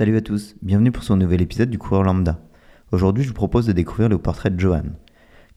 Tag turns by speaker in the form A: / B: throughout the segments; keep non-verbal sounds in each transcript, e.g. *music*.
A: Salut à tous, bienvenue pour ce nouvel épisode du coureur lambda. Aujourd'hui, je vous propose de découvrir le portrait de Johan.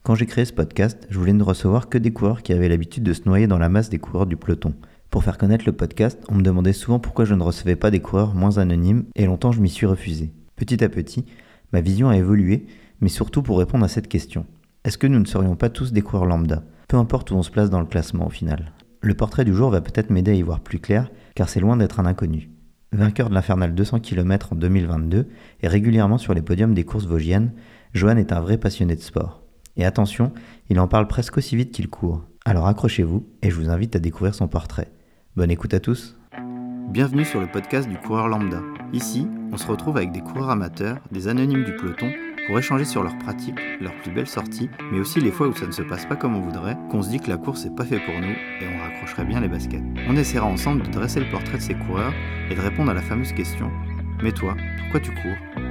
A: Quand j'ai créé ce podcast, je voulais ne recevoir que des coureurs qui avaient l'habitude de se noyer dans la masse des coureurs du peloton. Pour faire connaître le podcast, on me demandait souvent pourquoi je ne recevais pas des coureurs moins anonymes et longtemps je m'y suis refusé. Petit à petit, ma vision a évolué, mais surtout pour répondre à cette question. Est-ce que nous ne serions pas tous des coureurs lambda? Peu importe où on se place dans le classement au final. Le portrait du jour va peut-être m'aider à y voir plus clair, car c'est loin d'être un inconnu. Vainqueur de l'infernal 200 km en 2022 et régulièrement sur les podiums des courses vosgiennes, Johan est un vrai passionné de sport. Et attention, il en parle presque aussi vite qu'il court. Alors accrochez-vous et je vous invite à découvrir son portrait. Bonne écoute à tous. Bienvenue sur le podcast du coureur lambda. Ici, on se retrouve avec des coureurs amateurs, des anonymes du peloton pour échanger sur leurs pratiques, leurs plus belles sorties, mais aussi les fois où ça ne se passe pas comme on voudrait, qu'on se dit que la course n'est pas fait pour nous et on raccrocherait bien les baskets. On essaiera ensemble de dresser le portrait de ces coureurs et de répondre à la fameuse question Mais toi, pourquoi tu cours?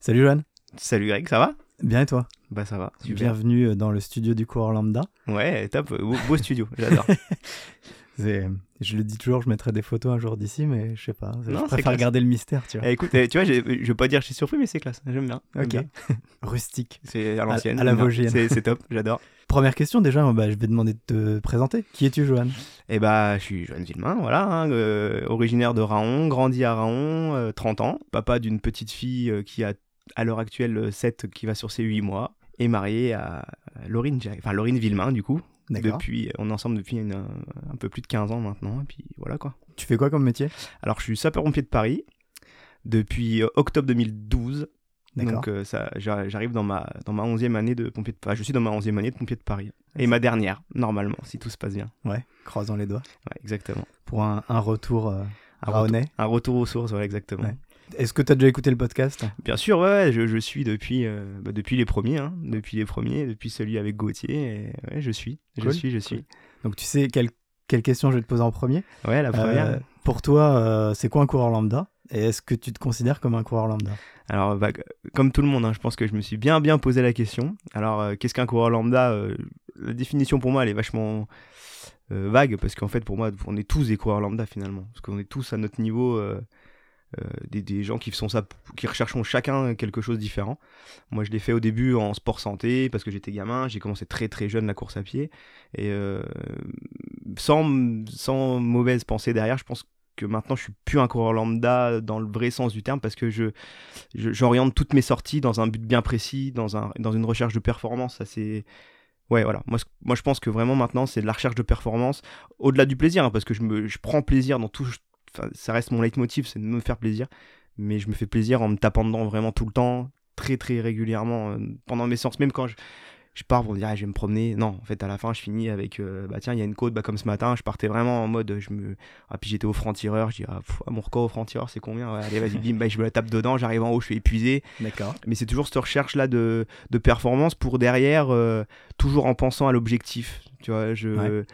B: Salut Johan.
C: Salut Greg, ça va?
B: Bien et toi?
C: Bah ça va, super.
B: Bienvenue euh, dans le studio du coureur lambda.
C: Ouais, top, beau, beau studio, j'adore. *laughs*
B: je le dis toujours, je mettrai des photos un jour d'ici, mais je sais pas.
C: Non,
B: je préfère garder le mystère, tu vois.
C: Eh, écoute, eh, tu vois, je veux pas dire que je suis surpris, mais c'est classe, j'aime bien.
B: ok.
C: bien. *laughs*
B: Rustique.
C: C'est à l'ancienne.
B: à la. Vosgienne.
C: C'est top, j'adore. *laughs*
B: Première question déjà, bah, je vais demander de te présenter. Qui es-tu Johan?
C: Et bah, je suis Joanne Villemain, voilà, hein, euh, originaire de Raon, grandi à Raon, euh, 30 ans, papa d'une petite fille euh, qui a à l'heure actuelle 7, qui va sur ses 8 mois, et marié à Laurine, enfin Laurine Villemain du coup. Depuis, on est ensemble depuis une- un peu plus de 15 ans maintenant, et puis voilà quoi.
B: Tu fais quoi comme métier?
C: Alors, je suis sapeur-pompier de Paris depuis euh, octobre 2012.
B: D'accord.
C: Donc, euh, ça, j'a- j'arrive dans ma, dans ma 11e année de pompier de Paris. Je suis dans ma 11e année de pompier de Paris. Et ma dernière, normalement, si tout se passe bien.
B: Ouais, croisons les doigts.
C: Ouais, exactement.
B: Pour un, un retour euh,
C: Un retour, un retour aux sources, voilà, exactement.
B: Ouais. Est-ce que tu as déjà écouté le podcast?
C: Bien sûr, ouais, je, je suis depuis, euh, bah, depuis les premiers, hein, depuis les premiers, depuis celui avec Gauthier. Et, ouais, je suis, je suis, je suis.
B: Donc tu sais quelle, quelle question je vais te poser en premier?
C: Ouais, la première.
B: Euh, Pour toi, euh, c'est quoi un coureur lambda? Et est-ce que tu te considères comme un coureur lambda?
C: Alors, bah, comme tout le monde, hein, je pense que je me suis bien, bien posé la question. Alors, qu'est-ce qu'un coureur lambda La définition pour moi, elle est vachement vague parce qu'en fait, pour moi, on est tous des coureurs lambda finalement. Parce qu'on est tous à notre niveau des, des gens qui, sont ça, qui chacun quelque chose de différent. Moi, je l'ai fait au début en sport santé parce que j'étais gamin. J'ai commencé très, très jeune la course à pied. Et euh, sans, mauvaise pensée derrière, je pense que maintenant, je suis plus un coureur lambda dans le vrai sens du terme parce que je j'oriente toutes mes sorties dans un but bien précis, dans, un, dans une recherche de performance. C'est. Ouais, voilà. Moi, moi, je pense que vraiment maintenant, c'est de la recherche de performance, au-delà du plaisir, hein, parce que je, me, je prends plaisir dans tout. Ça reste mon leitmotiv, c'est de me faire plaisir. Mais je me fais plaisir en me tapant dedans vraiment tout le temps, très, très régulièrement, euh, pendant mes séances, même quand je. Je pars pour me dire, ah, je vais me promener. Non, en fait, à la fin, je finis avec, euh, bah tiens, il y a une côte, bah, comme ce matin, je partais vraiment en mode, je me, ah, puis j'étais au franc-tireur, je dis, ah, pff, mon record au franc-tireur, c'est combien? Ouais, Allez, vas-y, bim, bah, je me la tape dedans, j'arrive en haut, je suis épuisé.
B: D'accord.
C: Mais c'est toujours cette recherche-là de, de performance pour derrière, euh, toujours en pensant à l'objectif. Tu vois, je,
B: Ouais.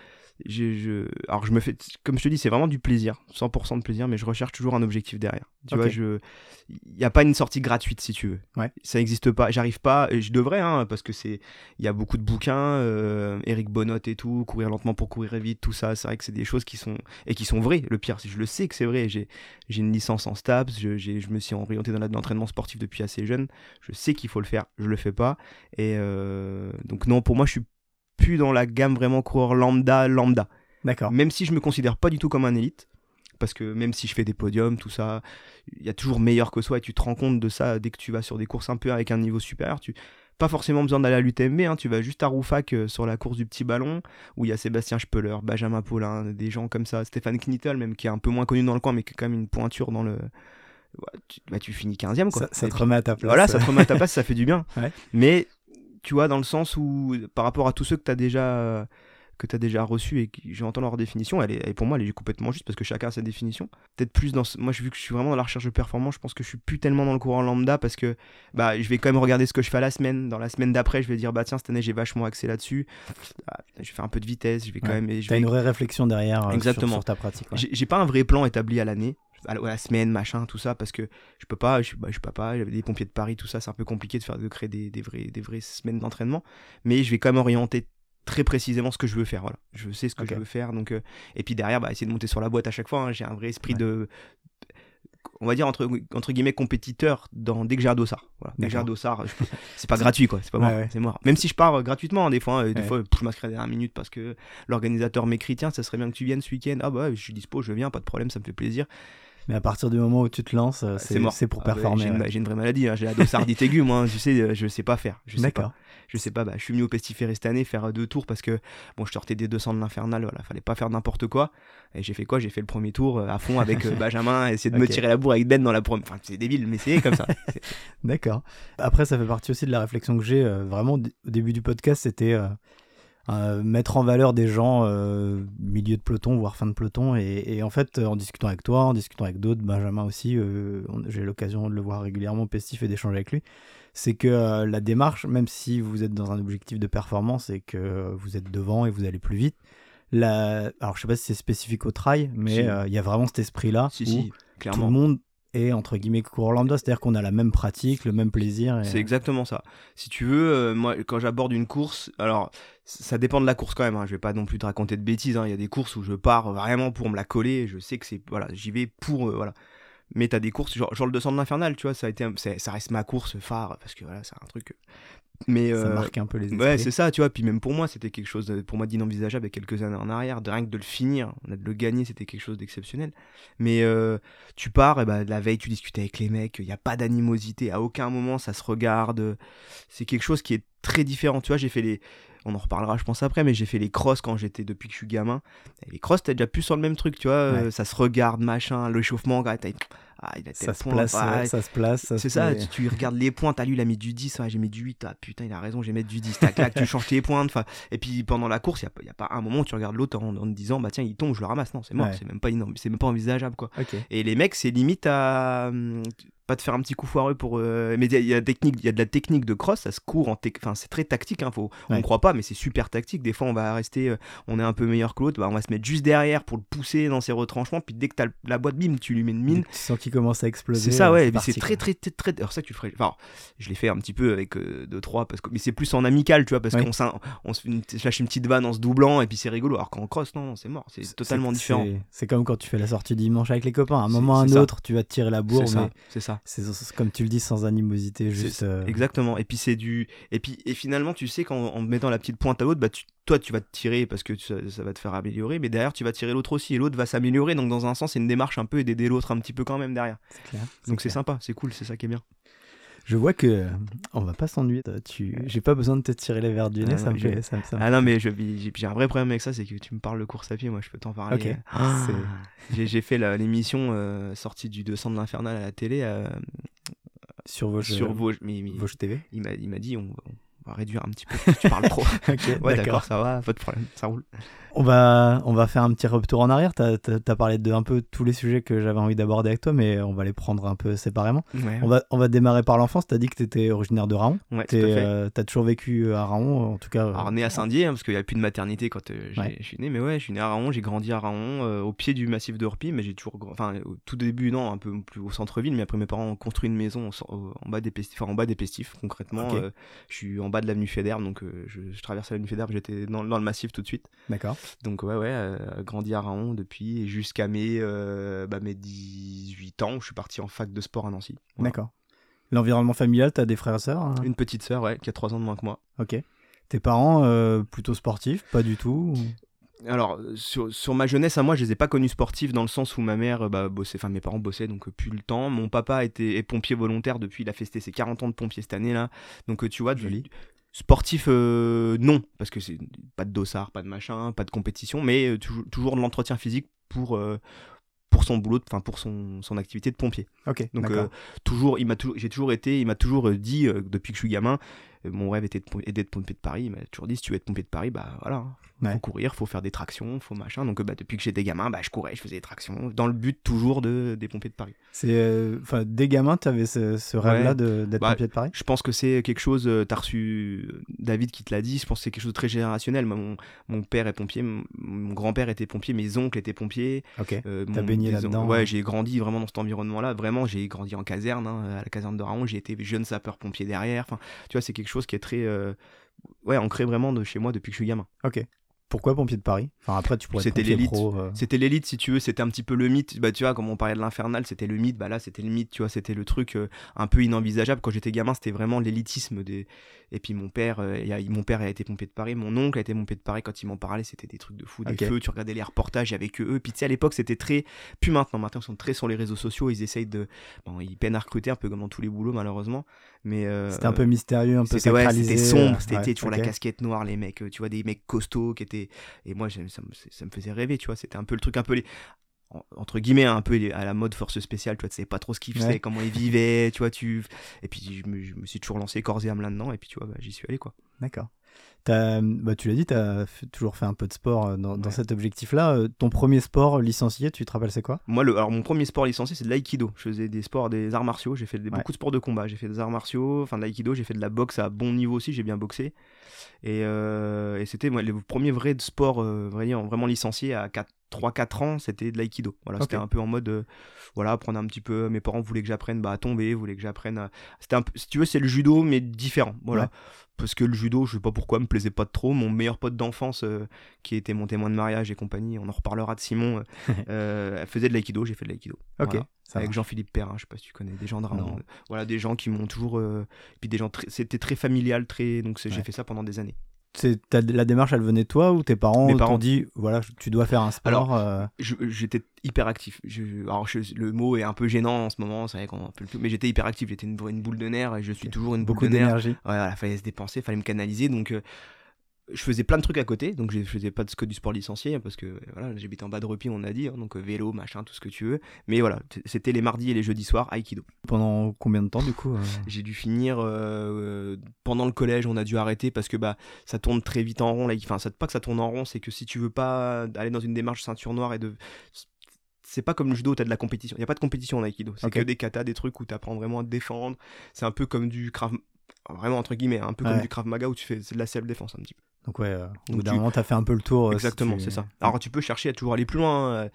C: Je, je- Alors, je me fais, comme je te dis, c'est vraiment du plaisir, 100% de plaisir, mais je recherche toujours un objectif derrière. Tu vois, je. Il n'y a pas une sortie gratuite, si tu veux.
B: Ouais.
C: Ça n'existe pas. J'arrive pas, et je devrais, hein, parce que c'est. Il y a beaucoup de bouquins, euh, Eric Bonnot et tout, courir lentement pour courir vite, tout ça. C'est vrai que c'est des choses qui sont. Et qui sont vraies. Le pire, c'est je le sais que c'est vrai. J'ai j'ai une licence en STAPS, je, me suis orienté dans l'entraînement sportif depuis assez jeune. Je sais qu'il faut le faire, je le fais pas. Et euh, donc, non, pour moi, je suis plus dans la gamme vraiment coureur lambda, lambda.
B: D'accord.
C: Même si je me considère pas du tout comme un élite, parce que même si je fais des podiums, tout ça, il y a toujours meilleur que soi et tu te rends compte de ça dès que tu vas sur des courses un peu avec un niveau supérieur. Tu pas forcément besoin d'aller à l'UTMB, hein, tu vas juste à Roufac euh, sur la course du petit ballon où il y a Sébastien Speller, Benjamin Paulin, des gens comme ça, Stéphane Knittel même qui est un peu moins connu dans le coin mais qui est quand même une pointure dans le. Tu, bah, tu finis 15ème quoi.
B: Ça, te
C: puis-
B: remet à ta place.
C: voilà, ça te remet à ta place, ça fait du bien. *laughs*
B: Ouais.
C: Mais tu vois, dans le sens où, par rapport à tous ceux que tu as déjà que tu as déjà reçus et j'entends leur définition, elle est, elle, pour moi, elle est complètement juste parce que chacun a sa définition. Peut-être plus dans. ce- Moi, vu que je suis vraiment dans la recherche de performance, je pense que je suis plus tellement dans le courant lambda parce que bah, je vais quand même regarder ce que je fais à la semaine. Dans la semaine d'après, je vais dire, bah tiens, cette année, j'ai vachement axé là-dessus. Ah, je vais faire un peu de vitesse, je vais quand
B: Ouais.
C: même. et je vais-
B: une vraie réflexion derrière euh, sur-
C: Exactement.
B: Sur, ta pratique. ouais.
C: j'ai pas un vrai plan établi à l'année, à la, semaine, machin, tout ça, parce que je peux pas, je, suis- bah, je suis papa, des pompiers de Paris, tout ça, c'est un peu compliqué de faire de créer des, des, vrais, des vraies semaines d'entraînement, mais je vais quand même orienter très précisément ce que je veux faire. Voilà. Je sais ce que je veux faire. Donc, euh, et puis derrière, bah, essayer de monter sur la boîte à chaque fois. hein. J'ai un vrai esprit
B: Ouais.
C: de. On va dire entre, entre guillemets compétiteur dans, dès que j'ai un dossard. Voilà. Dès que j'ai un dossard, je- *laughs* c'est pas gratuit quoi. C'est pas.
B: Ouais, ouais.
C: C'est mort. Même si je pars euh, gratuitement, hein, des fois, hein, des
B: Ouais.
C: fois je m'inscris à la dernière minute parce que l'organisateur m'écrit tiens, ça serait bien que tu viennes ce week-end. Ah bah je suis dispo, je viens, pas de problème, ça me fait plaisir.
B: Mais à partir du moment où tu te lances, euh, c'est
C: mort.
B: c'est pour
C: Ah bah,
B: performer.
C: j'ai, une,
B: ouais.
C: j'ai une vraie maladie, hein. j'ai la dossardite *laughs* aiguë, moi. hein. Tu sais, euh, je sais pas faire. Je.
B: D'accord.
C: Je sais pas, bah, je suis venu au pestiféré cette année faire euh, deux tours parce que bon, je sortais des 200 de l'infernal, voilà, fallait pas faire n'importe quoi. Et j'ai fait quoi? J'ai fait le premier tour à fond avec *laughs* Benjamin, essayer de me tirer la bourre avec Ben dans la première. Enfin, c'est débile, mais c'est comme ça. *laughs*
B: D'accord. Après, ça fait partie aussi de la réflexion que j'ai. euh, vraiment, au dé- au début du podcast, c'était euh, euh, mettre en valeur des gens euh, milieu de peloton, voire fin de peloton. Et, et en fait, en discutant avec toi, en discutant avec d'autres, Benjamin aussi, euh, j'ai l'occasion de le voir régulièrement au pestif et d'échanger avec lui. C'est que la démarche, même si vous êtes dans un objectif de performance et que vous êtes devant et vous allez plus vite, la... alors je sais pas si c'est spécifique au trail, mais
C: Si.
B: il y a vraiment cet esprit-là
C: si,
B: où
C: si,
B: tout le monde est entre guillemets coureur lambda, c'est-à-dire qu'on a la même pratique, le même plaisir. et-
C: C'est exactement ça. Si tu veux, euh, moi, quand j'aborde une course, alors ça dépend de la course quand même. Hein. Je vais pas non plus te raconter de bêtises. hein. Il y a des courses où je pars vraiment pour me la coller. Je sais que c'est voilà, j'y vais pour euh, voilà. Mais t'as des courses genre, genre le 200 de l'infernal, tu vois, ça a été, ça reste ma course phare parce que voilà, c'est un truc. Mais
B: Ça
C: euh,
B: marque un peu les esprits.
C: Ouais, c'est ça, tu vois. Puis même pour moi, c'était quelque chose, de- pour moi, d'inenvisageable il y a quelques années en arrière. De rien que de le finir, de le gagner, c'était quelque chose d'exceptionnel. Mais euh, tu pars, et bah, la veille, tu discutes avec les mecs, il n'y a pas d'animosité, à aucun moment ça se regarde. C'est quelque chose qui est très différent. Tu vois, j'ai fait les. On en reparlera, je pense, après, mais j'ai fait les crosses quand j'étais depuis que je suis gamin. Et les crosses, t'es déjà plus sur le même truc, tu vois. euh,
B: Ouais.
C: ça se regarde, machin, l'échauffement, ah, ah, il a tel
B: ça se
C: point,
B: place,
C: ah,
B: euh, ça se place. ça
C: c'est ça, tu, tu regardes les points, t'as lui il a mis du 10, ouais, j'ai mis du 8, ah putain il a raison, j'ai mettre du 10, tac tac, tu *laughs* changes tes points, enfin, et puis pendant la course, il n'y a, y a pas un moment où tu regardes l'autre en, en te disant bah tiens il tombe, je le ramasse, non c'est mort,
B: Ouais.
C: c'est même, pas énorme, c'est même pas envisageable quoi. Et les mecs c'est limite à... pas de faire un petit coup foireux pour... euh, mais il y, a- il y a technique- il y a de la technique de cross, ça se court en... tec- Enfin c'est très tactique, hein, faut... on ne croit pas mais c'est super tactique, des fois on va rester, euh, on est un peu meilleur que l'autre, bah, on va se mettre juste derrière pour le pousser dans ses retranchements, puis dès que t'as la boîte bim, tu lui mets une mine,
B: Tu sens qu'il commence à exploser.
C: c'est ça,
B: euh,
C: ouais. c'est très, très, très, très. Alors ça, tu le ferais. Enfin, je l'ai fait un petit peu avec 2-3, parce que... mais c'est plus en amical, tu vois, parce qu'on on se lâche une petite vanne en se doublant, et puis c'est rigolo. Alors qu'en cross, non, non, c'est mort. C'est totalement différent.
B: c'est- comme quand tu fais la sortie dimanche avec les copains. À un moment ou à un
C: ça.
B: autre, tu vas te tirer la bourre,
C: C'est
B: mais
C: ça, ça.
B: c'est comme tu le dis, sans animosité, juste. euh,
C: Exactement. Et puis c'est du. Et puis et finalement, tu sais qu'en en mettant la petite pointe à l'autre, bah tu... toi tu vas te tirer parce que ça, ça va te faire améliorer, mais derrière tu vas tirer l'autre aussi, et l'autre va s'améliorer. Donc dans un sens, c'est une démarche un peu et d'aider l'autre un petit peu quand même derrière.
B: Clair.
C: Donc c'est sympa, c'est cool, c'est ça qui est bien.
B: Je vois que euh, on va pas s'ennuyer. Tu... J'ai pas besoin de te tirer les verres du nez,
C: Ah,
B: ça
C: non,
B: me fait. Ça, me- ça me-
C: Ah non, mais je j'ai un vrai problème avec ça, c'est que tu me parles de course à pied, moi je peux t'en parler. Ah, j'ai fait l'émission euh, sortie du 200 de l'Infernal à la télé euh,
B: Sur vos
C: sur Vosges. Mais, mais
B: Vosges TV.
C: il m'a il m'a dit on, on va réduire un petit peu, tu parles trop. *laughs* Ouais, d'accord, ça va, pas de problème, ça roule.
B: On va, on va faire un petit retour en arrière. Tu as, parlé de un peu tous les sujets que j'avais envie d'aborder avec toi, mais on va les prendre un peu séparément.
C: Ouais,
B: On va, on va démarrer par l'enfance. Tu as dit que tu étais originaire de Raon.
C: ouais,
B: Tu
C: fait.
B: as toujours vécu à Raon, en tout cas.
C: Alors né à Saint-Dié, hein, parce qu'il n'y a plus de maternité quand euh,
B: Ouais.
C: je suis né, mais ouais, je suis né à Raon, j'ai grandi à Raon, euh, au pied du massif de Orpi, mais j'ai toujours, enfin au tout début non, un peu plus au centre-ville, mais après mes parents ont construit une maison au cen- au- en bas des pestifs, enfin en bas des pestifs concrètement. Euh, je suis en bas de l'avenue Fédère, donc euh, je, je traversais l'avenue Fédère, j'étais dans, dans le massif tout de suite.
B: D'accord.
C: Donc ouais, ouais, euh, grandi à Raon depuis et jusqu'à mes, euh, bah, mes 18 ans où je suis parti en fac de sport à Nancy. Voilà.
B: D'accord. L'environnement familial, tu as des frères et sœurs hein
C: Une petite sœur, ouais, qui a 3 ans de moins que moi.
B: Ok. Tes parents, euh, plutôt sportifs Pas du tout
C: Alors, sur, sur ma jeunesse à moi, je les ai pas connus sportifs dans le sens où ma mère bah, bossait, enfin mes parents bossaient, donc plus le temps. Mon papa était, est pompier volontaire depuis, il a festé ses 40 ans de pompier cette année-là. Donc tu vois, du-. Sportif, euh, non, parce que c'est pas de dossard, pas de machin, pas de compétition, mais euh, toujours, toujours de l'entretien physique pour, euh, pour son boulot, enfin pour son, son activité de pompier.
B: Ok.
C: Donc euh, toujours, il m'a toujours, j'ai toujours été, il m'a toujours dit euh, depuis que je suis gamin, mon rêve était d'être pompier de Paris. Il m'a toujours dit si tu veux être pompier de Paris, bah voilà, hein.
B: Ouais.
C: faut courir, faut faire des tractions, faut machin. Donc euh, bah, depuis que j'étais gamin, bah je courais, je faisais des tractions, dans le but toujours de des pompiers de Paris.
B: C'est, euh, enfin, dès gamin, tu avais ce, ce rêve-là
C: Ouais.
B: de- d'être
C: Bah,
B: pompier de Paris?
C: Je pense que c'est quelque chose, euh, t'as reçu euh, David qui te l'a dit, je pense que c'est quelque chose de très générationnel. Moi, mon, mon père est pompier, mon, grand-père était pompier, mes oncles étaient pompiers.
B: Ok.
C: Euh,
B: T'as baigné
C: des-
B: là-dedans,
C: Ouais,
B: hein.
C: j'ai grandi vraiment dans cet environnement-là. Vraiment, j'ai grandi en caserne, hein, à la caserne de Raon. J'ai été jeune sapeur-pompier derrière. Enfin, tu vois, c'est quelque chose qui est très. euh, ouais, ancré vraiment de chez moi depuis que je suis gamin.
B: Ok. Pourquoi pompier de Paris? Enfin après tu pourrais
C: C'était l'élite.
B: euh,
C: C'était l'élite, si tu veux, c'était un petit peu le mythe. Bah, tu vois, comme on parlait de l'infernal, c'était le mythe. Bah là, c'était le mythe, tu vois, c'était le truc euh, un peu inenvisageable. Quand j'étais gamin, c'était vraiment l'élitisme. Des... Et puis mon père, euh, il a- mon père a été pompier de Paris, mon oncle a été pompier de Paris. Quand il m'en parlait, c'était des trucs de fou, des feux. Tu regardais les reportages avec eux. Puis tu sais, à l'époque, c'était très. Plus maintenant, maintenant, ils sont très sur les réseaux sociaux. Ils essayent de. Bon, ils peinent à recruter un peu comme dans tous les boulots, malheureusement. Mais. euh,
B: C'était un peu mystérieux, un peu
C: c'était ouais, c'était sombre, c'était
B: ouais,
C: toujours la casquette noire, les mecs, euh, tu vois, des mecs costauds qui étaient. Et moi, ça me, ça me faisait rêver, tu vois. C'était un peu le truc, un peu les. En- Entre guillemets, un peu à la mode force spéciale, tu vois, tu savais pas trop ce qu'ils faisaient,
B: Ouais.
C: comment ils vivaient, tu vois, tu. Et puis, je me, je me suis toujours lancé corps et âme là-dedans, et puis, tu vois, bah, j'y suis allé, quoi.
B: D'accord. Bah, tu l'as dit, tu as toujours fait un peu de sport euh, dans, cet objectif-là. Euh, Ton premier sport licencié, tu te rappelles, c'est quoi?
C: Moi, le, alors mon premier sport licencié, c'est de l'aïkido. Je faisais des sports, des arts martiaux. J'ai fait des-
B: Ouais.
C: beaucoup de sports de combat. J'ai fait des arts martiaux, enfin de l'aïkido. J'ai fait de la boxe à bon niveau aussi. J'ai bien boxé. Et, euh, et c'était moi, le premier vrai sport euh, vraiment, licencié à 3-4 ans. C'était de l'aïkido. Voilà, C'était un peu en mode, euh, voilà, apprendre un petit peu. Mes parents voulaient que j'apprenne bah, à tomber, voulaient que j'apprenne à. C'était un peu, si tu veux, c'est le judo, mais différent. Voilà.
B: Ouais.
C: Parce que le judo, je sais pas pourquoi, me plaisait pas trop. Mon meilleur pote d'enfance, euh, qui était mon témoin de mariage et compagnie, on en reparlera de Simon, euh, *laughs* euh, faisait de l'aïkido, j'ai fait de l'aïkido.
B: Ok,
C: Voilà. Avec. Jean-Philippe Perrin, je sais pas si tu connais, des gens de. Voilà, des gens qui m'ont toujours. euh, et puis des gens, c'était très familial, très. Donc j'ai fait ça pendant des années.
B: La démarche, elle venait de toi ou tes parents t'ont
C: parents.
B: dit, voilà, tu dois faire un sport euh,
C: Je- J'étais hyper actif. Je- alors je- le mot est un peu gênant en ce moment, c'est vrai qu'on mais j'étais hyper actif. J'étais une, une boule de nerfs et je suis toujours une
B: Beaucoup
C: boule de nerfs.
B: d'énergie.
C: Ouais, voilà, fallait se dépenser, fallait me canaliser. Donc, euh, je faisais plein de trucs à côté. Donc, je faisais pas de, que du sport licencié parce que voilà, j'habitais en bas de Repy, on a dit. hein, donc, euh, vélo, machin, tout ce que tu veux. Mais voilà, c'était les mardis et les jeudis soirs, Aikido.
B: Pendant combien de temps, du coup euh *laughs*
C: J'ai dû finir euh, pendant le collège, on a dû arrêter parce que bah, ça tourne très vite en rond. Là. Enfin, ça, pas que ça tourne en rond, c'est que si tu veux pas aller dans une démarche ceinture noire et de. C'est pas comme le judo, t'as de la compétition. Il y a pas de compétition en aikido. C'est que des katas, des trucs où t'apprends vraiment à te défendre. C'est un peu comme du krav. Vraiment, entre guillemets, un peu comme du krav maga où tu fais de la self-défense un petit peu.
B: Donc, ouais, euh, au bout d'un
C: tu-
B: moment, t'as fait un peu le tour. euh, si
C: Exactement,
B: tu-
C: c'est ça. Alors tu peux chercher à toujours aller plus loin. euh,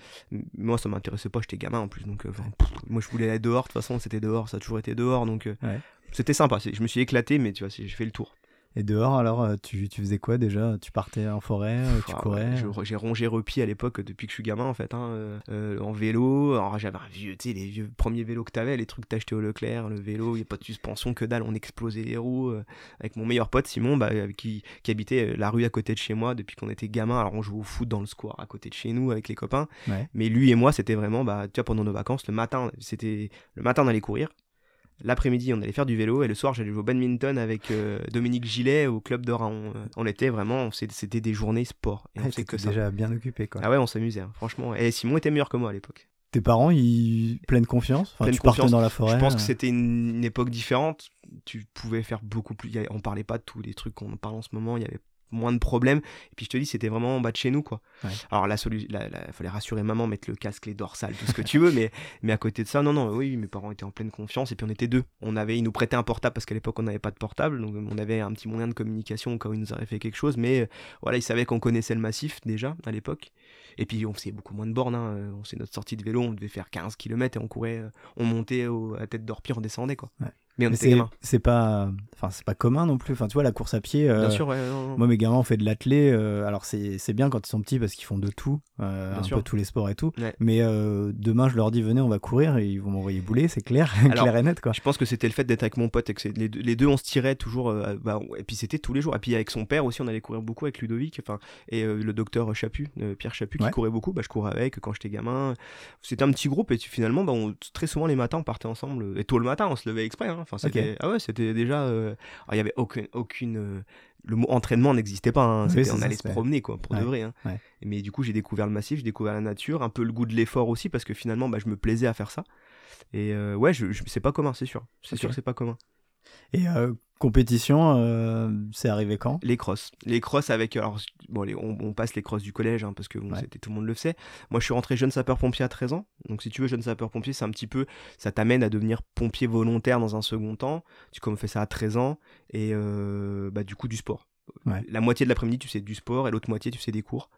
C: Moi, ça m'intéressait pas, j'étais gamin en plus. Donc, enfin, pff, moi, je voulais aller dehors. De toute façon, c'était dehors, ça a toujours été dehors. Donc,
B: Ouais.
C: c'était sympa. Je me suis éclaté, mais tu vois, j'ai fait le tour.
B: Et dehors, alors, euh, tu, tu faisais quoi déjà? Tu partais en forêt euh, Tu courais
C: je- J'ai rongé repied à l'époque depuis que je suis gamin en fait, hein, euh, euh, en vélo. Alors j'avais un vieux, tu sais, les vieux premiers vélos que t'avais, les trucs que t'as acheté au Leclerc, le vélo, il a pas de suspension, que dalle, on explosait les roues. euh, avec mon meilleur pote Simon, bah, qui, qui habitait euh, la rue à côté de chez moi depuis qu'on était gamin. Alors on jouait au foot dans le square à côté de chez nous avec les copains.
B: Ouais.
C: Mais lui et moi, c'était vraiment, bah, tu vois, pendant nos vacances, le matin, c'était le matin on allait courir. L'après-midi, on allait faire du vélo et le soir, j'allais jouer au badminton avec euh, Dominique Gillet au club de Raon. Euh, On était vraiment, c'était des journées sport. Et
B: Ah,
C: on
B: t'étais
C: que ça.
B: déjà bien occupé, quoi.
C: Ah ouais, on s'amusait, hein, franchement. Et Simon était meilleur que moi à l'époque.
B: Tes parents, ils pleine confiance? Enfin,
C: Pleine
B: Tu partais
C: confiance.
B: dans la forêt
C: Je pense que
B: euh,
C: c'était une, une époque différente. Tu pouvais faire beaucoup plus. On parlait pas de tous les trucs qu'on parle en ce moment. Il y avait moins de problèmes. Et puis je te dis, c'était vraiment en bas de chez nous, quoi.
B: Ouais.
C: Alors la solution, il fallait rassurer maman, mettre le casque, les dorsales, tout ce que tu veux. Mais, mais à côté de ça, non, non, oui, mes parents étaient en pleine confiance. Et puis on était deux. On avait, ils nous prêtaient un portable parce qu'à l'époque on n'avait pas de portable. Donc on avait un petit moyen de communication quand ils nous avaient fait quelque chose. Mais euh, voilà, ils savaient qu'on connaissait le massif déjà à l'époque. Et puis on faisait beaucoup moins de bornes. Hein. On faisait notre sortie de vélo, on devait faire 15 km et on courait, on montait au- à tête d'orpire, on descendait quoi.
B: Ouais.
C: Mais on
B: Mais c'est c'est pas, enfin, c'est pas commun non plus. Enfin, tu vois, la course à pied. euh,
C: Bien sûr, ouais, non, non.
B: Moi, mes gamins ont fait de l'athlé. euh, alors, c'est c'est bien quand ils sont petits parce qu'ils font de tout, euh, un
C: sûr.
B: peu tous les sports et tout.
C: Ouais.
B: Mais euh, demain, je leur dis, venez, on va courir et ils vont m'envoyer bouler, c'est clair, *laughs*
C: Alors,
B: clair et net, quoi.
C: Je pense que c'était le fait d'être avec mon pote et que les deux, les deux, on se tirait toujours. bah, on- et puis c'était tous les jours. Et puis avec son père aussi, on allait courir beaucoup avec Ludovic. Enfin, et le docteur Chaput, Pierre Chaput, qui courait beaucoup. Bah, je courais avec quand j'étais gamin. C'était un petit groupe et tu- finalement, bah, on- très souvent les matins, on partait ensemble. Et tôt le matin, on se levait exprès. hein. Enfin, c'était ah ouais, c'était déjà. euh, Il y avait aucune, aucune euh, le mot entraînement n'existait pas. hein.
B: Oui,
C: on allait se promener quoi, pour de vrai. hein.
B: ouais.
C: Mais du coup, j'ai découvert le massif, j'ai découvert la nature, un peu le goût de l'effort aussi parce que finalement, bah, je me plaisais à faire ça. Et euh, ouais, je, je- c'est pas commun, c'est sûr. C'est
B: Ok.
C: sûr que c'est pas commun.
B: Et euh, compétition, euh, c'est arrivé quand?
C: Les crosses. Les crosses avec. Alors, bon, les- on, on passe les crosses du collège, hein, parce que bon,
B: Ouais.
C: c'était, tout le monde le sait. Moi, je suis rentré jeune sapeur-pompier à 13 ans. Donc, si tu veux, jeune sapeur-pompier, c'est un petit peu. Ça t'amène à devenir pompier volontaire dans un second temps. Tu comme fait ça à 13 ans. Et euh, bah, du coup, du sport.
B: Ouais.
C: La moitié de l'après-midi, tu fais du sport, et l'autre moitié, tu fais des cours.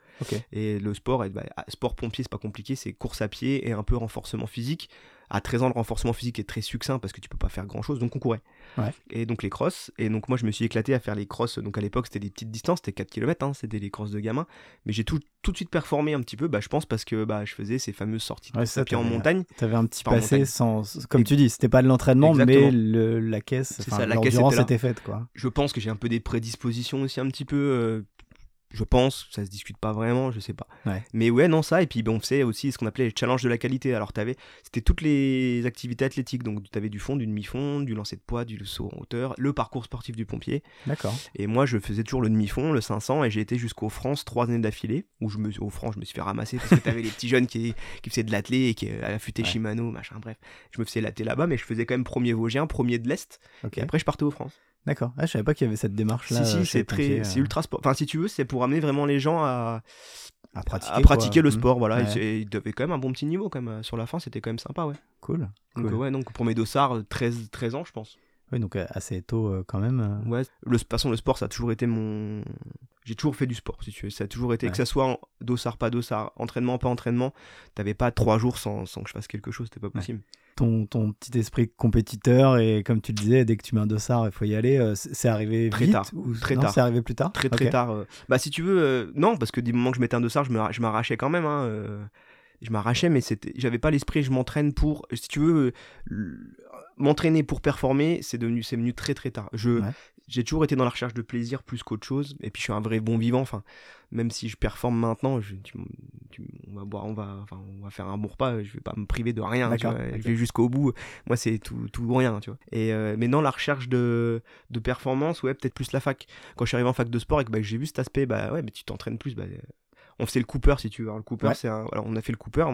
C: Et le sport, eh, bah, sport pompier, c'est pas compliqué, c'est course à pied et un peu renforcement physique. À 13 ans, le renforcement physique est très succinct parce que tu peux pas faire grand chose, donc on courait.
B: Ouais.
C: Et donc les crosses, et donc moi je me suis éclaté à faire les crosses, donc à l'époque c'était des petites distances, c'était 4 km, hein, c'était les crosses de gamin, mais j'ai tout, tout de suite performé un petit peu, bah, je pense parce que bah, je faisais ces fameuses sorties de
B: Ouais, ça,
C: en montagne.
B: T'avais un petit passé
C: montagne.
B: sans, comme
C: Et-
B: tu dis, c'était pas de l'entraînement, mais le- la caisse,
C: ça, la caisse
B: était faite, quoi.
C: Je pense que j'ai un peu des prédispositions aussi un petit peu. euh, je pense, ça se discute pas vraiment, je sais pas.
B: Ouais.
C: Mais ouais, non, ça, et puis bon, on faisait aussi ce qu'on appelait les challenges de la qualité. Alors, t'avais, c'était toutes les activités athlétiques. Donc, tu avais du fond, du demi-fond, du lancer de poids, du saut en hauteur, le parcours sportif du pompier.
B: D'accord.
C: Et moi, je faisais toujours le demi-fond, le 500, et j'ai été jusqu'au France trois années d'affilée, où je me, au France, je me suis fait ramasser parce que t'avais les petits jeunes qui, qui faisaient de l'athlé et qui euh, affûtaient
B: Ouais.
C: Shimano, machin, bref. Je me faisais latter là-bas, mais je faisais quand même premier Vosgien, premier de l'Est,
B: Ok.
C: et après, je partais au France.
B: D'accord. Ah, je savais pas qu'il y avait cette démarche-là.
C: Si,
B: euh,
C: si,
B: chez
C: c'est très, c'est
B: euh,
C: ultra sport. Enfin, si tu veux, c'est pour amener vraiment les gens à,
B: à pratiquer,
C: à pratiquer
B: quoi.
C: le
B: Mhm.
C: sport. Voilà,
B: Ouais.
C: et c'est- il devait quand même un bon petit niveau quand même. euh, Sur la fin, c'était quand même sympa, ouais.
B: Cool.
C: Donc,
B: Cool.
C: euh, ouais, donc pour mes dossards, 13, 13 ans, je pense.
B: Oui, donc euh, assez tôt euh, quand même. euh.
C: Ouais, le, de toute façon, le sport, ça a toujours été mon. J'ai toujours fait du sport, si tu veux. Ça a toujours été,
B: Ouais.
C: que ça soit en dossard, pas dossard, entraînement, pas entraînement, t'avais pas trois jours sans, sans que je fasse quelque chose, c'était pas possible.
B: Ton, ton petit esprit compétiteur et comme tu le disais, dès que tu mets un dossard, il faut y aller. euh, c'est arrivé
C: Très
B: vite
C: tard.
B: ou-
C: Très
B: non,
C: tard.
B: C'est arrivé plus tard?
C: Très très tard. euh. Bah, si tu veux, euh, non, parce que du moment que je mettais un dossard, je m'arrachais quand même. hein, euh, Je m'arrachais, mais c'était, j'avais pas l'esprit, je m'entraîne pour. Si tu veux, euh, m'entraîner pour performer, c'est devenu, c'est venu très très tard. Je,
B: Ouais.
C: J'ai toujours été dans la recherche de plaisir plus qu'autre chose. Et puis je suis un vrai bon vivant. Enfin, même si je performe maintenant, je, tu- tu- on va boire, on va, enfin, on va faire un bon repas. Je vais pas me priver de rien. tu vois. Je vais jusqu'au bout. Moi, c'est tout, tout ou rien, tu vois. Et euh, mais dans la recherche de, de performance, ouais, peut-être plus la fac. Quand je suis arrivé en fac de sport et que bah, j'ai vu cet aspect, bah ouais, mais tu t'entraînes plus. Bah, euh, on faisait le Cooper si tu veux. Alors, le Cooper,
B: Ouais.
C: c'est un, on a fait le Cooper.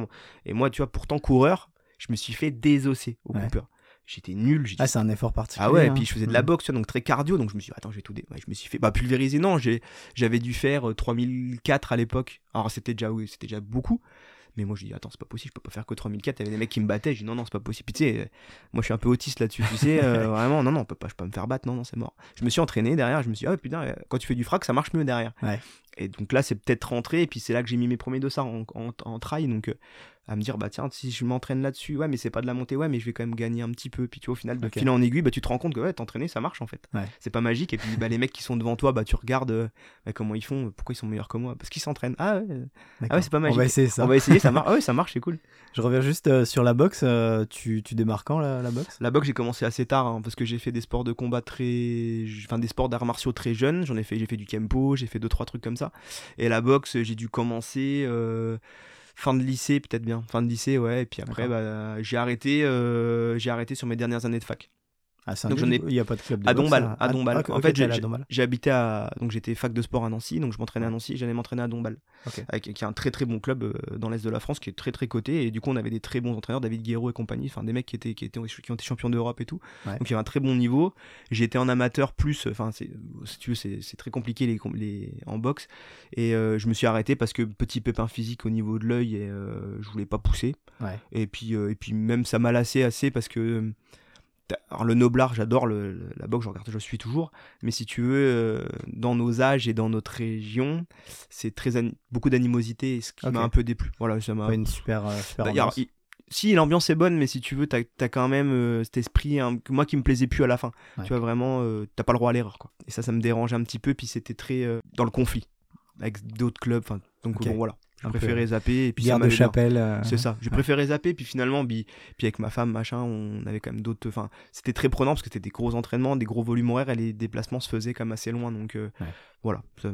C: Et moi, tu vois, pourtant coureur, je me suis fait désosser au
B: Ouais.
C: Cooper. J'étais nul. j'ai
B: Ah, c'est un effort particulier.
C: ah ouais, et
B: hein.
C: puis je faisais de la
B: Mhm.
C: boxe, donc très cardio, donc je me suis dit, attends, je vais tout dé... ouais, je me suis fait, bah pulvériser, non, j'ai, j'avais dû faire euh, 3004 à l'époque, alors c'était déjà, oui, c'était déjà beaucoup, mais moi je dis, attends, c'est pas possible, je peux pas faire que 3004, il y avait des mecs qui me battaient, je dis, non, non, c'est pas possible, Puis, tu sais, euh, moi je suis un peu autiste là-dessus, tu sais, euh, *laughs* vraiment, non, non, on peut pas, je peux pas me faire battre, non, non, c'est mort. Je me suis entraîné derrière, je me suis dit, ah putain, euh, quand tu fais du frac, ça marche mieux derrière.
B: Ouais.
C: Et donc là, c'est peut-être rentré, et puis c'est là que j'ai mis mes premiers dossards en, en, en trail, donc euh, à me dire, bah tiens, si je m'entraîne là-dessus, ouais, mais c'est pas de la montée, ouais, mais je vais quand même gagner un petit peu. Puis tu vois, au final, de
B: Ok.
C: fil en aiguille, bah tu te rends compte que ouais, t'entraîner, ça marche en fait.
B: Ouais.
C: C'est pas magique, et puis bah, les mecs qui sont devant toi, bah tu regardes euh, bah, comment ils font, pourquoi ils sont meilleurs que moi, parce qu'ils s'entraînent. Ah ouais, ah ouais, c'est pas
B: On
C: magique.
B: va essayer ça.
C: on va essayer, ça marche. Ah ouais, ça marche, c'est cool. *laughs*
B: Je reviens juste euh, sur la boxe. euh, tu, tu démarres quand la, la boxe?
C: La boxe, j'ai commencé assez tard, hein, parce que j'ai fait des sports de combat très. Enfin, des sports d'arts martiaux très jeunes. J'en ai fait, j'ai fait du kempo, j'ai fait deux, trois trucs comme ça. Et la boxe, j'ai dû commencer. Fin de lycée, peut-être bien. Fin de lycée, ouais. Et puis après, bah, j'ai arrêté, euh, j'ai arrêté sur mes dernières années de fac.
B: Ah,
C: Donc j'en ai-
B: Il n'y a pas de club de
C: à
B: là
C: à.
B: Ah, ok,
C: en
B: ok,
C: fait, j'ai, habité à. Donc j'étais fac de sport à Nancy, donc je m'entraînais à Nancy, j'allais m'entraîner à. Avec, qui est un très très bon club euh, dans l'est de la France, qui est très très coté. Et du coup, on avait des très bons entraîneurs, David Guéraud et compagnie, enfin des mecs qui, étaient, qui, étaient, qui ont été champions d'Europe et tout.
B: Ouais.
C: Donc il y avait un très bon niveau. J'étais en amateur plus, enfin, si tu veux, c'est, très compliqué les, les, en boxe. Et euh, je me suis arrêté parce que petit pépin physique au niveau de l'œil et euh, je voulais pas pousser.
B: Ouais.
C: Et puis, euh, et puis même ça m'a lassé assez parce que alors le noblard, j'adore la boxe, je regarde, je suis toujours. Mais si tu veux, euh, dans nos âges et dans notre région, c'est très beaucoup d'animosité, ce qui m'a un peu déplu. Voilà, ça m'a.
B: Pas une super, euh, super ambiance.
C: si l'ambiance est bonne, mais si tu veux, t'as as quand même euh, cet esprit hein, moi qui me plaisait plus à la fin.
B: Ouais.
C: Tu vois vraiment, t'as pas le droit à l'erreur quoi. Et ça, ça me dérange un petit peu. Puis c'était très dans le conflit avec d'autres clubs. Enfin, donc bon voilà,
B: Un peu,
C: préférais zapper. Et puis ça
B: de chapelle. euh,
C: c'est ça. J'ai
B: Ouais.
C: préféré zapper, puis finalement, bi- puis avec ma femme, machin, on avait quand même d'autres. Enfin, c'était très prenant parce que c'était des gros entraînements, des gros volumes horaires et les déplacements se faisaient quand même assez loin. Donc euh,
B: Ouais.
C: voilà. Ça-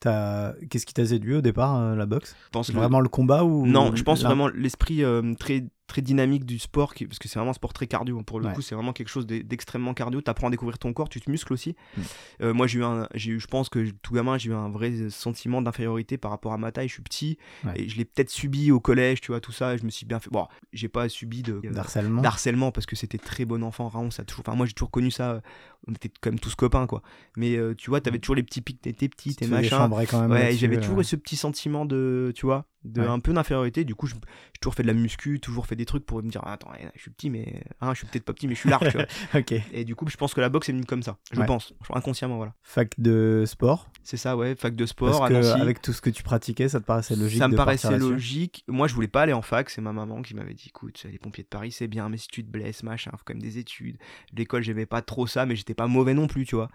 B: t'as- Qu'est-ce qui t'a séduit au départ, euh, la boxe?
C: Je pense le-
B: vraiment le combat ou
C: Non, je pense vraiment l'esprit euh, très très dynamique du sport, qui- parce que c'est vraiment un sport très cardio. Pour le
B: Ouais.
C: coup, c'est vraiment quelque chose d'e- d'extrêmement cardio. Tu apprends à découvrir ton corps, tu te muscles aussi.
B: Mm.
C: Euh, moi, j'ai eu, un, j'ai eu, je pense que tout gamin, j'ai eu un vrai sentiment d'infériorité par rapport à ma taille. Je suis petit
B: Ouais.
C: et je l'ai peut-être subi au collège, tu vois, tout ça. et je me suis bien fait. Bon, j'ai pas subi de
B: D'harcèlement.
C: d'harcèlement parce que c'était très bon enfant. Raon, ça a toujours. Enfin, moi, j'ai toujours connu ça. On était quand même tous copains, quoi. Mais euh, tu vois, t'avais toujours les petits pics, t'étais petit, t'es machin.
B: chambrer quand même.
C: Ouais,
B: là-dessus,
C: j'avais
B: euh.
C: toujours ce petit sentiment de, tu vois, de
B: Ouais.
C: un peu d'infériorité. Du coup, j'ai toujours fait de la muscu, toujours fait des trucs pour me dire, attends, eh, je suis petit, mais hein, je suis peut-être pas petit, mais je suis large. tu vois. *laughs*
B: Ok.
C: Et du coup, je pense que la boxe est venue comme ça. Je
B: Ouais.
C: pense, inconsciemment, voilà.
B: Fac de sport?
C: C'est ça, ouais, fac de sport
B: Parce que avec tout ce que tu pratiquais, ça te paraissait logique
C: ça me
B: de
C: paraissait logique. Moi, je voulais pas aller en fac. C'est ma maman qui m'avait dit écoute, les pompiers de Paris, c'est bien, mais si tu te blesses, machin, faut quand même des études. L'école, j'aimais pas trop ça, mais j'étais pas mauvais non plus, tu vois.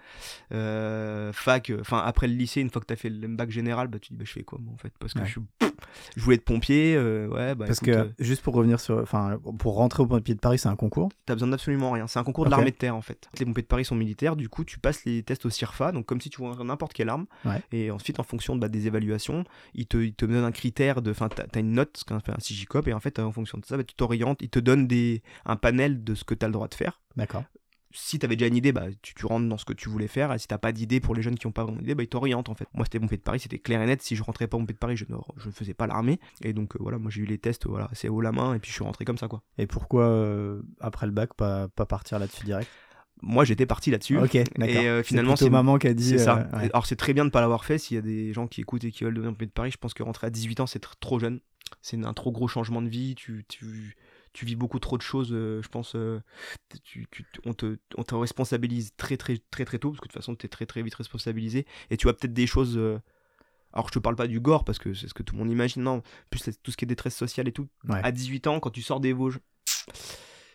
C: Euh, fac, enfin, après le lycée, une fois que t'as fait le bac général, bah, tu dis bah, je fais quoi, moi, en fait? Parce que
B: Ouais.
C: je, suis- je voulais être pompier, euh, ouais, bah,
B: Parce
C: écoute,
B: que
C: euh,
B: juste pour revenir sur, enfin, pour rentrer au pompier de Paris, c'est un concours.
C: T'as besoin d'absolument rien. C'est un concours de l'armée de terre en fait. Les pompiers de Paris sont militaires, du coup tu passes les tests au CIRFA, donc comme si tu vois n'importe quelle arme.
B: Ouais.
C: Et ensuite en fonction bah, des évaluations, ils te, ils te donnent un critère de. Enfin, t'as t'as une note, ce qu'on appelle un CIGICOP, et en fait en fonction de ça, bah, tu t'orientes, ils te donnent des, un panel de ce que tu as le droit de faire.
B: D'accord.
C: Si tu avais déjà une idée, bah, tu, tu rentres dans ce que tu voulais faire. Et si t'as pas d'idée pour les jeunes qui ont pas vraiment d'idée, bah, ils t'orientent en fait. Moi, c'était pompier de Paris, c'était clair et net. Si je rentrais pas pompier de Paris, je ne je faisais pas l'armée. Et donc, euh, voilà, moi j'ai eu les tests, voilà, c'est haut la main, et puis je suis rentré comme ça, quoi.
B: Et pourquoi euh, après le bac pas, pas partir là-dessus direct?
C: Moi, j'étais parti là-dessus.
B: Ok, d'accord.
C: Et euh,
B: C'est
C: finalement, c'est
B: maman qui a dit.
C: C'est ça.
B: ouais.
C: Alors c'est très bien de ne pas l'avoir fait. S'il y a des gens qui écoutent et qui veulent devenir pompier de Paris, je pense que rentrer à 18 ans, c'est tr- trop jeune. C'est un trop gros changement de vie. Tu, tu, tu vis beaucoup trop de choses. euh, je pense, euh, tu, tu- on, te, on te responsabilise très très très très tôt parce que de toute façon, tu es très très vite responsabilisé. Et tu as peut-être des choses. euh, alors je te parle pas du gore parce que c'est ce que tout le monde imagine. Non, plus tout ce qui est détresse sociale et tout.
B: Ouais.
C: À 18 ans, quand tu sors des Vosges.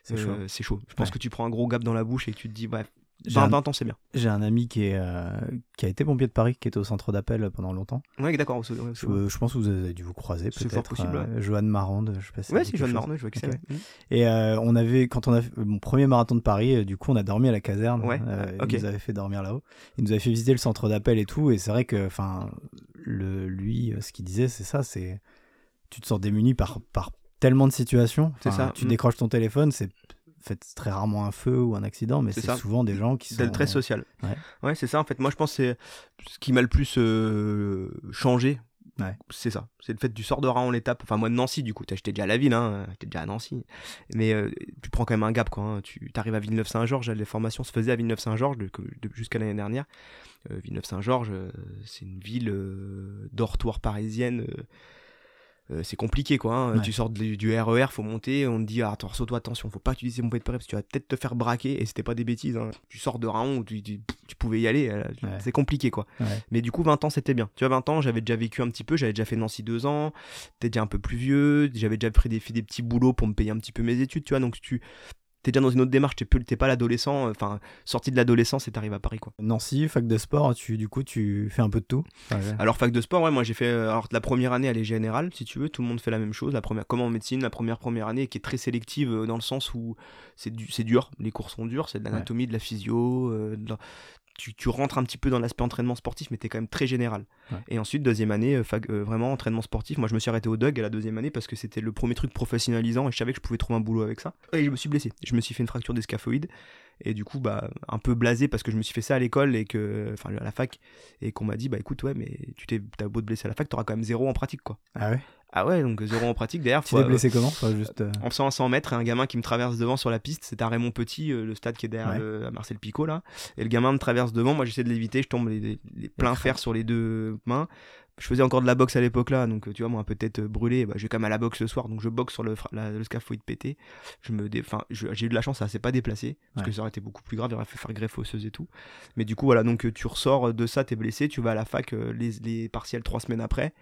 B: C'est
C: euh,
B: chaud.
C: Je pense
B: Ouais.
C: que tu prends un gros gap dans la bouche et que tu te dis, bref,
B: J'ai
C: 20,
B: un-
C: 20 ans, c'est bien.
B: J'ai un ami qui, est, euh, qui a été pompier de Paris, qui était au centre d'appel pendant longtemps.
C: Ouais, d'accord. c'est- ouais, c'est
B: Je, pense que vous avez dû vous croiser
C: C'est
B: peut-être.
C: fort possible,
B: euh, Joanne Marande, je sais pas si
C: Ouais, c'est Joanne. Marneux, je vois que c'est.
B: Ok.
C: ouais. Mhm.
B: Et euh, on avait, quand on a fait mon premier marathon de Paris, du coup, on a dormi à la caserne.
C: Ouais,
B: Euh,
C: ok.
B: Il nous avait fait dormir là-haut. Il nous avait fait visiter le centre d'appel et tout. Et c'est vrai que, enfin, lui, ce qu'il disait, c'est ça, c'est tu te sens démuni par, par tellement de situations.
C: C'est ça,
B: Tu
C: mm.
B: décroches ton téléphone, c'est fait très rarement un feu ou un accident, mais
C: C'est
B: souvent des gens qui sont
C: C'est très social.
B: ouais.
C: Ouais, c'est ça en fait. Moi, je pense que c'est ce qui m'a le plus euh, changé.
B: Ouais.
C: C'est ça. C'est le fait du sort de Raon l'étape. Enfin, moi de Nancy, du coup, j'étais déjà à la ville, hein. J'étais déjà à Nancy. Mais euh, tu prends quand même un gap, quoi. hein. Tu arrives à Villeneuve-Saint-Georges. Les formations se faisaient à Villeneuve-Saint-Georges jusqu'à l'année dernière. Euh, Villeneuve-Saint-Georges, c'est une ville dortoir parisienne. Euh, c'est compliqué quoi. hein.
B: Ouais.
C: Tu sors de- du RER, faut monter, on te dit ah, attends, toi attention, faut pas utiliser mon de Paris parce que tu vas peut-être te faire braquer et c'était pas des bêtises. hein. Tu sors de Raon où tu, tu, tu pouvais y aller, euh,
B: Ouais.
C: c'est compliqué quoi.
B: Ouais.
C: Mais du coup 20 ans c'était bien. Tu vois 20 ans, j'avais déjà vécu un petit peu, j'avais déjà fait Nancy deux ans, t'es déjà un peu plus vieux, j'avais déjà pris des, fait des petits boulots pour me payer un petit peu mes études, tu vois. Donc tu t'es déjà dans une autre démarche, t'es plus- t'es pas l'adolescent, euh, enfin sorti de l'adolescence et t'arrives à Paris quoi.
B: Nancy, fac de sport, tu, du coup, tu fais un peu de tout. Ouais.
C: Alors fac de sport, ouais, moi j'ai fait euh, alors la première année elle est générale si tu veux, tout le monde fait la même chose. La première, comme en médecine, la première première année qui est très sélective euh, dans le sens où c'est du, c'est dur, les cours sont durs, c'est de l'anatomie, de la physio, euh, de la- tu, tu rentres un petit peu dans l'aspect entraînement sportif, mais t'es quand même très général.
B: Ouais.
C: Et ensuite deuxième année, euh, fac- euh, vraiment entraînement sportif. Moi je me suis arrêté au Doug à la deuxième année parce que c'était le premier truc professionnalisant et je savais que je pouvais trouver un boulot avec ça. Et je me suis blessé, je me suis fait une fracture des scaphoïdes. Et du coup, bah, un peu blasé parce que je me suis fait ça à l'école et que, enfin, à la fac, et qu'on m'a dit, bah écoute, ouais, mais tu t'es, t'as beau te blesser à la fac, t'auras quand même zéro en pratique, quoi.
B: Ah ouais?
C: Ah ouais, donc zéro en pratique. Derrière,
B: Tu t'es blessé comment Enfin, juste, euh,
C: en faisant un 100 mètres et un gamin qui me traverse devant sur la piste, c'est à Raymond Petit, euh, le stade qui est derrière
B: Ouais.
C: le- à Marcel Picot là. Et le gamin me traverse devant, moi j'essaie de l'éviter, je tombe les, les- les pleins fers sur les deux mains. Je faisais encore de la boxe à l'époque là, donc euh, tu vois, moi un peu tête euh, brûlée, bah, je vais quand même à la boxe le soir, donc je boxe sur le, la- le scaphoïde pété. Je me dé- enfin, j'ai eu de la chance, ça s'est pas déplacé, parce
B: Ouais.
C: que ça aurait été beaucoup plus grave, il aurait fait faire greffe osseuse et tout. Mais du coup, voilà, donc euh, tu ressors de ça, t'es blessé, tu vas à la fac, euh, les, les partiels trois semaines après.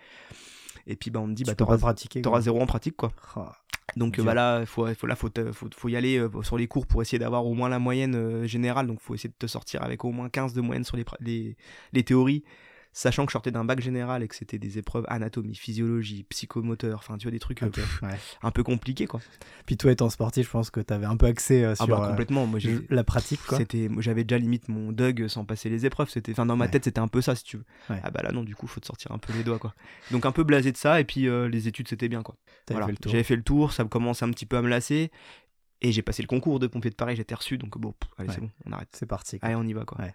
C: Et puis bah, on te dit,
B: tu
C: bah, t'auras,
B: pratiquer.
C: t'auras
B: quoi.
C: zéro en pratique quoi.
B: Ah,
C: Donc bah là, faut, faut, là faut, faut, faut y aller euh, sur les cours pour essayer d'avoir au moins la moyenne euh, générale. Donc faut essayer de te sortir avec au moins 15 de moyenne sur les, les, les théories. Sachant que je sortais d'un bac général et que c'était des épreuves anatomie, physiologie, psychomoteur, enfin tu vois des trucs euh,
B: ouais.
C: un peu compliqués quoi.
B: Puis toi étant sportif, je pense que t'avais un peu accès euh,
C: Ah
B: sur
C: bah
B: euh,
C: complètement, moi j'ai
B: la pratique quoi.
C: c'était j'avais déjà limite mon Doug sans passer les épreuves, c'était enfin dans ma
B: Ouais.
C: tête c'était un peu ça si tu veux.
B: Ouais.
C: Ah bah là non, du coup faut te sortir un peu les doigts quoi. Donc un peu blasé de ça et puis euh, les études c'était bien quoi. Voilà.
B: fait le tour.
C: J'avais fait le tour, ça me commençait un petit peu à me lasser. Et j'ai passé le concours de pompier de Paris, j'étais reçu, donc bon, pff, allez,
B: Ouais.
C: c'est bon, on arrête.
B: C'est parti. quoi.
C: Allez, on y va, quoi.
B: Ouais.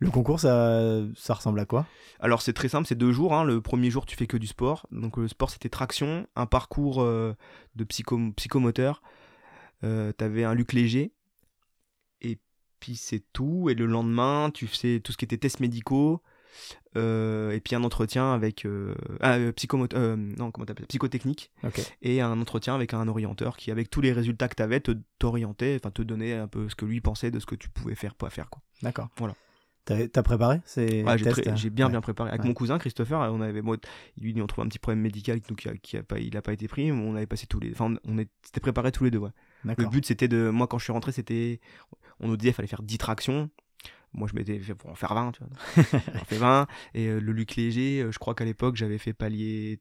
B: Le concours, ça, ça ressemble à quoi?
C: Alors, c'est très simple, c'est deux jours. hein. Le premier jour, tu fais que du sport. Donc, le sport, c'était traction, un parcours euh, de psycho psychomoteur. Euh, T'avais un Luc léger. Et puis, c'est tout. Et le lendemain, tu fais tout ce qui était tests médicaux. Euh, et puis un entretien avec euh, ah, euh, non, comment psychotechnique et un entretien avec un orienteur qui, avec tous les résultats que tu avais, t'orientait, enfin te donnait un peu ce que lui pensait de ce que tu pouvais faire, pas faire. Quoi.
B: D'accord.
C: Voilà.
B: T'as préparé ces
C: Ouais, j'ai,
B: euh
C: j'ai bien
B: Ouais.
C: bien préparé. Avec
B: Ouais.
C: mon cousin Christopher, on avait, moi, lui, a trouvé un petit problème médical, donc il a, qui a pas, il a pas été pris. On avait passé tous les, enfin, on est, c'était préparé tous les deux. Ouais. Le but, c'était de, moi, quand je suis rentré, c'était, on nous disait, fallait faire 10 tractions. Moi, je m'étais fait pour en faire 20, tu vois. *laughs* J'en fais 20. Et euh, le Luc Léger, euh, je crois qu'à l'époque, j'avais fait palier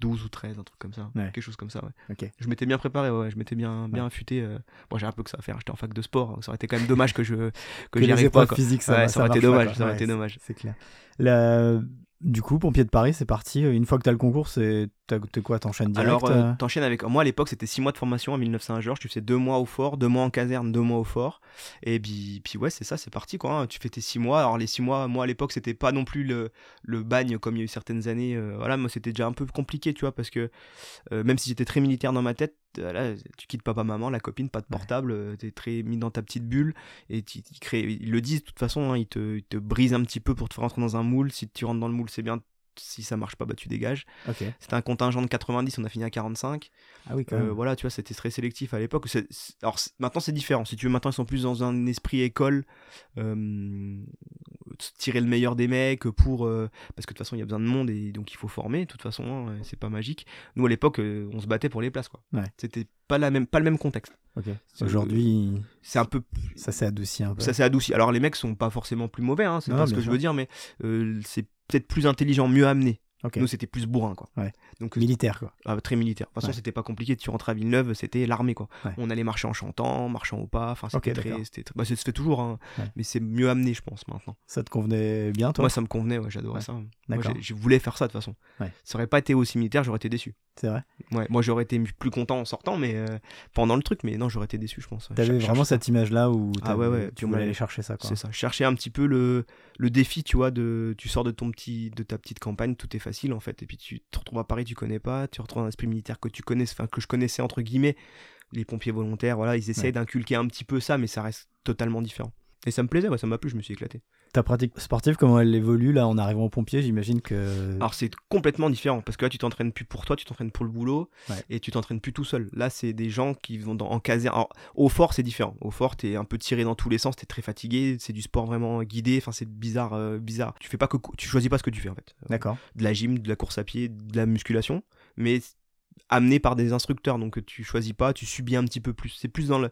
C: 12 ou 13, un truc comme ça.
B: Ouais.
C: Quelque chose comme ça, ouais. Je m'étais bien préparé, ouais, je m'étais bien, bien affûté. euh. Bon, j'ai un peu que ça à faire, j'étais en fac de sport. Ça aurait été quand même dommage que je que,
B: Que
C: j'y arrive pas. Quoi.
B: physiques, ça,
C: Ouais, ça aurait été
B: pas,
C: dommage, ça aurait été dommage.
B: C'est clair. La- Du coup, pompier de Paris, c'est parti. Une fois que t'as le concours, c'est t'as- t'es quoi T'enchaînes direct
C: Alors, euh,
B: euh
C: t'enchaînes avec. Moi, à l'époque, c'était 6 mois de formation à 1900-Georges. Tu faisais 2 mois au fort, 2 mois en caserne, 2 mois au fort. Et puis, puis ouais, c'est ça, c'est parti quoi. hein. Tu fais tes 6 mois. Alors, les 6 mois, moi à l'époque, c'était pas non plus le, le bagne comme il y a eu certaines années. euh, voilà, moi, c'était déjà un peu compliqué, tu vois, parce que euh, même si j'étais très militaire dans ma tête, là, tu quittes papa-maman, la copine, pas de portable, euh, t'es très mis dans ta petite bulle. Et tu- ils, créent- ils le disent de toute façon, hein, ils, te, ils te brisent un petit peu pour te faire rentrer dans un moule. Si tu rentres dans le moule, c'est bien. Si ça marche pas, bah tu dégages. C'était un contingent de 90, on a fini à 45.
B: Ah oui, quand
C: Euh, voilà, tu vois, c'était très sélectif à l'époque. Alors maintenant, c'est différent. Si tu veux, maintenant, ils sont plus dans un esprit école, euh, tirer le meilleur des mecs pour. euh, parce que de toute façon, il y a besoin de monde et donc il faut former. De toute façon, hein, c'est pas magique. Nous, à l'époque, on se battait pour les places, quoi.
B: Ouais.
C: C'était pas, la même, pas le même contexte.
B: Aujourd'hui,
C: C'est un peu.
B: ça s'est adouci un peu.
C: Ça s'est adouci. Alors, les mecs sont pas forcément plus mauvais, hein, c'est pas ce que je veux dire, mais euh, c'est peut-être plus intelligent, mieux amené. Nous, c'était plus bourrin, quoi.
B: Ouais.
C: Donc,
B: Militaire, quoi.
C: ah, très militaire. De toute façon,
B: Ouais.
C: c'était pas compliqué. Tu rentrais à Villeneuve, c'était l'armée, quoi.
B: Ouais.
C: On allait marcher en chantant, marchant au pas. Enfin, c'était très. c'était très- bah, ça se fait toujours, hein.
B: Ouais.
C: mais c'est mieux amené, je pense, maintenant.
B: Ça te convenait bien, toi?
C: Moi, ça me convenait, ouais, j'adorais
B: Ouais.
C: ça. Moi, je voulais faire ça, de toute façon.
B: Ouais.
C: Ça aurait pas été aussi militaire, j'aurais été déçu.
B: C'est vrai.
C: Ouais, moi, j'aurais été plus content en sortant, mais euh, pendant le truc, mais non, j'aurais été déçu, je pense. ouais.
B: T'avais vraiment
C: ça.
B: cette image-là où
C: Ah ouais,
B: t'avais-
C: ouais,
B: tu voulais aller chercher ça.
C: C'est ça. Chercher un petit peu le, le défi, tu vois, de tu sors de ton petit de ta petite campagne, tout est facile en fait, et puis tu te retrouves à Paris, tu connais pas, tu retrouves un esprit militaire que tu connais, enfin que je connaissais entre guillemets, les pompiers volontaires, voilà, ils essayent d'inculquer un petit peu ça, mais ça reste totalement différent. Et ça me plaisait, ouais, ça m'a plu, je me suis éclaté.
B: Ta pratique sportive, comment elle évolue là en arrivant au pompier J'imagine que.
C: Alors c'est complètement différent parce que là tu t'entraînes plus pour toi, tu t'entraînes pour le boulot
B: Ouais.
C: et tu t'entraînes plus tout seul. Là c'est des gens qui vont dans, en caserne. Alors au fort c'est différent. Au fort t'es un peu tiré dans tous les sens, t'es très fatigué, c'est du sport vraiment guidé. Enfin c'est bizarre, euh, bizarre. Tu fais pas que tu choisis pas ce que tu fais en fait.
B: D'accord.
C: De la gym, de la course à pied, de la musculation, mais amené par des instructeurs donc tu choisis pas, tu subis un petit peu plus. C'est plus dans le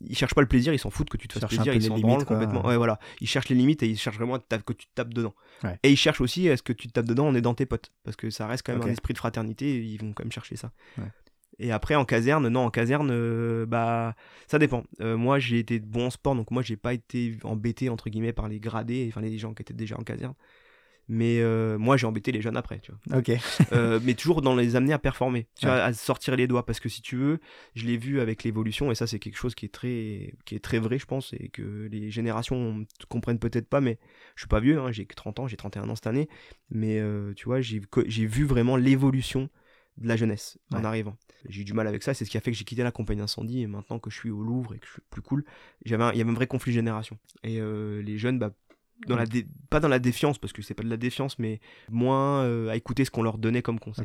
C: ils cherchent pas le plaisir, ils s'en foutent que tu te fasses plaisir, ils
B: les
C: s'en
B: limites,
C: branlent
B: quoi.
C: complètement. Ouais, voilà. Ils cherchent les limites et ils cherchent vraiment que tu te tapes dedans.
B: Ouais.
C: Et ils cherchent aussi est-ce que tu te tapes dedans en aidant tes potes parce que ça reste quand même un esprit de fraternité et ils vont quand même chercher ça.
B: Ouais.
C: Et après en caserne, non, en caserne, euh, bah ça dépend. Euh, moi j'ai été bon en sport donc moi j'ai pas été embêté entre guillemets par les gradés, enfin les gens qui étaient déjà en caserne. Mais euh, moi j'ai embêté les jeunes après, tu vois.
B: Ok. *laughs*
C: Euh, mais toujours dans les amener à performer, tu
B: Ouais.
C: à sortir les doigts. Parce que si tu veux, je l'ai vu avec l'évolution, et ça c'est quelque chose qui est très, qui est très vrai, je pense, et que les générations ne comprennent peut-être pas, mais je suis pas vieux, hein, j'ai que 30 ans, j'ai 31 ans cette année, mais euh, tu vois, j'ai j'ai vu vraiment l'évolution de la jeunesse en arrivant. J'ai eu du mal avec ça, c'est ce qui a fait que j'ai quitté la compagnie incendie, et maintenant que je suis au Louvre et que je suis plus cool, j'avais il y avait un vrai conflit de génération. Et euh, les jeunes, bah, dans la dé- pas dans la défiance, parce que c'est pas de la défiance, mais moins euh, à écouter ce qu'on leur donnait comme conseil.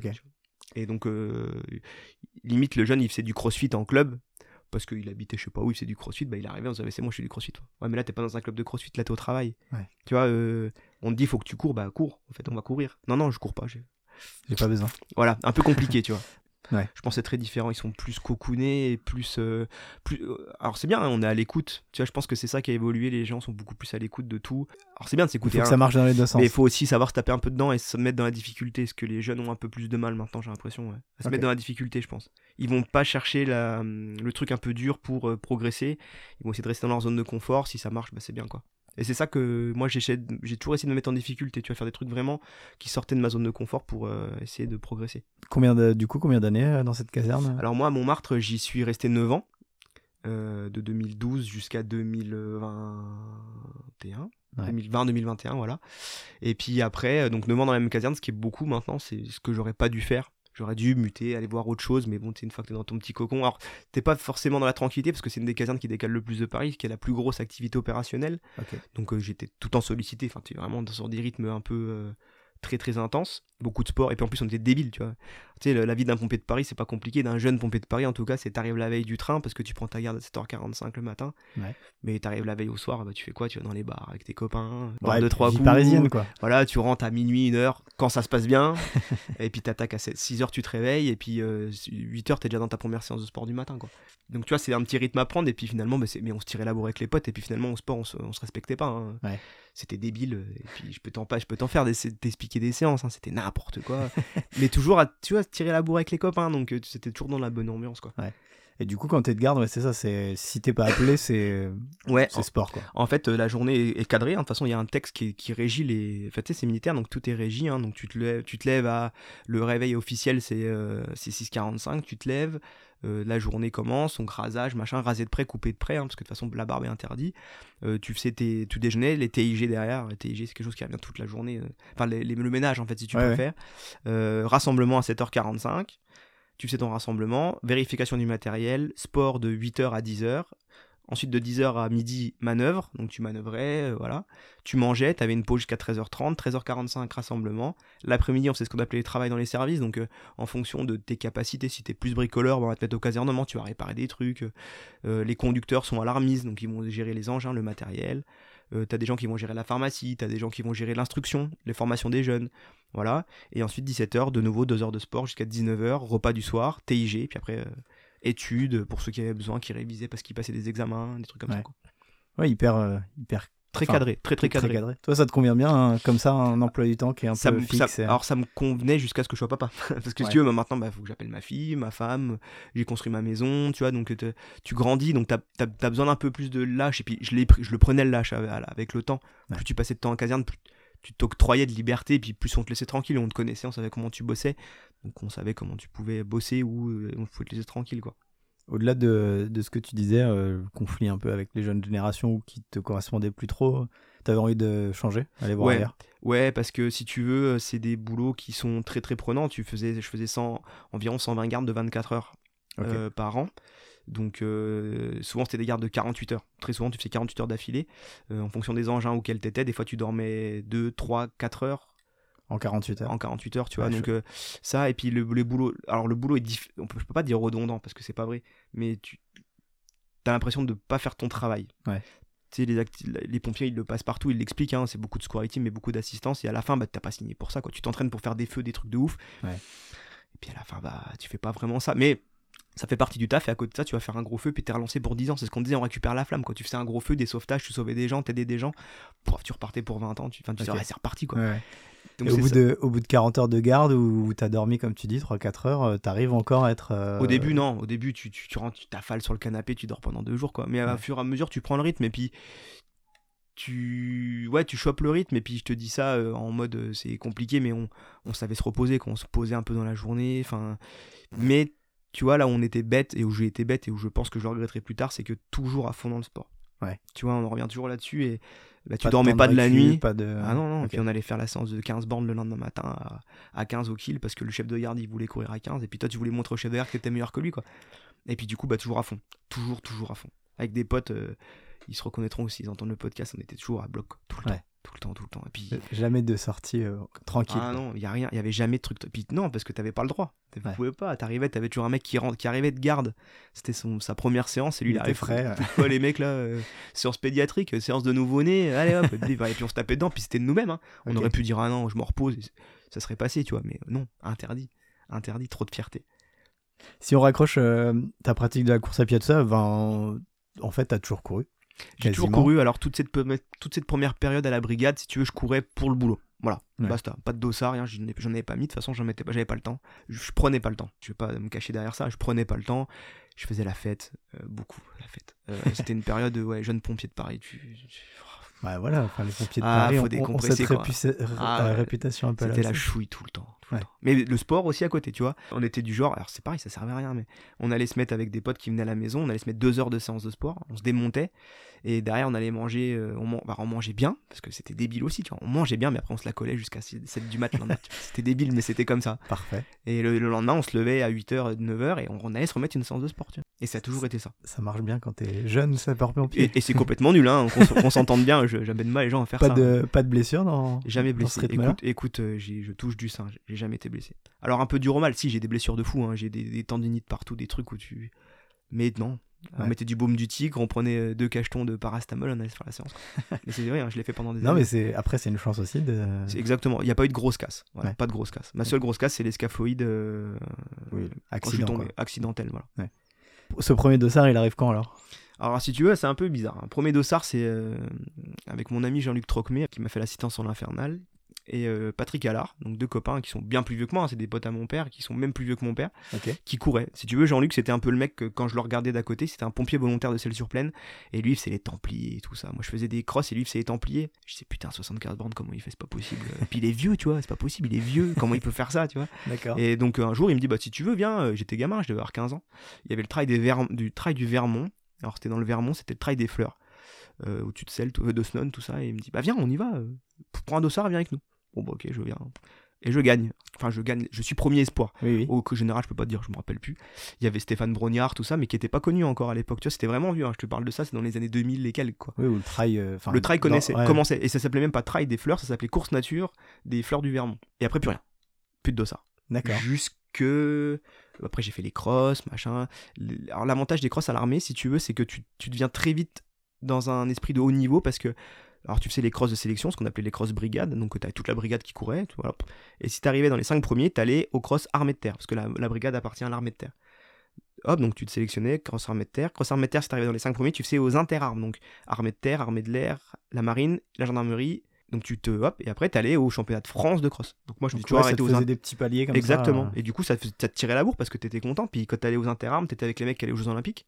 C: Et donc, euh, limite, le jeune, il faisait du crossfit en club, parce qu'il habitait, je sais pas où, il faisait du crossfit, bah, il arrivait, on se disait, c'est moi, je fais du crossfit. Ouais, mais là, t'es pas dans un club de crossfit, là, t'es au travail.
B: Ouais.
C: Tu vois, euh, on te dit, faut que tu cours, bah, cours. En fait, on va courir. Non, non, je cours pas. J'ai
B: pas besoin.
C: Voilà, un peu compliqué, tu vois. *laughs*
B: Ouais.
C: Je pense que c'est très différent. Ils sont plus cocoonés et plus. euh, plus euh, alors, c'est bien, hein, on est à l'écoute. Tu vois, je pense que c'est ça qui a évolué. Les gens sont beaucoup plus à l'écoute de tout. Alors, c'est bien de
B: Il
C: s'écouter.
B: que
C: hein,
B: ça marche dans les deux sens.
C: mais il faut aussi savoir se taper un peu dedans et se mettre dans la difficulté. Ce que les jeunes ont un peu plus de mal maintenant, j'ai l'impression. ouais. À se mettre dans la difficulté, je pense. Ils vont pas chercher la, le truc un peu dur pour euh, progresser. Ils vont essayer de rester dans leur zone de confort. Si ça marche, bah, c'est bien, quoi. Et c'est ça que moi, j'ai toujours essayé de me mettre en difficulté. Tu vas faire des trucs vraiment qui sortaient de ma zone de confort pour euh, essayer de progresser.
B: Combien de, du coup, combien d'années euh, dans cette caserne
C: Alors moi, à Montmartre, j'y suis resté 9 ans, euh, de 2012 jusqu'à 2021.
B: Ouais.
C: 2020-2021, voilà. Et puis après, euh, donc 9 ans dans la même caserne, ce qui est beaucoup maintenant, c'est ce que j'aurais pas dû faire. J'aurais dû muter, aller voir autre chose, mais bon, tu une fois que t'es dans ton petit cocon. Alors, t'es pas forcément dans la tranquillité, parce que c'est une des casernes qui décale le plus de Paris, qui a la plus grosse activité opérationnelle. Donc, euh, j'étais tout le temps sollicité. Enfin, tu es vraiment dans des rythmes un peu. Euh, très très intense, beaucoup de sport, et puis en plus on était débiles, tu vois. Tu sais, la vie d'un pompier de Paris, c'est pas compliqué, d'un jeune pompier de Paris en tout cas, c'est t'arrives la veille du train parce que tu prends ta garde à 7h45 le matin,
B: ouais.
C: mais t'arrives la veille au soir, bah, tu fais quoi? Tu vas dans les bars avec tes copains,
B: ouais, deux, trois coups. parisienne quoi.
C: Voilà, tu rentres à minuit, une heure, quand ça se passe bien, *laughs* et puis t'attaques à 6h, tu te réveilles, et puis euh, 8h, t'es déjà dans ta première séance de sport du matin, quoi. Donc tu vois, c'est un petit rythme à prendre, et puis finalement, bah, mais on se tirait la bourre avec les potes, et puis finalement, au sport, on se, on se respectait pas. Hein.
B: Ouais
C: c'était débile. Et puis je peux t'en pas, je peux t'en faire t'expliquer des séances. Hein, c'était n'importe quoi. *laughs* mais toujours à, tu vois, tirer la bourre avec les copains. Donc euh, c'était toujours dans la bonne ambiance, quoi.
B: Ouais. Et du coup, quand t'es de garde, ouais, c'est ça. C'est si t'es pas appelé, c'est *laughs*
C: ouais,
B: c'est sport quoi.
C: En fait, euh, la journée est cadrée. Hein. De toute façon, il y a un texte qui, qui régit les. En fait, c'est militaire, donc tout est régi. Hein. Donc tu te lèves, tu te lèves à le réveil officiel, c'est euh, 6h45. Tu te lèves. Euh, la journée commence, son rasage, machin, rasé de près, coupé de près, hein, parce que de toute façon la barbe est interdite. Euh, tu fais tes, tout déjeuner, les TIG derrière, les TIG c'est quelque chose qui revient toute la journée, euh, enfin les, le ménage en fait si tu peux préfères. rassemblement à 7h45, tu fais ton rassemblement, vérification du matériel, sport de 8h à 10h, Ensuite, de 10h à midi, manœuvre. Donc, tu manœuvrais, euh, voilà. Tu mangeais, tu avais une pause jusqu'à 13h30, 13h45, rassemblement. L'après-midi, on sait ce qu'on appelait le travail dans les services. Donc, euh, en fonction de tes capacités, si tu es plus bricoleur, on va te mettre au casernement, tu vas réparer des trucs. Euh, les conducteurs sont alarmistes, donc ils vont gérer les engins, le matériel. tu as des gens qui vont gérer la pharmacie, tu as des gens qui vont gérer l'instruction, les formations des jeunes. Voilà. Et ensuite, 17h, de nouveau, 2 heures de sport jusqu'à 19h, repas du soir, TIG, puis après études pour ceux qui avaient besoin, qui révisaient parce qu'ils passaient des examens, des trucs comme ça. Quoi.
B: Ouais, hyper, euh, hyper
C: très cadré, très très cadré. cadré.
B: Toi, ça te convient bien, hein, comme ça, un emploi du temps qui est un peu fixe.
C: Alors, ça me convenait jusqu'à ce que je sois papa. *laughs* Parce que si tu veux, maintenant, il bah, faut que j'appelle ma fille, ma femme, j'ai construit ma maison, tu vois, donc tu grandis, donc tu as, besoin d'un peu plus de lâche. Et puis, je, je le prenais le lâche avec le temps. Plus tu passais de temps en caserne, plus tu t'octroyais de liberté, et puis plus on te laissait tranquille, on te connaissait, on savait comment tu bossais. Donc, on savait comment tu pouvais bosser ou euh, on pouvait te laisser tranquille, quoi
B: au-delà de, de, ce que tu disais, euh, conflit un peu avec les jeunes générations qui te correspondaient plus trop, tu avais envie de changer, aller voir
C: ouais.
B: ailleurs?
C: Ouais, parce que si tu veux, euh, c'est des boulots qui sont très très prenants. Tu faisais, je faisais 100, environ 120 gardes de 24 heures euh, par an. Donc souvent c'était des gardes de 48 heures. Très souvent tu faisais 48 heures d'affilée. en fonction des engins auxquels tu étais, des fois tu dormais 2, 3, 4 heures
B: en 48 heures.
C: En 48 heures, tu vois. donc, euh, ça, et puis le, les boulots. Alors, le boulot est. Diff... On peut, je peux pas dire redondant parce que c'est pas vrai, mais tu as l'impression de pas faire ton travail.
B: Ouais.
C: Tu sais, les, les pompiers, ils le passent partout, ils l'expliquent. Hein, c'est beaucoup de squarity, mais beaucoup d'assistance. Et à la fin, bah, t'as pas signé pour ça. Quoi. Tu t'entraînes pour faire des feux, des trucs de ouf.
B: Ouais.
C: Et puis à la fin, bah, tu fais pas vraiment ça. Mais ça fait partie du taf et à côté de ça tu vas faire un gros feu puis t'es relancé pour 10 ans c'est ce qu'on disait on récupère la flamme quand tu faisais un gros feu des sauvetages tu sauvais des gens t'aidais des gens pour tu repartais pour 20 ans tu, enfin, tu c'est reparti quoi
B: ouais au, bout de, au bout de 40 heures de garde où tu as dormi, comme tu dis, 3-4 heures, euh, tu arrives encore à être. Euh,
C: au début, non. Au début, tu, tu, tu rentres, tu t'affales sur le canapé, tu dors pendant deux jours. quoi. Mais à fur et à mesure, tu prends le rythme et puis tu ouais tu chopes le rythme et puis je te dis ça euh, en mode c'est compliqué mais on, on savait se reposer qu'on se posait un peu dans la journée enfin mais tu vois là où on était bête et où j'ai été bête et où je pense que je le regretterai plus tard c'est que toujours à fond dans le sport
B: ouais
C: tu vois on en revient toujours là-dessus et bah, tu dormais pas de, la nuit.
B: Pas de...
C: Ah non, non. Et puis on allait faire la séance de 15 bornes le lendemain matin à, à 15 au kill parce que le chef de garde il voulait courir à 15 et puis toi tu voulais montrer au chef de garde que t'étais meilleur que lui quoi. Et puis du coup, bah toujours à fond. Toujours, toujours à fond. Avec des potes, euh, ils se reconnaîtront aussi, ils entendent le podcast, on était toujours à bloc tout le temps tout le temps, tout le temps. Et puis...
B: Jamais de sortie euh, tranquille.
C: Ah non, il y a rien, il y avait jamais de truc. Puis non, parce que t'avais pas le droit. Tu ouais. pouvais pas. T'arrivais, t'avais toujours un mec qui rentre, qui arrivait de garde. C'était son sa première séance et lui il,
B: frais.
C: Quoi, les mecs là, euh, séance pédiatrique, euh, séance de nouveau-né, allez hop. et, puis, on se tapait dedans. Puis c'était de nous-mêmes. Hein. On aurait pu dire ah non, je me repose, ça serait passé, tu vois. Mais non, interdit, interdit, trop de fierté.
B: Si on raccroche ta pratique de la course à pied de ça, ben, en fait, t'as toujours couru.
C: J'ai toujours couru. Alors, toute cette, toute cette première période à la brigade, si tu veux, je courais pour le boulot. Voilà, basta. Pas de dossard, rien. J'en avais pas mis. De toute façon, j'en mettais pas. J'avais pas le temps. Je, prenais pas le temps. Je vais pas me cacher derrière ça. Je prenais pas le temps. Je faisais la fête, euh, beaucoup la fête. Euh, *laughs* c'était une période, ouais, jeune pompier de Paris. Tu,
B: Bah voilà, enfin, les pompiers de
C: Ah,
B: Paris
C: faut
B: ont,
C: décompresser,
B: cette
C: quoi. Ah,
B: euh,
C: ouais.
B: réputation un peu
C: C'était la chouille tout le temps. tout le
B: Ouais.
C: temps. Mais le sport aussi à côté, tu vois. On était du genre, alors c'est pareil, ça servait à rien, mais on allait se mettre avec des potes qui venaient à la maison, on allait se mettre deux heures de séance de sport, on se démontait, et derrière on allait manger, euh, on, man- bah, on mangeait bien, parce que c'était débile aussi, tu vois. On mangeait bien, mais après on se la collait jusqu'à 7 du mat le lendemain. tu vois. *laughs* C'était débile, mais c'était comme ça.
B: Parfait.
C: Et le, le lendemain, on se levait à 8h, 9h, et on, on allait se remettre une séance de sport, tu vois. Et ça a toujours été ça.
B: Ça marche bien quand t'es jeune sapeur-pompier.
C: Et, et c'est complètement nul, hein, qu'on s'entende bien, j'amène mal les gens à faire
B: Pas
C: ça.
B: de, pas de blessure dans.
C: Jamais
B: dans
C: blessé.
B: rythme-là
C: Écoute, écoute euh, j'ai- je touche du sein, j'ai- j'ai jamais été blessé. Alors un peu dur au mal, si j'ai des blessures de fou, hein, j'ai des, des tendinites partout, des trucs où tu. Mais non. On
B: Ouais.
C: mettait du baume du tigre, on prenait euh, deux cachetons de parastamol, on allait faire la séance. *laughs* mais c'est vrai, hein, je l'ai fait pendant des
B: Non,
C: années.
B: mais c'est après, c'est une chance aussi de.
C: C'est exactement, il n'y a pas eu de grosse casse. Voilà,
B: Ouais.
C: Pas de grosse casse. Ma seule grosse casse, c'est les scaphoïdes euh,
B: Oui, accident.
C: tombé, accidentel. Voilà.
B: Ce premier dossard, il arrive quand alors?
C: Alors, si tu veux, c'est un peu bizarre. Un premier dossard, c'est euh, avec mon ami Jean-Luc Trocmé, qui m'a fait l'assistance en l'infernal, et euh, Patrick Allard, donc deux copains qui sont bien plus vieux que moi, hein, c'est des potes à mon père, qui sont même plus vieux que mon père, qui couraient. Si tu veux, Jean-Luc, c'était un peu le mec que quand je le regardais d'à côté, c'était un pompier volontaire de Celle-sur-Plaine, et lui, c'est les Templiers et tout ça. Moi, je faisais des crosses, et lui, c'est les Templiers. Je disais, putain, 75 bornes, comment il fait, c'est pas possible. Et puis il est vieux, tu vois, c'est pas possible, il est vieux, comment il peut faire ça, tu vois.
B: D'accord.
C: Et donc un jour, il me dit bah si tu veux, viens. Euh, J'étais gamin, je devais avoir 15 ans. Il y avait le trail des Ver- du trail du Vermont. Alors c'était dans le Vermont, c'était le trail des fleurs. Euh, au-dessus de Celle, de Snon, tout ça. Et il me dit bah viens, on y va. euh, Prends un dossard, viens avec nous. Bon bah ok, je viens. Et je gagne. Enfin, je gagne. Je suis premier espoir.
B: Oui, oui.
C: Au général, je peux pas te dire, je me rappelle plus. Il y avait Stéphane Brognard, tout ça, mais qui était pas connu encore à l'époque. Tu vois, c'était vraiment vieux. hein. Je te parle de ça, c'est dans les années 2000 et quelques quoi.
B: Oui, ou le trail. euh,
C: Le trail connaissait,
B: ouais.
C: commençait. Et ça s'appelait même pas trail des fleurs, ça s'appelait course nature des fleurs du Vermont. Et après, plus rien. Plus de dossard.
B: D'accord.
C: Jusque. Après, j'ai fait les crosses, machin. Alors, l'avantage des crosses à l'armée, si tu veux, c'est que tu, tu deviens très vite dans un esprit de haut niveau parce que. Alors, tu faisais les crosses de sélection, ce qu'on appelait les crosses brigades, donc tu as toute la brigade qui courait. tu. Et si tu arrivais dans les 5 premiers, tu allais aux crosses armée de terre, parce que la, la brigade appartient à l'armée de terre. Hop, donc tu te sélectionnais, cross armée de terre. Cross armée de terre, si t'arrivais dans les 5 premiers, tu faisais aux interarmes, donc armée de terre, armée de l'air, la marine, la gendarmerie. Donc tu te hop, et après t'allais au championnat de France de cross. Donc moi je me suis
B: Donc,
C: toujours
B: ouais,
C: aux
B: des petits paliers comme
C: Exactement.
B: ça. euh.
C: Et du coup, ça, ça te tirait la bourre parce que t'étais content. Puis quand t'allais aux interarmes, t'étais avec les mecs qui allaient aux Jeux Olympiques.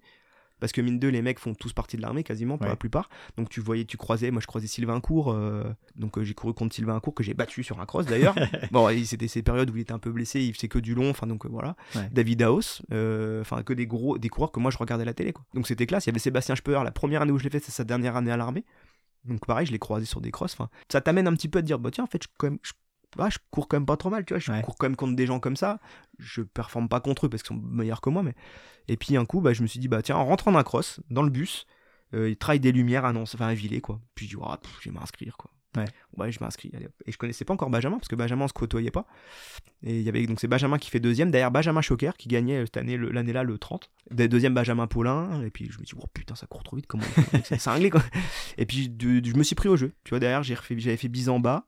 C: Parce que mine de, les mecs font tous partie de l'armée quasiment pour
B: Ouais.
C: la plupart. Donc tu voyais, tu croisais. Moi, je croisais Sylvain Cour. euh, donc euh, j'ai couru contre Sylvain Cour que j'ai battu sur un cross d'ailleurs. *laughs* bon, c'était ces périodes où il était un peu blessé. Il faisait que du long. Enfin donc euh, voilà.
B: Ouais.
C: David euh, Enfin que des gros, des coureurs que moi je regardais à la télé quoi. Donc c'était classe. Il y avait Sébastien Speur. La première année où je l'ai fait, c'est sa dernière année à l'armée. Donc pareil, je l'ai croisé sur des crosses. Enfin, ça t'amène un petit peu à te dire, bah tiens, en fait, je, quand même, je, je cours quand même pas trop mal, tu vois. Je
B: Ouais.
C: cours quand même contre des gens comme ça. Je performe pas contre eux parce qu'ils sont meilleurs que moi, mais. Et puis un coup, bah, je me suis dit, bah tiens, en rentrant d'un cross, dans le bus, euh, il travaille des lumières à Nantes, enfin à Villers, quoi. Puis je dis, pff, je vais m'inscrire, quoi.
B: Ouais.
C: Ouais, je m'inscris. Et je connaissais pas encore Benjamin parce que Benjamin on se côtoyait pas. Et il y avait donc c'est Benjamin qui fait deuxième, derrière Benjamin Choquer qui gagnait euh, cette année, le- l'année-là, le 30. Des- Deuxième Benjamin Paulin. Et puis je me suis dit, oh putain, ça court trop vite, comment C'est *laughs* cinglé, quoi. Et puis de- je me suis pris au jeu. Tu vois, derrière, j'ai refait- j'avais fait Bizamba.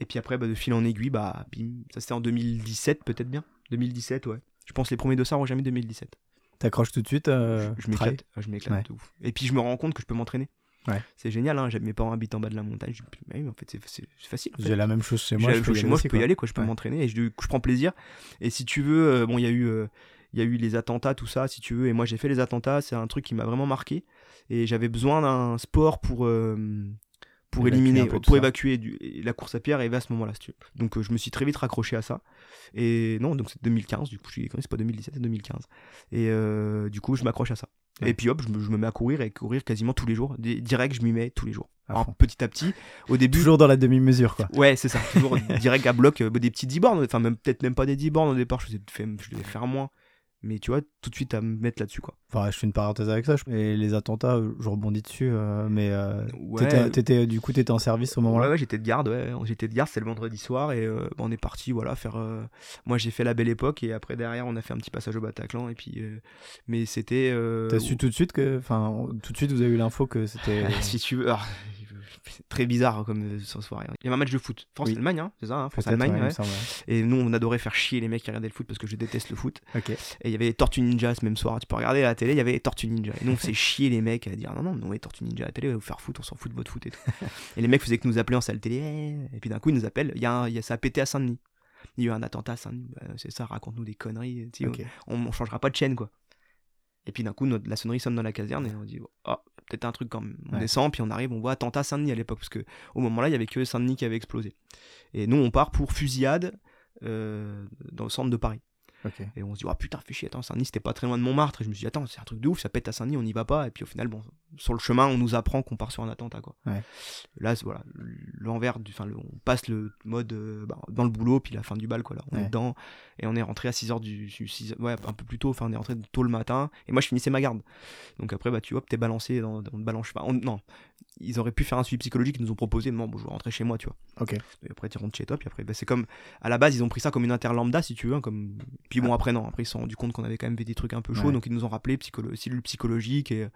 C: Et puis après, bah, de fil en aiguille, bah, bim. Ça c'était en 2017, peut-être bien. 2017, ouais. Je pense les premiers dossards ont jamais 2017.
B: T'accroches tout de suite. euh,
C: je m'éclate, Ah, je m'éclate
B: Ouais.
C: de ouf. Et puis je me rends compte que je peux m'entraîner.
B: Ouais.
C: C'est génial, hein. j'ai- mes parents habitent en bas de la montagne. Je dis, mais en fait, c'est- facile. en fait.
B: J'ai la même chose chez moi. je peux
C: chez moi, je peux y aller, quoi. je peux
B: Ouais.
C: m'entraîner et je, je prends plaisir. Et si tu veux, euh, bon, il y a eu. euh, il y a eu les attentats, tout ça, si tu veux, et moi j'ai fait les attentats, c'est un truc qui m'a vraiment marqué. Et j'avais besoin d'un sport pour, euh, pour
B: Évacuer
C: éliminer, pour évacuer du- et la course à pied arrivait à ce moment-là, si. Donc euh, je me suis très vite raccroché à ça. Et non, donc c'est 2015, du coup, je suis c'est pas 2017, c'est 2015. Et euh, du coup, je m'accroche à ça.
B: Ouais.
C: Et puis hop, je me, je me mets à courir et courir quasiment tous les jours. Di- Direct, je m'y mets tous les jours. Alors petit à petit, au début,
B: Toujours dans la demi-mesure, quoi.
C: Ouais, c'est ça. Toujours *laughs* direct à bloc, euh, des petits 10 bornes. Enfin, même peut-être même pas des 10 bornes au départ. Je, faisais- je devais faire moins. Mais tu vois, tout de suite à me mettre là-dessus, quoi.
B: Enfin, je fais une parenthèse avec ça. Et les attentats, euh, je rebondis dessus. euh, mais euh,
C: Ouais.
B: t'étais- t'étais- du coup, t'étais en service au moment-là?
C: ouais, j'étais de garde, ouais. J'étais de garde, c'était le vendredi soir et euh, on est parti, voilà, faire. Moi, j'ai fait la belle époque et après derrière, on a fait un petit passage au Bataclan et puis. Mais c'était.
B: T'as su tout de suite que, enfin, tout de suite, vous avez eu l'info que c'était. *laughs*
C: si tu veux. alors, c'est très bizarre hein, comme euh, ce soir. Il y avait un match de foot. France-Allemagne, hein, c'est ça, hein, France-Allemagne.
B: ouais.
C: Et nous, on adorait faire chier les mecs qui regardaient le foot parce que je déteste le foot. Et il y avait les Tortues Ninja ce même soir. Tu peux regarder à la télé, il y avait les Tortues Ninja. Et nous, on faisait *laughs* chier les mecs à dire non, non, non, les Tortues Ninja à la télé, va vous faire foot, on s'en fout de votre foot et tout. *laughs* et les mecs faisaient que nous appeler en salle télé. eh. Et puis d'un coup, ils nous appellent. Il y a, un- y a ça a pété à Saint-Denis. Il y a eu un attentat à Saint-Denis. Bah, c'est ça, raconte-nous des conneries. On, on changera pas de chaîne, quoi. Et puis d'un coup, notre- la sonnerie sonne dans la caserne et on dit oh, peut-être un truc quand même. On
B: Ouais.
C: descend, puis on arrive, on voit attentat Saint-Denis à l'époque, parce que au moment-là, il y avait que Saint-Denis qui avait explosé. Et nous, on part pour fusillade euh, dans le centre de Paris. Et on se dit, oh putain, fais chier, attends, Saint-Denis, c'était pas très loin de Montmartre. Et je me suis dit, attends, c'est un truc de ouf, ça pète à Saint-Denis, on n'y va pas. Et puis au final, bon, sur le chemin, on nous apprend qu'on part sur un attentat, quoi.
B: Ouais.
C: Là, c'est- voilà, l'envers du. Enfin, le- on passe le mode euh, bah, dans le boulot, puis la fin du bal, quoi. Là, on
B: Ouais.
C: est dedans. Et on est rentré à 6h du. 6 ouais, un peu plus tôt, enfin, on est rentré tôt le matin. Et moi, je finissais ma garde. Donc après, bah, tu vois, t'es balancé dans, dans le balance. On- non, ils auraient pu faire un suivi psychologique, ils nous ont proposé, non, bon, je vais rentrer chez moi, tu vois.
B: Ok.
C: Et après, tu rentres chez toi, puis après, bah, c'est comme. À la base, ils ont pris ça comme une interlambda, si tu veux. hein, comme... Puis bon, après, non, après, ils se sont rendus compte qu'on avait quand même fait des trucs un peu chauds,
B: Ouais.
C: donc ils nous ont rappelé psycholo... cellule psychologique, et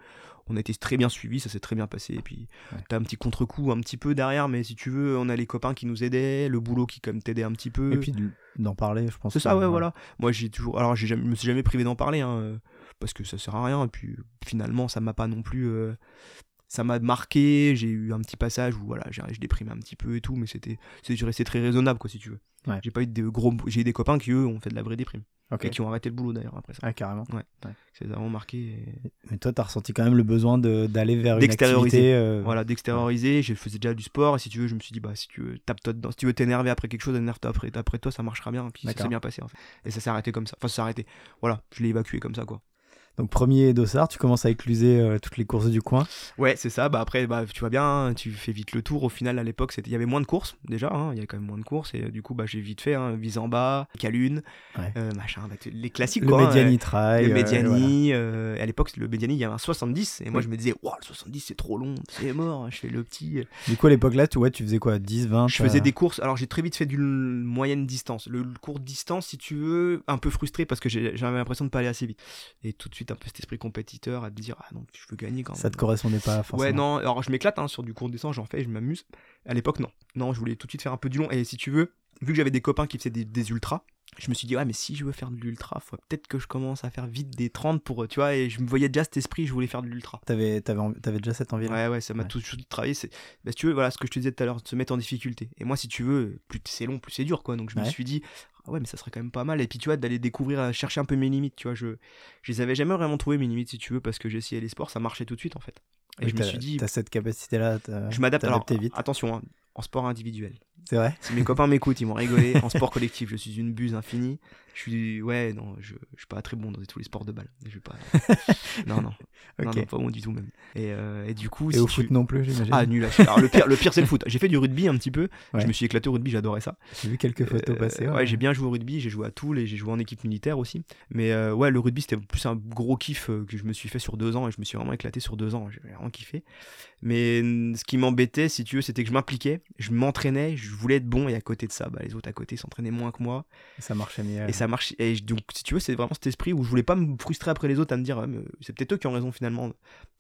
C: on a été très bien suivis, ça s'est très bien passé. Et puis,
B: Ouais.
C: t'as un petit contre-coup un petit peu derrière, mais si tu veux, on a les copains qui nous aidaient, le boulot qui, comme, t'aidait un petit peu.
B: Et puis de- d'en parler, je pense.
C: C'est ça, ouais, voilà. Moi, j'ai toujours. Alors, j'ai jamais... je me suis jamais privé d'en parler, hein, parce que ça sert à rien. Et puis, finalement, ça m'a pas non plus. euh, Ça m'a marqué. J'ai eu un petit passage où, voilà, j'ai je déprimais un petit peu et tout, mais c'était c'est resté très raisonnable, quoi, si tu veux.
B: Ouais.
C: J'ai pas eu de gros. J'ai eu des copains qui, eux, ont fait de la vraie déprime. Et qui ont arrêté le boulot, d'ailleurs, après ça.
B: Ah, carrément.
C: C'est vraiment marqué. et-
B: Mais toi, t'as ressenti quand même le besoin d'aller vers une
C: D'extérioriser.
B: activité. euh,
C: Voilà, d'extérioriser. Je faisais déjà du sport. Et si tu veux, je me suis dit, bah, si tu veux, tape-toi dedans. Si tu veux t'énerver après quelque chose, énerve-toi après, après toi, ça marchera bien. Puis ça s'est bien passé, en fait. Et ça s'est arrêté comme ça. Enfin, ça s'est arrêté. Voilà, je l'ai évacué comme ça, quoi.
B: Donc, premier dossard, tu commences à écluser euh, toutes les courses du coin.
C: Ouais, c'est ça. Bah après, bah, tu vois bien, tu fais vite le tour. Au final, à l'époque, il y avait moins de courses déjà. hein, Il y avait quand même moins de courses. Et euh, du coup, bah, j'ai vite fait hein, vise en bas, calune,
B: Ouais.
C: euh, machin, bah, les classiques
B: Le
C: quoi. hein,
B: Mediani Trail.
C: le Mediani. à l'époque, le Mediani, il y avait un 70. Et moi,
B: Oui.
C: je me disais, waouh, le 70, c'est trop long, c'est mort. Je fais le petit.
B: Du coup, à l'époque là, tu, ouais, tu faisais quoi 10, 20
C: Je faisais des courses. Alors, j'ai très vite fait du l- moyenne distance. Le, le court distance, si tu veux, un peu frustré parce que j'avais l'impression de pas aller assez vite. Et tout de suite, un peu cet esprit compétiteur à te dire, ah non, je veux gagner quand même.
B: Ça te correspondait pas forcément.
C: Ouais, non, alors je m'éclate hein, sur du court distance, j'en fais, je m'amuse. À l'époque, non. Non, je voulais tout de suite faire un peu du long. Et si tu veux, vu que j'avais des copains qui faisaient des, des ultras, je me suis dit, ouais, mais si je veux faire de l'ultra, faut peut-être que je commence à faire vite des 30 pour, tu vois, et je me voyais déjà cet esprit, je voulais faire de l'ultra.
B: T'avais, t'avais déjà cette envie là
C: Ouais, ouais, ça m'a
B: Ouais.
C: tout de suite travaillé. C'est... Bah, si tu veux, voilà ce que je te disais tout à l'heure, de se mettre en difficulté. Et moi, si tu veux, plus c'est long, plus c'est dur, quoi. Donc je me suis dit, ah ouais, mais ça serait quand même pas mal. Et puis tu vois, d'aller découvrir, euh, chercher un peu mes limites, tu vois. Je, je les avais jamais vraiment trouvé mes limites, si tu veux, parce que j'ai essayé les sports, ça marchait tout de suite, en fait. Et
B: Oui,
C: je me suis dit,
B: T'as cette capacité là.
C: je m'adapte. Alors,
B: vite.
C: attention, hein, en sport individuel.
B: C'est vrai
C: Si mes copains m'écoutent, ils vont rigoler. En sport collectif, je suis une buse infinie. Je suis, ouais, non, je, je suis pas très bon dans tous les sports de balle. Je vais pas. *laughs* non, non, non,
B: Ok.
C: non, pas bon du tout même. Et, euh, et du coup,
B: Et
C: si
B: au
C: tu-
B: foot non plus, j'imagine.
C: Ah, nul. Alors, le pire, le pire c'est le foot. J'ai fait du rugby un petit peu.
B: Ouais.
C: Je me suis éclaté au rugby, j'adorais ça.
B: J'ai vu quelques photos
C: Euh,
B: passer.
C: ouais, j'ai bien joué au rugby, j'ai joué à Toul et j'ai joué en équipe militaire aussi. Mais euh, ouais, le rugby c'était plus un gros kiff que je me suis fait sur deux ans et je me suis vraiment éclaté sur deux ans. J'ai vraiment kiffé. Mais ce qui m'embêtait, si tu veux, c'était que je m'impliquais, je m'entraînais, je voulais être bon et à côté de ça, bah, les autres à côté s'entraînaient moins que moi
B: Ça marchait mieux.
C: et ça marche. Et donc, si tu veux, c'est vraiment cet esprit où je voulais pas me frustrer après les autres à me dire, Ah, c'est peut-être eux qui ont raison finalement.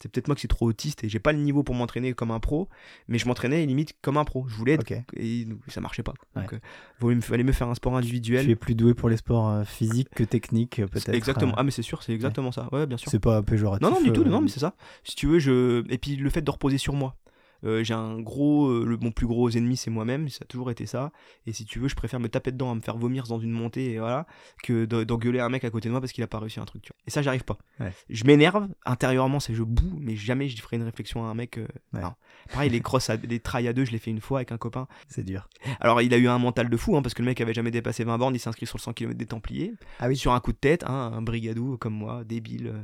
C: C'est peut-être moi qui suis trop autiste et j'ai pas le niveau pour m'entraîner comme un pro, mais je m'entraînais limite comme un pro. Je voulais être et donc, ça marchait pas. Donc,
B: Ouais.
C: euh, vaut mieux- fallait me faire un sport individuel.
B: Tu es plus doué pour les sports euh, physiques que techniques, euh, peut-être.
C: Exactement.
B: euh,
C: Ah, mais c'est sûr, c'est exactement ça. Ouais, bien sûr.
B: C'est pas péjoratif.
C: Non, non, du tout,
B: euh,
C: non, mais c'est ça. Si tu veux, je. Et puis le fait de reposer sur moi. Euh, j'ai un gros. euh, le, mon plus gros ennemi, c'est moi-même. Ça a toujours été ça. Et si tu veux, je préfère me taper dedans, à me faire vomir dans une montée, et voilà, que de- d'engueuler un mec à côté de moi parce qu'il a pas réussi un truc. Tu vois. Et ça, j'arrive pas.
B: Ouais.
C: Je m'énerve intérieurement, c'est je boue, mais jamais je ferai une réflexion à un mec. euh,
B: Ouais.
C: non. Pareil, les crosses, à, les à deux, je l'ai fait une fois avec un copain.
B: C'est dur.
C: Alors, il a eu un mental de fou, hein, parce que le mec avait jamais dépassé 20 bornes, il s'est inscrit sur le 100 km des Templiers
B: Ah oui.
C: sur un coup de tête, hein, un brigadou comme moi, débile. euh,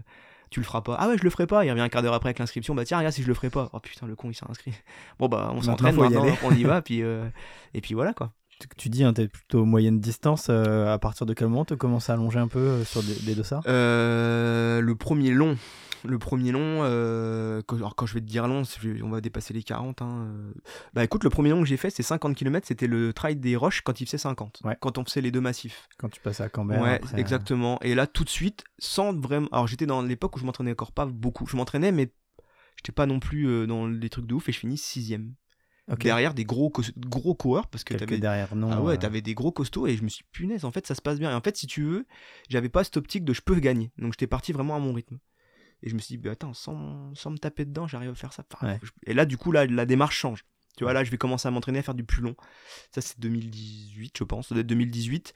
C: tu le feras pas. Ah ouais, je le ferai pas. Il revient un quart d'heure après avec l'inscription. Bah tiens, regarde si je le ferai pas. Oh putain, le con, il s'est inscrit. *laughs* Bon bah, on
B: Maintenant,
C: s'entraîne
B: y
C: maintenant,
B: aller.
C: on y *laughs* va, puis euh, et puis voilà quoi.
B: Tu, tu dis, hein, t'es plutôt moyenne distance. euh, à partir de quel moment tu commences à allonger un peu euh, sur des, des dossards?
C: Euh, le premier long. Le premier long, euh, quand, alors quand je vais te dire long, on va dépasser les 40. hein, euh. Bah écoute, le premier long que j'ai fait, c'est 50 km, c'était le trail des roches quand il faisait 50.
B: Ouais.
C: Quand on faisait les deux massifs.
B: Quand tu passes à Cambert
C: ouais,
B: après, euh,
C: exactement. Et là, tout de suite, sans vraiment. Alors, j'étais dans l'époque où je m'entraînais encore pas beaucoup. Je m'entraînais, mais j'étais pas non plus dans les trucs de ouf et je finis sixième.
B: Ok.
C: Derrière des gros, gros coureurs, parce que t'avais.
B: derrière, non.
C: Ah ouais,
B: euh,
C: t'avais des gros costauds et je me suis punaise, en fait, ça se passe bien. Et en fait, si tu veux, j'avais pas cette optique de je peux gagner. Donc, j'étais parti vraiment à mon rythme. Et je me suis dit, bah, attends, sans, sans me taper dedans, j'arrive à faire ça. Enfin,
B: Ouais.
C: je- Et là, du coup, là, la démarche change. Tu vois, là, je vais commencer à m'entraîner à faire du plus long. Ça, c'est 2018, je pense. Ça doit être 2018.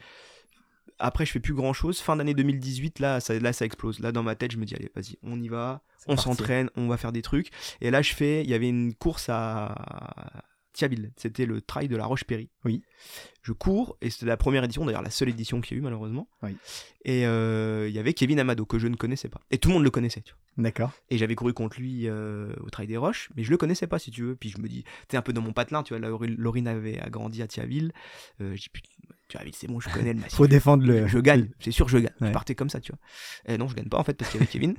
C: après, je fais plus grand chose. Fin d'année 2018, là ça, là, ça explose. Là, dans ma tête, je me dis, allez, vas-y, on y va, on s'entraîne, on va faire des trucs. Et là, je fais, il y avait une course à Thiaville. C'était le trail de la Roche-Péry.
B: Oui.
C: Je cours, et c'était la première édition, d'ailleurs la seule édition qu'il y a eu, malheureusement.
B: Oui.
C: Et euh, il y avait Kevin Amado, que je ne connaissais pas. Et tout le monde le connaissait, tu vois.
B: D'accord.
C: Et j'avais couru contre lui euh, au Trail des Roches, mais je le connaissais pas, si tu veux. Puis je me dis, t'es un peu dans mon patelin, tu vois. Laurine avait agrandi à Thiaville. Euh, j'ai putain, Thiaville, c'est bon, je connais le massif.
B: Faut défendre le.
C: Je gagne, c'est sûr, je gagne.
B: Ouais.
C: Je partais comme ça, tu vois. Et non, je gagne pas en fait parce qu'il y avait Kevin.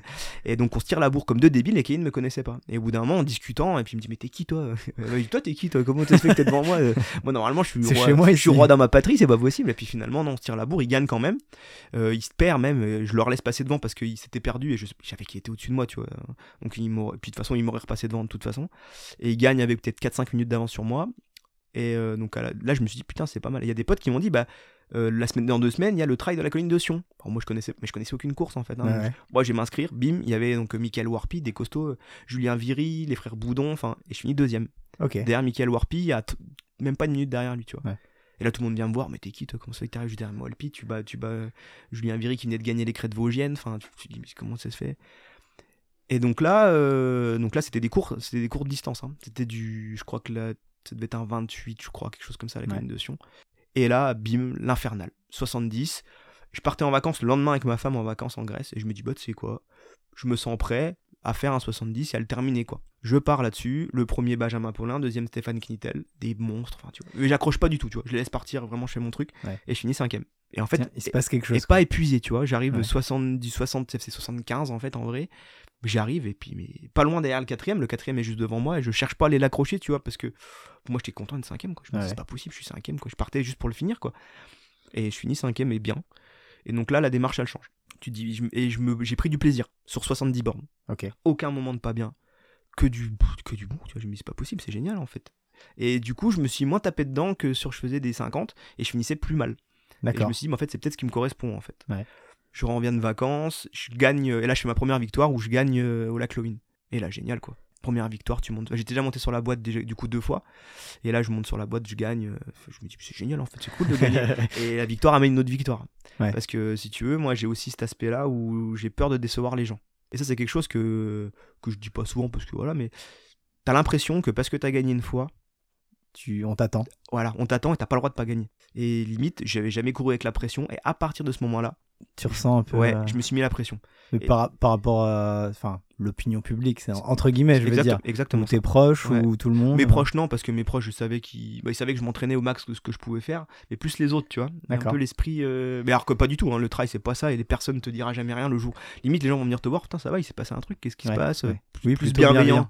C: Et donc on se tire la bourre comme deux débiles et Kevin me connaissait pas. Et au bout d'un moment, en discutant, et puis il me dit, mais t'es qui toi? Euh, Toi, t'es qui toi? Comment t'as fait que t'es devant moi? Euh, Moi, normalement, je suis
B: C'est
C: roi,
B: chez moi
C: je suis roi dans ma patrie, c'est pas possible. Et puis finalement, non, on se tire la bourre, il gagne quand même. Euh, il se perd même. euh, Je leur laisse passer devant parce qu'il s'était perdu et je savais qu'il était au-dessus de moi, tu vois. Donc il puis de toute façon, il m'aurait repassé devant de toute façon. Et il gagne avec peut-être 4-5 minutes d'avance sur moi. Et euh, donc à la- là, je me suis dit, putain, c'est pas mal. Il y a des potes qui m'ont dit, bah, euh, la semaine dans deux semaines, il y a le trail de la colline de Sion. Alors moi, je connaissais, mais je connaissais aucune course en fait. hein.
B: Ouais, ouais.
C: Moi, je vais m'inscrire, bim, il y avait donc Michael Warpy, des costauds, euh, Julien Viry, les frères Boudon, enfin, et je finis deuxième. Derrière Michael Warpy, il y a t- même pas une minute derrière lui, tu vois.
B: Ouais.
C: Et là, tout le monde vient me voir, mais t'es qui toi? Comment ça que t'arrives juste derrière moi, Warpy? Tu bats, tu bats Julien Viry qui venait de gagner les crêtes vosgiennes, enfin, tu tu te dis, mais comment ça se fait? Et donc là, euh, donc là, c'était des cours, c'était des cours de distance. hein. C'était du, je crois que là, ça devait être un 28, je crois, quelque chose comme ça, la
B: Ouais.
C: colline de Sion. Et là, bim, l'infernal, 70. Je partais en vacances le lendemain avec ma femme en vacances en Grèce et je me dis, bah, tu sais quoi, je me sens prêt à faire un 70 et à le terminer, quoi. Je pars là-dessus, le premier Benjamin Paulin, deuxième Stéphane Knittel, des monstres, enfin, tu vois. Mais j'accroche pas du tout, tu vois. Je les laisse partir vraiment chez mon truc
B: Ouais.
C: et je finis cinquième. Et en fait,
B: Tiens, il se passe quelque
C: et
B: chose.
C: pas épuisé, tu vois. J'arrive
B: Ouais.
C: 70, 60, c'est 75 en fait, en vrai. J'arrive et puis, mais pas loin derrière le quatrième. Le quatrième est juste devant moi et je cherche pas à aller l'accrocher, tu vois, parce que moi j'étais content d'être cinquième, quoi. Je me
B: Ouais.
C: c'est pas possible, je suis cinquième, quoi. Je partais juste pour le finir, quoi. Et je finis cinquième et bien. Et donc là, la démarche, elle change. Tu dis, je- et je me, j'ai pris du plaisir sur 70 bornes.
B: Ok.
C: Aucun moment de pas bien. Que du, que du bon, tu vois. Je me dis, c'est pas possible, c'est génial, en fait. Et du coup, je me suis moins tapé dedans que sur je faisais des 50 et je finissais plus mal. Et je me suis dit, mais en fait, c'est peut-être ce qui me correspond, en fait.
B: Ouais.
C: Je reviens de vacances, je gagne, et là, je fais ma première victoire où je gagne euh, au lac Lovin. Et là, génial, quoi. Première victoire, tu montes. J'étais déjà monté sur la boîte, déjà, du coup, deux fois. Et là, je monte sur la boîte, je gagne. euh, Je me dis, c'est génial, en fait, c'est cool de gagner. *laughs* et la victoire amène une autre victoire.
B: Ouais.
C: Parce que, si tu veux, moi, j'ai aussi cet aspect-là où j'ai peur de décevoir les gens. Et ça, c'est quelque chose que, que je dis pas souvent, parce que voilà, mais t'as l'impression que parce que t'as gagné une fois,
B: Tu, on t'attend.
C: voilà, on t'attend et t'as pas le droit de pas gagner. Et limite, j'avais jamais couru avec la pression. Et à partir de ce moment-là,
B: Tu ressens un peu.
C: ouais,
B: euh,
C: je me suis mis la pression.
B: mais
C: et-
B: par, par rapport à. Enfin, l'opinion publique, c'est entre guillemets, je veux
C: Exact-
B: dire.
C: Exactement.
B: Ou tes proches
C: Ouais.
B: ou tout le monde.
C: Mes proches non parce que mes proches je savais qu'ils bah, ils savaient que je m'entraînais au max de ce que je pouvais faire mais plus les autres tu vois un peu l'esprit euh, mais alors que pas du tout hein, le trail c'est pas ça et les personnes te dira jamais rien le jour limite les gens vont venir te voir putain ça va il s'est passé un truc qu'est-ce qui
B: Ouais,
C: se passe
B: ouais.
C: Plus-
B: Oui,
C: plus bienveillant.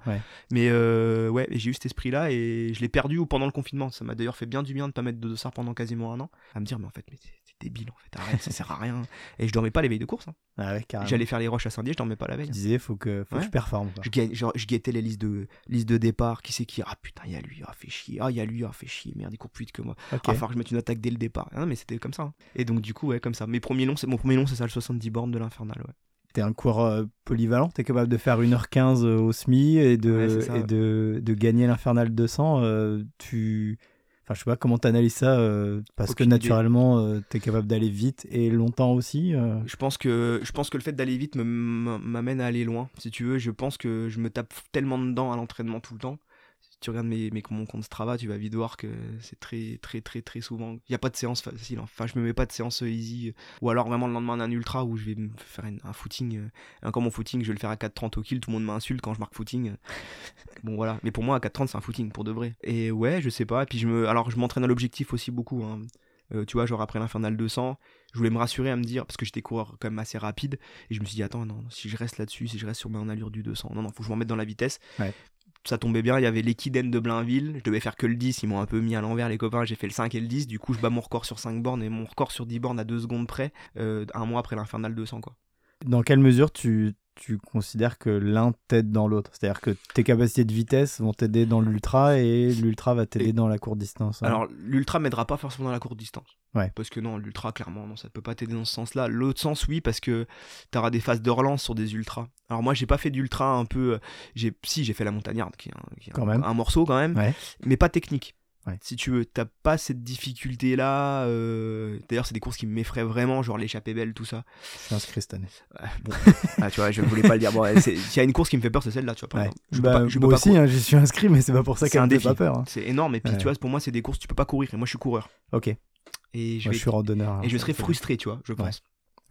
C: mais euh, ouais j'ai eu cet esprit là et je l'ai perdu pendant le confinement ça m'a d'ailleurs fait bien du bien de pas mettre de dossard pendant quasiment un an à me dire mais en fait mais t'es débile en fait arrête ça sert à rien et je dormais pas les veilles de course hein.
B: Ah ouais,
C: j'allais faire les roches à Saint-Dié je dormais pas la veille
B: Je
C: hein.
B: disais, faut que, faut que
C: Ouais.
B: je performe. quoi.
C: Je, guettais les listes de, listes de départ. Qui c'est qui? Ah putain, il y a lui, ah fait chier. Ah, il y a lui, ah fait chier. Merde, il court plus vite que moi.
B: Ok.
C: Ah, falloir que je mette une attaque dès le départ. Ah, non, mais c'était comme ça. hein. Et donc, du coup, ouais, comme ça. Mes premiers longs, c'est, mon premier long, c'est ça, le 70 bornes de l'Infernal. Ouais.
B: T'es un coureur euh, polyvalent, t'es capable de faire 1h15 au SMI et de,
C: Ouais, c'est ça,
B: et
C: ouais.
B: de, de gagner l'Infernal 200. euh, tu... Enfin, je sais pas comment t'analyses ça, euh, parce
C: Aucune
B: que naturellement, euh, t'es capable d'aller vite et longtemps aussi. euh.
C: Je pense que, je pense que le fait d'aller vite m'amène à aller loin. Si tu veux, je pense que je me tape tellement dedans à l'entraînement tout le temps. Si tu regardes mes, mes, mon compte Strava, tu vas vite voir que c'est très, très, très, très souvent. Il n'y a pas de séance facile. hein. Enfin, je me mets pas de séance euh, easy. Ou alors vraiment le lendemain d'un ultra où je vais me faire un footing. euh, Encore mon footing, je vais le faire à 4,30 au kill. Tout le monde m'insulte quand je marque footing. *laughs* Bon, voilà. Mais pour moi, à 4,30, c'est un footing pour de vrai. Et ouais, je sais pas. Et puis, je me, alors, je m'entraîne à l'objectif aussi beaucoup. hein. Euh, tu vois, genre après l'Infernal 200, je voulais me rassurer à me dire, parce que j'étais coureur quand même assez rapide, et je me suis dit, attends, non, si je reste là-dessus, si je reste sur mon allure du 200, non, non, faut que je m'en mette dans la vitesse.
B: Ouais.
C: Ça tombait bien, il y avait l'Equiden de Blainville, je devais faire que le 10, ils m'ont un peu mis à l'envers les copains, j'ai fait le 5 et le 10, du coup je bats mon record sur 5 bornes et mon record sur 10 bornes à 2 secondes près, euh, un mois après l'Infernal 200, quoi.
B: Dans quelle mesure tu, tu considères que l'un t'aide dans l'autre? C'est-à-dire que tes capacités de vitesse vont t'aider dans l'ultra et l'ultra va t'aider dans la courte distance. hein.
C: Alors, l'ultra m'aidera pas forcément dans la courte distance.
B: Ouais.
C: Parce que non, l'ultra, clairement, non, ça peut pas t'aider dans ce sens-là. L'autre sens, oui, parce que t'auras des phases de relance sur des ultras. Alors, moi, j'ai pas fait d'ultra un peu. euh, J'ai, si, j'ai fait la montagnarde, qui est, un, qui est un-
B: Quand même.
C: un morceau quand même,
B: Ouais.
C: mais pas technique.
B: Ouais.
C: Si tu veux, t'as pas cette difficulté-là. euh, D'ailleurs, c'est des courses qui m'effraient vraiment, genre l'échappée belle, tout ça.
B: Je suis inscrit cette année.
C: Bon. *laughs* Ah, tu vois, je voulais pas le dire. Bon, S'il y a une course qui me fait peur, c'est celle-là, tu vois.
B: Ouais.
C: Je
B: Bah,
C: pas- je
B: moi aussi, hein, j'y suis inscrit, mais c'est pas pour ça qu'elle
C: un
B: me fait
C: défi.
B: pas peur. hein.
C: C'est énorme. Et puis,
B: Ouais.
C: tu vois, pour moi, c'est des courses, tu peux pas courir. Et moi, je suis coureur.
B: Ok.
C: Et je,
B: Moi,
C: vais...
B: je suis randonneur.
C: et je
B: hein,
C: serais frustré, tu vois, je pense.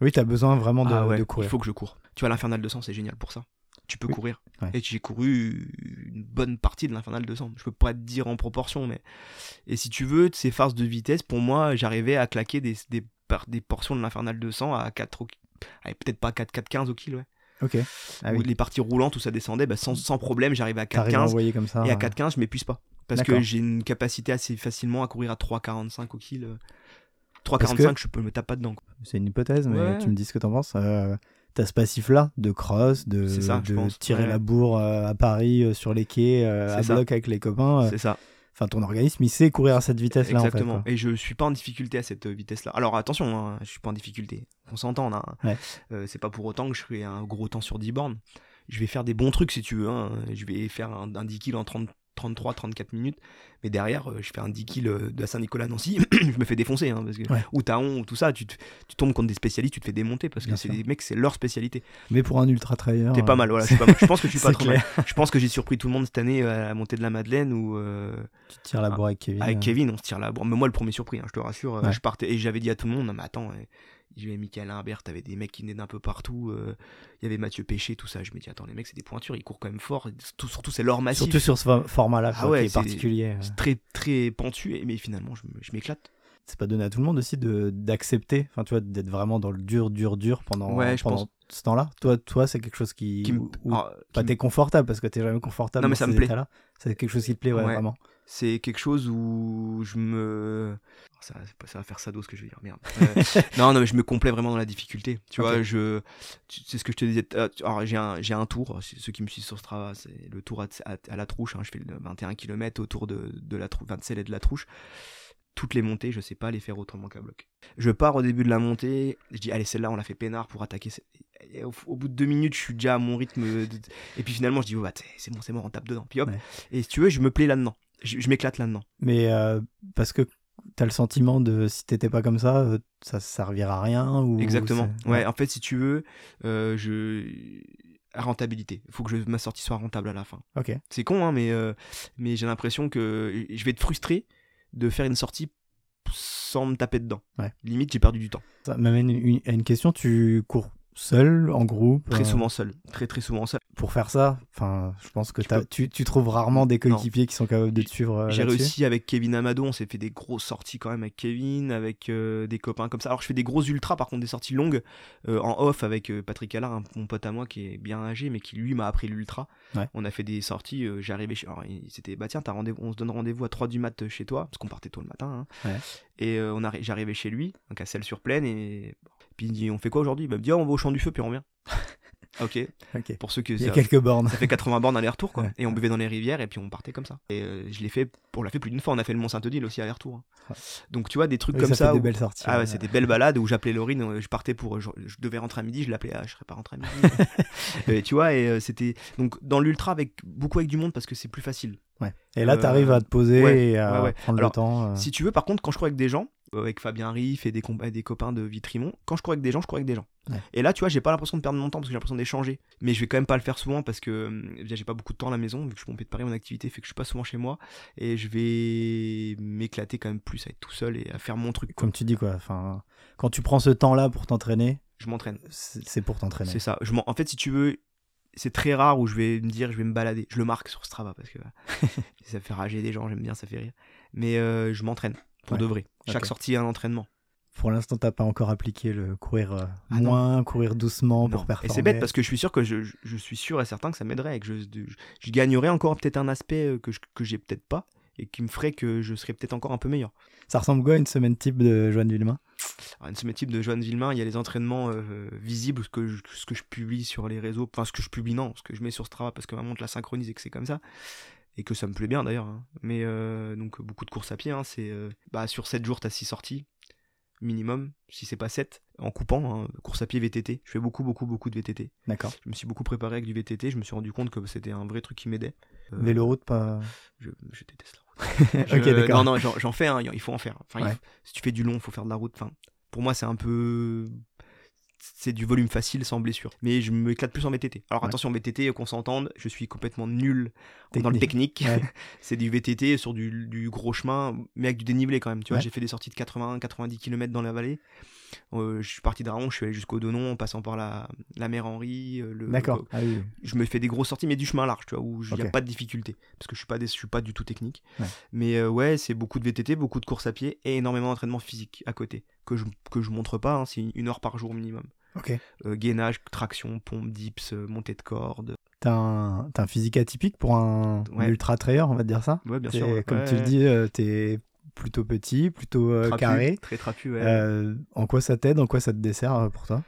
B: Oui, t'as besoin vraiment de,
C: Ah
B: de
C: il
B: courir.
C: faut que je cours. Tu vois, l'Infernal 200, c'est génial pour ça. Tu peux
B: Oui.
C: courir.
B: Ouais.
C: Et j'ai couru une bonne partie de l'Infernal 200. Je peux pas te dire en proportion, mais. Et si tu veux, ces phases de vitesse, pour moi, j'arrivais à claquer des, des, des portions de l'Infernal 200 à 4 au... allez, peut-être pas 4, 4, 15 au kill, ouais.
B: Ok. Ah oui.
C: les parties roulantes où ça descendait, bah, sans, sans problème, j'arrivais à 4,
B: T'arrives à
C: 15.
B: envoyer comme ça.
C: Et à
B: euh,
C: 4-15, je m'épuise pas. Parce que j'ai une capacité assez facilement à courir à 3,45 au kill. euh.
B: Parce
C: 3,45,
B: que-
C: je peux me taper pas dedans.
B: C'est une hypothèse, mais
C: Ouais.
B: tu me dis ce que t'en penses. Euh, T'as ce passif-là de cross, de,
C: ça,
B: tirer
C: Ouais.
B: la bourre euh, à Paris euh, sur les quais, euh, à
C: ça.
B: bloc avec les copains.
C: C'est ça.
B: Enfin, ton organisme, il sait courir à cette vitesse-là.
C: Exactement.
B: En fait,
C: et je suis pas en difficulté à cette vitesse-là. Alors attention, hein, je suis pas en difficulté. On s'entend hein.
B: Ouais.
C: Euh, c'est pas pour autant que je fais un gros temps sur 10 bornes. Je vais faire des bons trucs si tu veux. hein. Je vais faire un, un 10 kills en 30, 33, 34 minutes. Mais derrière, euh, je fais un 10 kills euh, de Saint-Nicolas-Nancy. *coughs* je me fais défoncer. Hein, parce que,
B: Ouais.
C: Ou Taon, ou tout ça. Tu, te- tu tombes contre des spécialistes, tu te fais démonter. Parce que c'est des mecs, c'est leur spécialité.
B: Mais pour un ultra trailer.
C: T'es pas
B: euh,
C: mal, voilà. c'est pas mal. Je pense que je suis *laughs* pas trop mal. Je pense que j'ai surpris tout le monde cette année euh, à la montée de la Madeleine où. euh,
B: Tu tires la bourre avec Kevin.
C: avec
B: euh,
C: Kevin, on se tire la bourre. Mais moi, le premier surpris, hein, je te rassure. euh,
B: Ouais.
C: Je partais et j'avais dit à tout le monde, non, mais attends, euh, je vais Michael Imbert, t'avais des mecs qui venaient d'un peu partout. euh, Il y avait Mathieu Péché, tout ça. Je me dis, attends, les mecs, c'est des pointures, ils courent quand même fort. Surtout, surtout c'est leur massif.
B: Surtout sur ce fo- format-là,
C: Ah ouais,
B: qui est particulier.
C: C'est très, très pentu. Mais finalement, je, m'éclate.
B: C'est pas donné à tout le monde aussi d'accepter, enfin, tu vois, d'être vraiment dans le dur, dur, dur pendant,
C: Ouais, je
B: pendant
C: pense.
B: ce temps-là. Toi, toi, c'est quelque chose qui,
C: Qui me-
B: où- où-
C: ah,
B: pas
C: qui me-
B: t'es confortable parce que t'es jamais confortable.
C: Non, mais
B: dans
C: ça
B: ces
C: me plaît.
B: C'est quelque chose qui te plaît, ouais,
C: Ouais.
B: vraiment.
C: C'est quelque chose où je me ça, pas- ça va faire sado ce que je veux dire merde. *laughs* Euh, non non mais je me complais vraiment dans la difficulté. Tu vois je c'est ce que je te disais alors j'ai un j'ai un tour ceux qui me suivent sur Strava c'est le tour à, à- à la trouche hein, je fais le 21 km autour de, de la trouche 27 et de la trouche. Toutes les montées je sais pas les faire autrement qu'à bloc. Je pars au début de la montée je dis allez celle-là on la fait peinard pour attaquer ce- et au, au bout de deux minutes je suis déjà à mon rythme de- et puis finalement je dis oh, bah, c'est bon c'est bon on tape dedans puis hop.
B: Ouais.
C: et si tu veux je me plais là-dedans je, je m'éclate là-dedans
B: Mais euh, parce que t'as le sentiment de si t'étais pas comme ça, euh, ça servira à rien ou
C: Exactement. Ouais, en fait, si tu veux, euh, je rentabilité. Il faut que je, ma sortie soit rentable à la fin.
B: Ok.
C: C'est con, hein, mais, euh, mais j'ai l'impression que je vais être frustré de faire une sortie sans me taper dedans.
B: Ouais.
C: Limite, j'ai perdu du temps.
B: Ça m'amène à une question. Tu cours seul, en groupe
C: Très
B: euh,
C: souvent seul. Très, très souvent seul.
B: Pour faire ça, je pense que
C: Tu peux-
B: tu, tu trouves rarement des coéquipiers qui sont capables de te suivre. euh,
C: J'ai réussi avec Kevin Amado, on s'est fait des grosses sorties quand même avec Kevin, avec euh, des copains comme ça. Alors je fais des grosses ultras, par contre des sorties longues euh, en off avec Patrick Allard, un, mon pote à moi qui est bien âgé, mais qui lui m'a appris l'ultra.
B: Ouais.
C: On a fait des sorties, j'arrivais chez... Alors il- c'était, bah tiens, rendez-vous, on se donne rendez-vous à 3 du mat chez toi, parce qu'on partait tôt le matin. hein.
B: Ouais.
C: Et on arri- j'arrivais chez lui, donc à Celle-sur-Plaine, et puis il dit, on fait quoi aujourd'hui? Il me dit, on va au champ du feu, puis on revient. *laughs* ok,
B: Ok.
C: pour ceux que
B: Il y a
C: ça-
B: quelques bornes.
C: ça fait 80 bornes aller-retour, quoi.
B: Ouais.
C: Et on buvait dans les rivières et puis on partait comme ça. Et euh, je l'ai fait, on l'a fait plus d'une fois. On a fait le Mont Saint-Odile aussi aller-retour. hein.
B: Ouais.
C: Donc tu vois, des trucs
B: Oui,
C: comme
B: ça
C: ça.
B: des belles sorties.
C: Ah ouais, c'était des belles balades où j'appelais Laurine, euh, je partais pour. Je, je devais rentrer à midi, je l'appelais, ah, je serais pas rentré à midi. *laughs* Et tu vois, et euh, c'était. Donc dans l'ultra, avec beaucoup avec du monde parce que c'est plus facile.
B: Ouais. Et là,
C: Euh,
B: t'arrives à te poser
C: ouais,
B: et à
C: ouais, ouais.
B: prendre
C: Alors,
B: le temps. euh.
C: Si tu veux, par contre, quand je cours avec des gens, avec Fabien Riff et des, copains de Vitrimont, quand je cours avec des gens, je cours avec des gens.
B: Ouais.
C: Et là, tu vois, j'ai pas l'impression de perdre mon temps parce que j'ai l'impression d'échanger. Mais je vais quand même pas le faire souvent parce que déjà, j'ai pas beaucoup de temps à la maison, vu que je suis pompé de Paris, mon activité fait que je suis pas souvent chez moi. Et je vais m'éclater quand même plus à être tout seul et à faire mon truc.
B: Comme tu dis, quoi. Enfin, quand tu prends ce temps-là pour t'entraîner,
C: Je m'entraîne.
B: c'est pour t'entraîner.
C: C'est ça. Je en fait, si tu veux, c'est très rare où je vais me dire, je vais me balader. Je le marque sur Strava parce que *laughs* ça fait rager des gens, j'aime bien, ça fait rire. Mais euh, je m'entraîne pour
B: Ouais.
C: de vrai. Chaque sortie est un entraînement.
B: Pour l'instant, t'as pas encore appliqué le courir euh,
C: Ah non.
B: moins, courir doucement pour performer.
C: Et c'est bête parce que je suis sûr que je, je- je suis sûr et certain que ça m'aiderait et que je, je, je gagnerais encore peut-être un aspect euh, que je- que j'ai peut-être pas et qui me ferait que je serais peut-être encore un peu meilleur.
B: Ça ressemble quoi à une semaine type de Joanne Villemain?
C: Alors, une semaine type de Joanne Villemain, il y a les entraînements euh, visibles, ce que, je, ce que je publie sur les réseaux, enfin ce que je publie non, ce que je mets sur Strava parce que ma montre la synchronise et que c'est comme ça. Et que ça me plaît bien d'ailleurs. hein. Mais euh, donc beaucoup de courses à pied, hein, c'est euh, bah, sur 7 jours, tu as 6 sorties minimum, si c'est pas 7, en coupant, hein, course à pied VTT. Je fais beaucoup, beaucoup, beaucoup de VTT.
B: D'accord.
C: Je me suis beaucoup préparé avec du VTT, je me suis rendu compte que c'était un vrai truc qui m'aidait. Euh,
B: Véloroute, pas.
C: je, je déteste la route. *laughs*
B: Ok, d'accord.
C: Non, non, j'en fais, il faut en faire. Enfin,
B: Ouais.
C: si tu fais du long, il faut faire de la route. Enfin, pour moi, c'est un peu. C'est du volume facile sans blessure. Mais je m'éclate plus en VTT. Alors
B: Ouais.
C: attention, VTT, qu'on s'entende, je suis complètement nul dans le
B: Technique. Ouais. *laughs*
C: c'est du VTT sur du, du gros chemin, mais avec du dénivelé quand même. Tu vois,
B: Ouais.
C: j'ai fait des sorties de 80-90 km dans la vallée. Euh, je suis parti d'Aron, je suis allé jusqu'au Donon en passant par la, la mer Henri. euh, le-
B: D'accord.
C: le-
B: Ah oui.
C: je me fais des grosses sorties, mais du chemin large, tu vois, où il n'y a pas de difficulté. Parce que je suis des- je suis pas du tout technique. Mais euh, ouais, c'est beaucoup de VTT, beaucoup de course à pied et énormément d'entraînement physique à côté. Que je, que je montre pas, hein, c'est une heure par jour minimum.
B: Ok.
C: Euh, gainage, traction, pompe, dips, euh, montée de corde.
B: T'as un, t'as un physique atypique pour un
C: Ouais.
B: ultra trailer, on va te dire ça?
C: Ouais, bien sûr.
B: Comme
C: Ouais,
B: tu le dis, euh, t'es plutôt petit, plutôt euh,
C: trapu,
B: carré.
C: Très trapu, ouais.
B: En quoi ça t'aide En quoi ça te dessert pour toi?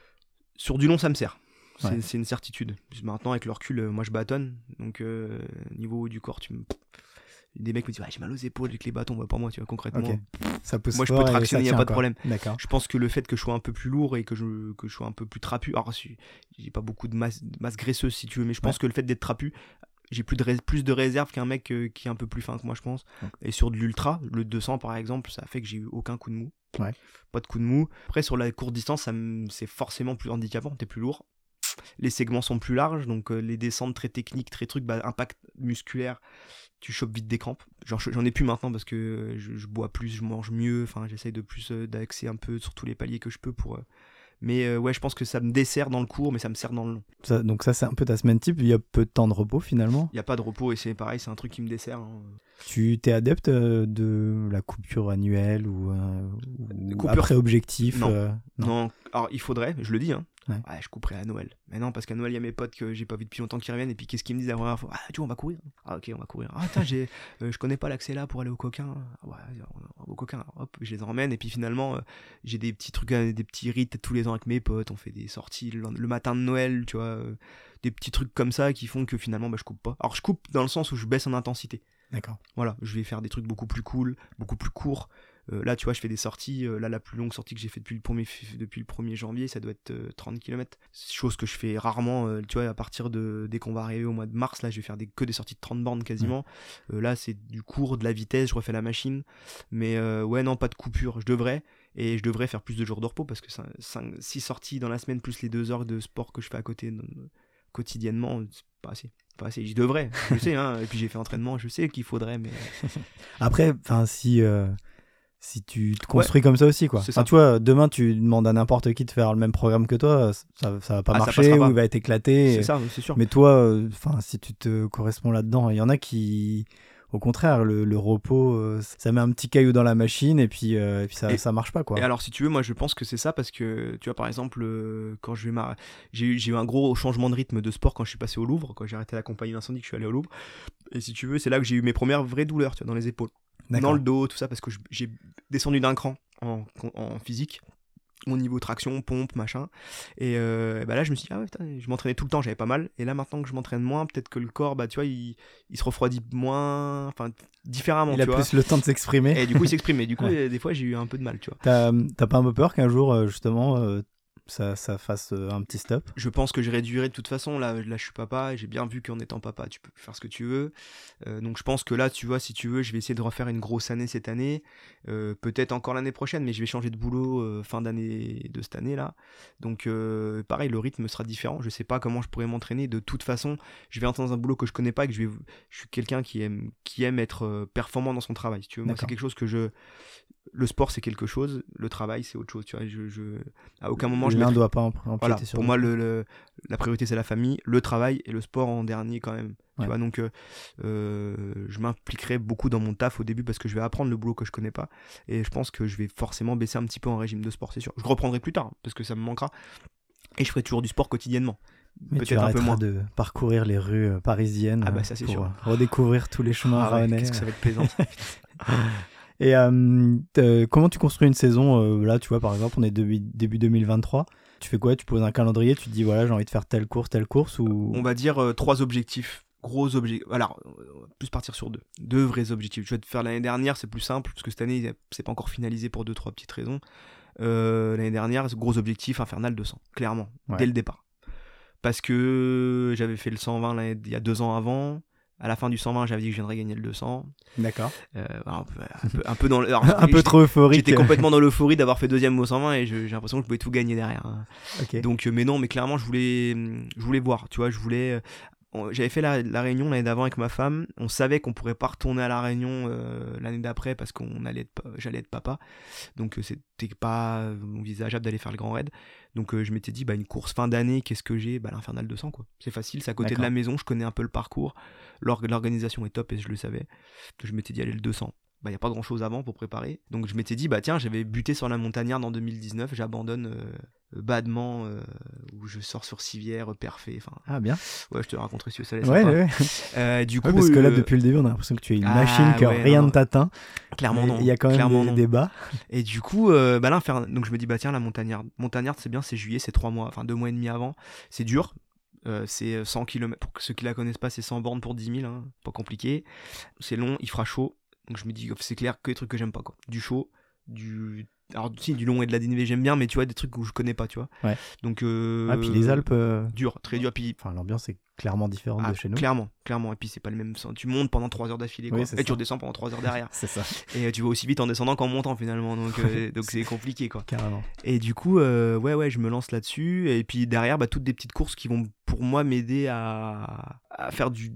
C: Sur du long, ça me sert. C'est
B: Ouais.
C: c'est une certitude. Maintenant, avec le recul, moi je bâtonne. Donc, niveau du corps, tu me. Des mecs me disent, ouais, j'ai mal aux épaules avec les bâtons. Bah, pas moi, tu vois, concrètement.
B: Ça pousse
C: Moi, je peux tractionner,
B: ça
C: y a pas de problème.
B: D'accord.
C: Je pense que le fait que je sois un peu plus lourd et que je, que je sois un peu plus trapu. Alors, j'ai pas beaucoup de masse, masse graisseuse si tu veux, mais je pense
B: Ouais.
C: que le fait d'être trapu, j'ai plus de, plus de réserve qu'un mec euh, qui est un peu plus fin que moi, je pense. Et sur de l'ultra, le 200 par exemple, ça fait que j'ai eu aucun coup de mou.
B: Ouais.
C: Pas de coup de mou. Après, sur la courte distance, c'est forcément plus handicapant, t'es plus lourd. Les segments sont plus larges, donc euh, les descentes très techniques, très trucs, bah, impact musculaire, tu chopes vite des crampes. Genre, J'en ai plus maintenant parce que je, je bois plus, je mange mieux, enfin j'essaye de plus euh, d'axer un peu sur tous les paliers que je peux pour. euh, Mais euh, ouais, je pense que ça me dessert dans le court, mais ça me sert dans le long.
B: Ça- donc ça, c'est un peu ta semaine type. Il y a peu de temps de repos finalement.
C: Il n'y a pas de repos et c'est pareil, c'est un truc qui me dessert. hein.
B: Tu t'es adepte euh, de la coupure annuelle ou, euh, ou
C: Coupure-
B: après objectif
C: Non.
B: euh, Non.
C: Non. alors il faudrait, je le dis, hein.
B: Ouais.
C: Ouais, je couperai à Noël. Mais non, parce qu'à Noël, il y a mes potes que j'ai pas vu depuis longtemps qui reviennent. Et puis, qu'est-ce qu'ils me disent la première fois Ah, tu vois, on va courir. Ah, ok, on va courir. Ah, j'ai, euh, je connais pas l'accès là pour aller au coquin. Ah, ouais, va au coquin. Hop, je les emmène. Et puis, finalement, euh, j'ai des petits trucs, euh, des petits rites tous les ans avec mes potes. On fait des sorties le, le matin de Noël, tu vois. euh, des petits trucs comme ça qui font que finalement, bah, je coupe pas. Alors, je coupe dans le sens où je baisse en intensité.
B: D'accord.
C: Voilà, je vais faire des trucs beaucoup plus cool, beaucoup plus courts. Euh, là, tu vois, je fais des sorties. euh, là, la plus longue sortie que j'ai faite depuis le 1er, f- depuis le 1er janvier, ça doit être euh, 30 km. Chose que je fais rarement, euh, tu vois, à partir de. Dès qu'on va arriver au mois de mars, là, je vais faire des, que des sorties de 30 bornes quasiment. Euh, là, c'est du court, de la vitesse, je refais la machine. Mais euh, ouais, non, pas de coupure. Je devrais. Et je devrais faire plus de jours de repos parce que 6 sorties dans la semaine, plus les 2 heures de sport que je fais à côté euh, quotidiennement, c'est pas assez. Pas assez. Je devrais, je sais, hein. Et puis j'ai fait entraînement, je sais qu'il faudrait, mais. *laughs*
B: Après, enfin, si euh, si tu te construis comme ça aussi, quoi. Enfin,
C: ça.
B: tu vois, demain, tu demandes à n'importe qui de faire le même programme que toi, ça, ça va pas
C: Ah,
B: marcher ou
C: pas.
B: il va être éclaté.
C: C'est ça, c'est sûr.
B: Mais toi, euh, enfin, si tu te corresponds là-dedans, il y en a qui, au contraire, le, le repos, euh, ça met un petit caillou dans la machine et puis, euh, et puis ça,
C: Et-
B: ça marche pas, quoi.
C: Et alors, si tu veux, moi je pense que c'est ça parce que, tu vois, par exemple, euh, quand je vais mar... j'ai eu, j'ai eu un gros changement de rythme de sport quand je suis passé au Louvre, quand j'ai arrêté la compagnie d'incendie, que je suis allé au Louvre. Et si tu veux, c'est là que j'ai eu mes premières vraies douleurs, tu vois, dans les épaules, dans le dos, tout ça, parce que j'ai descendu d'un cran en, en physique. Au niveau traction, pompe, machin. Et euh, bah là, je me suis dit, ah ouais, putain, je m'entraînais tout le temps, j'avais pas mal. Et là, maintenant que je m'entraîne moins, peut-être que le corps, bah, tu vois, il, il se refroidit moins, enfin, différemment,
B: Il a
C: tu vois.
B: plus le temps de s'exprimer.
C: Et du coup, il s'exprime. Et du coup, *laughs*
B: Ouais.
C: euh, des fois, j'ai eu un peu de mal, tu vois.
B: T'as t'as pas un peu peur qu'un jour, euh, justement, euh, ça, ça fasse euh, un petit stop
C: Je pense que je réduirai de toute façon. Là, là je suis papa et j'ai bien vu qu'en étant papa, tu peux faire ce que tu veux. Euh, donc je pense que là, tu vois, si tu veux, je vais essayer de refaire une grosse année cette année. Euh, Peut-être encore l'année prochaine, mais je vais changer de boulot euh, fin d'année de cette année là. Donc pareil, le rythme sera différent. Je sais pas comment je pourrais m'entraîner. De toute façon, je vais entrer dans un boulot que je connais pas et que je vais. Je suis quelqu'un qui aime qui aime être performant dans son travail. Si tu veux, moi c'est quelque chose que je. Le sport c'est quelque chose, le travail c'est autre chose. Tu vois, je, je... à aucun moment je
B: L'un
C: mettrai-
B: doit pas empiéter
C: voilà,
B: sur
C: pour moi, le, le- la priorité, c'est la famille, le travail et le sport en dernier quand même. Tu vois, donc, euh, euh, je m'impliquerai beaucoup dans mon taf au début parce que je vais apprendre le boulot que je connais pas. Et je pense que je vais forcément baisser un petit peu en régime de sport, c'est sûr. Je reprendrai plus tard parce que ça me manquera. Et je ferai toujours du sport quotidiennement.
B: Mais tu
C: peut-être un peu moins.
B: de parcourir les rues euh, parisiennes
C: Ah bah ça,
B: pour
C: sûr.
B: redécouvrir tous les chemins
C: Ah ouais. Qu'est-ce que ça va être plaisant. *laughs*
B: Et euh, t'as- comment tu construis une saison euh, Là, tu vois, par exemple, on est début, début 2023. Tu fais quoi? Tu poses un calendrier, tu te dis, voilà, j'ai envie de faire telle course, telle course ou...
C: On va dire euh, trois objectifs. Gros objectifs. Alors, euh, on va plus partir sur deux. Deux vrais objectifs. Je vais te faire l'année dernière, c'est plus simple, parce que cette année, c'est pas encore finalisé pour deux, trois petites raisons. Euh, l'année dernière, gros objectif, Infernal 200, clairement,
B: Ouais.
C: dès le départ. Parce que j'avais fait le 120 l'année- il y a deux ans avant. À la fin du 120, j'avais dit que je viendrais gagner le 200.
B: D'accord.
C: Euh, un, peu, un, peu, un peu dans le. alors, *laughs*
B: un peu trop euphorique.
C: J'étais complètement dans l'euphorie d'avoir fait deuxième au 120 et j'ai l'impression que je pouvais tout gagner derrière. hein. Donc, euh, mais non, mais clairement, je voulais, je voulais voir. Tu vois, je voulais. euh, J'avais fait la, la réunion l'année d'avant avec ma femme. On savait qu'on pourrait pas retourner à la réunion euh, l'année d'après parce qu'on allait être, j'allais être papa. Donc c'était pas envisageable d'aller faire le grand raid. Donc euh, je m'étais dit bah une course fin d'année, qu'est-ce que j'ai? Bah l'infernal 200 quoi. C'est facile, c'est à côté de la maison, je connais un peu le parcours. L'org- L'organisation est top et je le savais. Je m'étais dit allez le 200. Bah, il n'y a pas grand chose avant pour préparer. Donc je m'étais dit, bah tiens, j'avais buté sur la montagnarde en 2019, j'abandonne euh, badement, euh, où je sors sur civière, perfait. Enfin,
B: Ah bien.
C: ouais, je te raconterai si ça laisse
B: Ouais, ouais. *laughs*
C: Euh, du coup,
B: Ouais, parce que là,
C: euh,
B: depuis le début, on a l'impression que tu es une
C: ah,
B: machine, que
C: ouais,
B: rien ne t'atteint.
C: clairement non.
B: Il y a quand même des
C: non.
B: débats.
C: Et du coup, bah là, faire- donc je me dis, bah tiens, la montagnarde. Montagnarde, c'est bien, c'est juillet, c'est trois mois, enfin deux mois et demi avant. C'est dur. Euh, c'est 100 km. Pour ceux qui la connaissent pas, c'est 100 bornes pour 10 000. hein, Pas compliqué. C'est long, il fera chaud. Donc je me dis, c'est clair que des trucs que j'aime pas, quoi. Du chaud, du. Alors, si, du long et de la dénivelée, j'aime bien, mais tu vois, des trucs où je connais pas, tu vois.
B: Ouais.
C: Donc. Euh,
B: Ah, puis les Alpes, euh,
C: Dur, très dur. Puis.
B: enfin, l'ambiance est clairement différente
C: ah,
B: de chez nous.
C: clairement, clairement. Et puis c'est pas le même sens. Tu montes pendant 3 heures d'affilée.
B: Oui,
C: et tu redescends pendant 3 heures derrière. *laughs*
B: C'est ça,
C: et euh, tu vas aussi vite en descendant qu'en montant, finalement. Donc euh, *laughs* donc c'est compliqué, quoi.
B: carrément.
C: Et du coup, euh, ouais, ouais, je me lance là-dessus. Et puis derrière, bah, toutes des petites courses qui vont pour moi m'aider à, à faire du,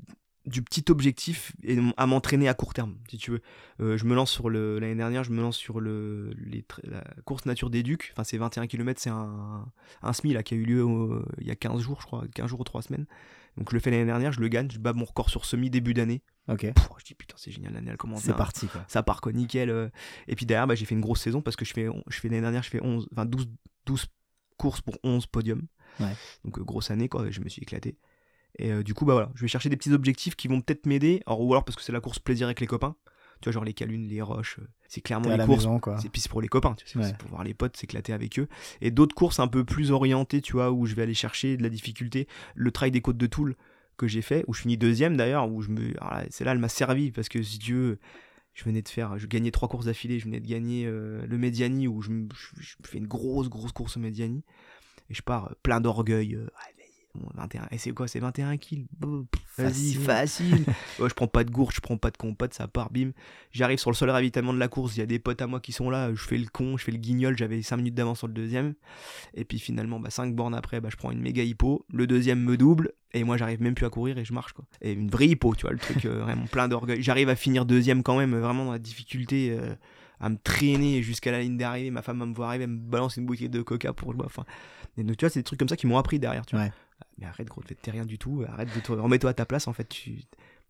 C: du petit objectif et à m'entraîner à court terme, si tu veux. Euh, je me lance sur le l'année dernière, je me lance sur le les la course nature des Ducs. Enfin, c'est 21 km, c'est un un SMI là qui a eu lieu au- il y a 15 jours, je crois, 15 jours ou 3 semaines. Donc je le fais l'année dernière, je le gagne, je bats mon record sur semi début d'année.
B: Ok.
C: Je dis putain, c'est génial, l'année elle commence
B: C'est parti, quoi.
C: ça part quoi, nickel. euh. Et puis derrière, bah, j'ai fait une grosse saison parce que je fais, je fais l'année dernière, je fais 11, enfin 12, 12 courses pour 11 podiums.
B: Ouais.
C: Donc euh, grosse année, quoi, je me suis éclaté. Et euh, du coup, bah voilà, je vais chercher des petits objectifs qui vont peut-être m'aider. Ou alors parce que c'est la course plaisir avec les copains. Tu vois, genre les calunes, les roches, euh, c'est clairement les
B: la
C: courses.
B: maison, quoi.
C: C'est puis c'est pour les copains, tu sais,
B: Ouais.
C: c'est pour voir les potes, s'éclater avec eux. Et d'autres courses un peu plus orientées, tu vois, où je vais aller chercher de la difficulté. Le trail des côtes de Toul que j'ai fait, où je finis deuxième d'ailleurs, où je me, c'est là elle m'a servi parce que si Dieu, je venais de faire, je gagnais trois courses d'affilée, je venais de gagner euh, le Mediani où je, me- je- je fais une grosse grosse course au Mediani et je pars euh, plein d'orgueil. euh, bon, 21, et c'est quoi, c'est 21 kills? Pff, Vas-y,
B: Facile. *laughs*
C: Ouais, je prends pas de gourde, je prends pas de compote, ça part, bim. J'arrive sur le seul ravitaillement de la course, il y a des potes à moi qui sont là, je fais le con, je fais le guignol, j'avais 5 minutes d'avance sur le deuxième. Et puis finalement, bah, 5 bornes après, bah, je prends une méga hippo, le deuxième me double, et moi j'arrive même plus à courir et je marche quoi. Et une vraie hippo, tu vois, le truc euh, vraiment plein d'orgueil. J'arrive à finir deuxième quand même, vraiment dans la difficulté, euh, à me traîner jusqu'à la ligne d'arrivée. Ma femme va me voir arriver, elle me balance une bouteille de coca pour le boire. Enfin, et donc tu vois, c'est des trucs comme ça qui m'ont appris derrière, tu vois.
B: Ouais.
C: Mais arrête gros, t'es rien du tout, arrête de te remets-toi à ta place en fait. Tu...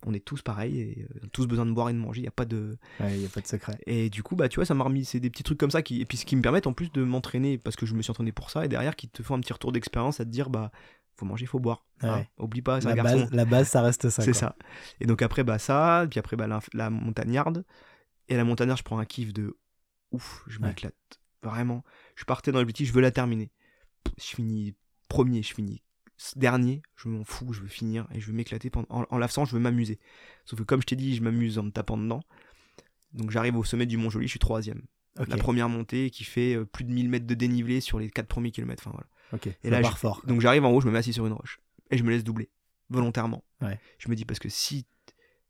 C: On est tous pareils et euh, tous besoin de boire et de manger, il y a pas de
B: Ouais, il n'y a pas de secret.
C: et du coup, bah, tu vois, ça m'a remis, c'est des petits trucs comme ça qui, et puis ce qui me permettent en plus de m'entraîner parce que je me suis entraîné pour ça et derrière qui te font un petit retour d'expérience à te dire, bah, faut manger, faut boire.
B: Ouais.
C: Hein, oublie pas, c'est un
B: La
C: garçon.
B: base, la base, ça reste ça.
C: c'est ça. Et donc après, bah, ça, puis après, bah, la, la montagnarde. Et la montagnarde, je prends un kiff de ouf, je
B: Ouais.
C: m'éclate. Vraiment. Je partais dans l'objectif, je veux la terminer. Je finis premier, je finis dernier, je m'en fous, je veux finir et je veux m'éclater pendant... en, en l'absence, je veux m'amuser. Sauf que comme je t'ai dit, je m'amuse en me tapant dedans. Donc j'arrive au sommet du Mont Joli, je suis troisième. La première montée qui fait euh, plus de 1000 mètres de dénivelé sur les 4 premiers kilomètres. Enfin, voilà.
B: Ok.
C: Et là,
B: fort.
C: Donc j'arrive en haut, je me mets assis sur une roche. Et je me laisse doubler. Volontairement.
B: Ouais.
C: Je me dis parce que si.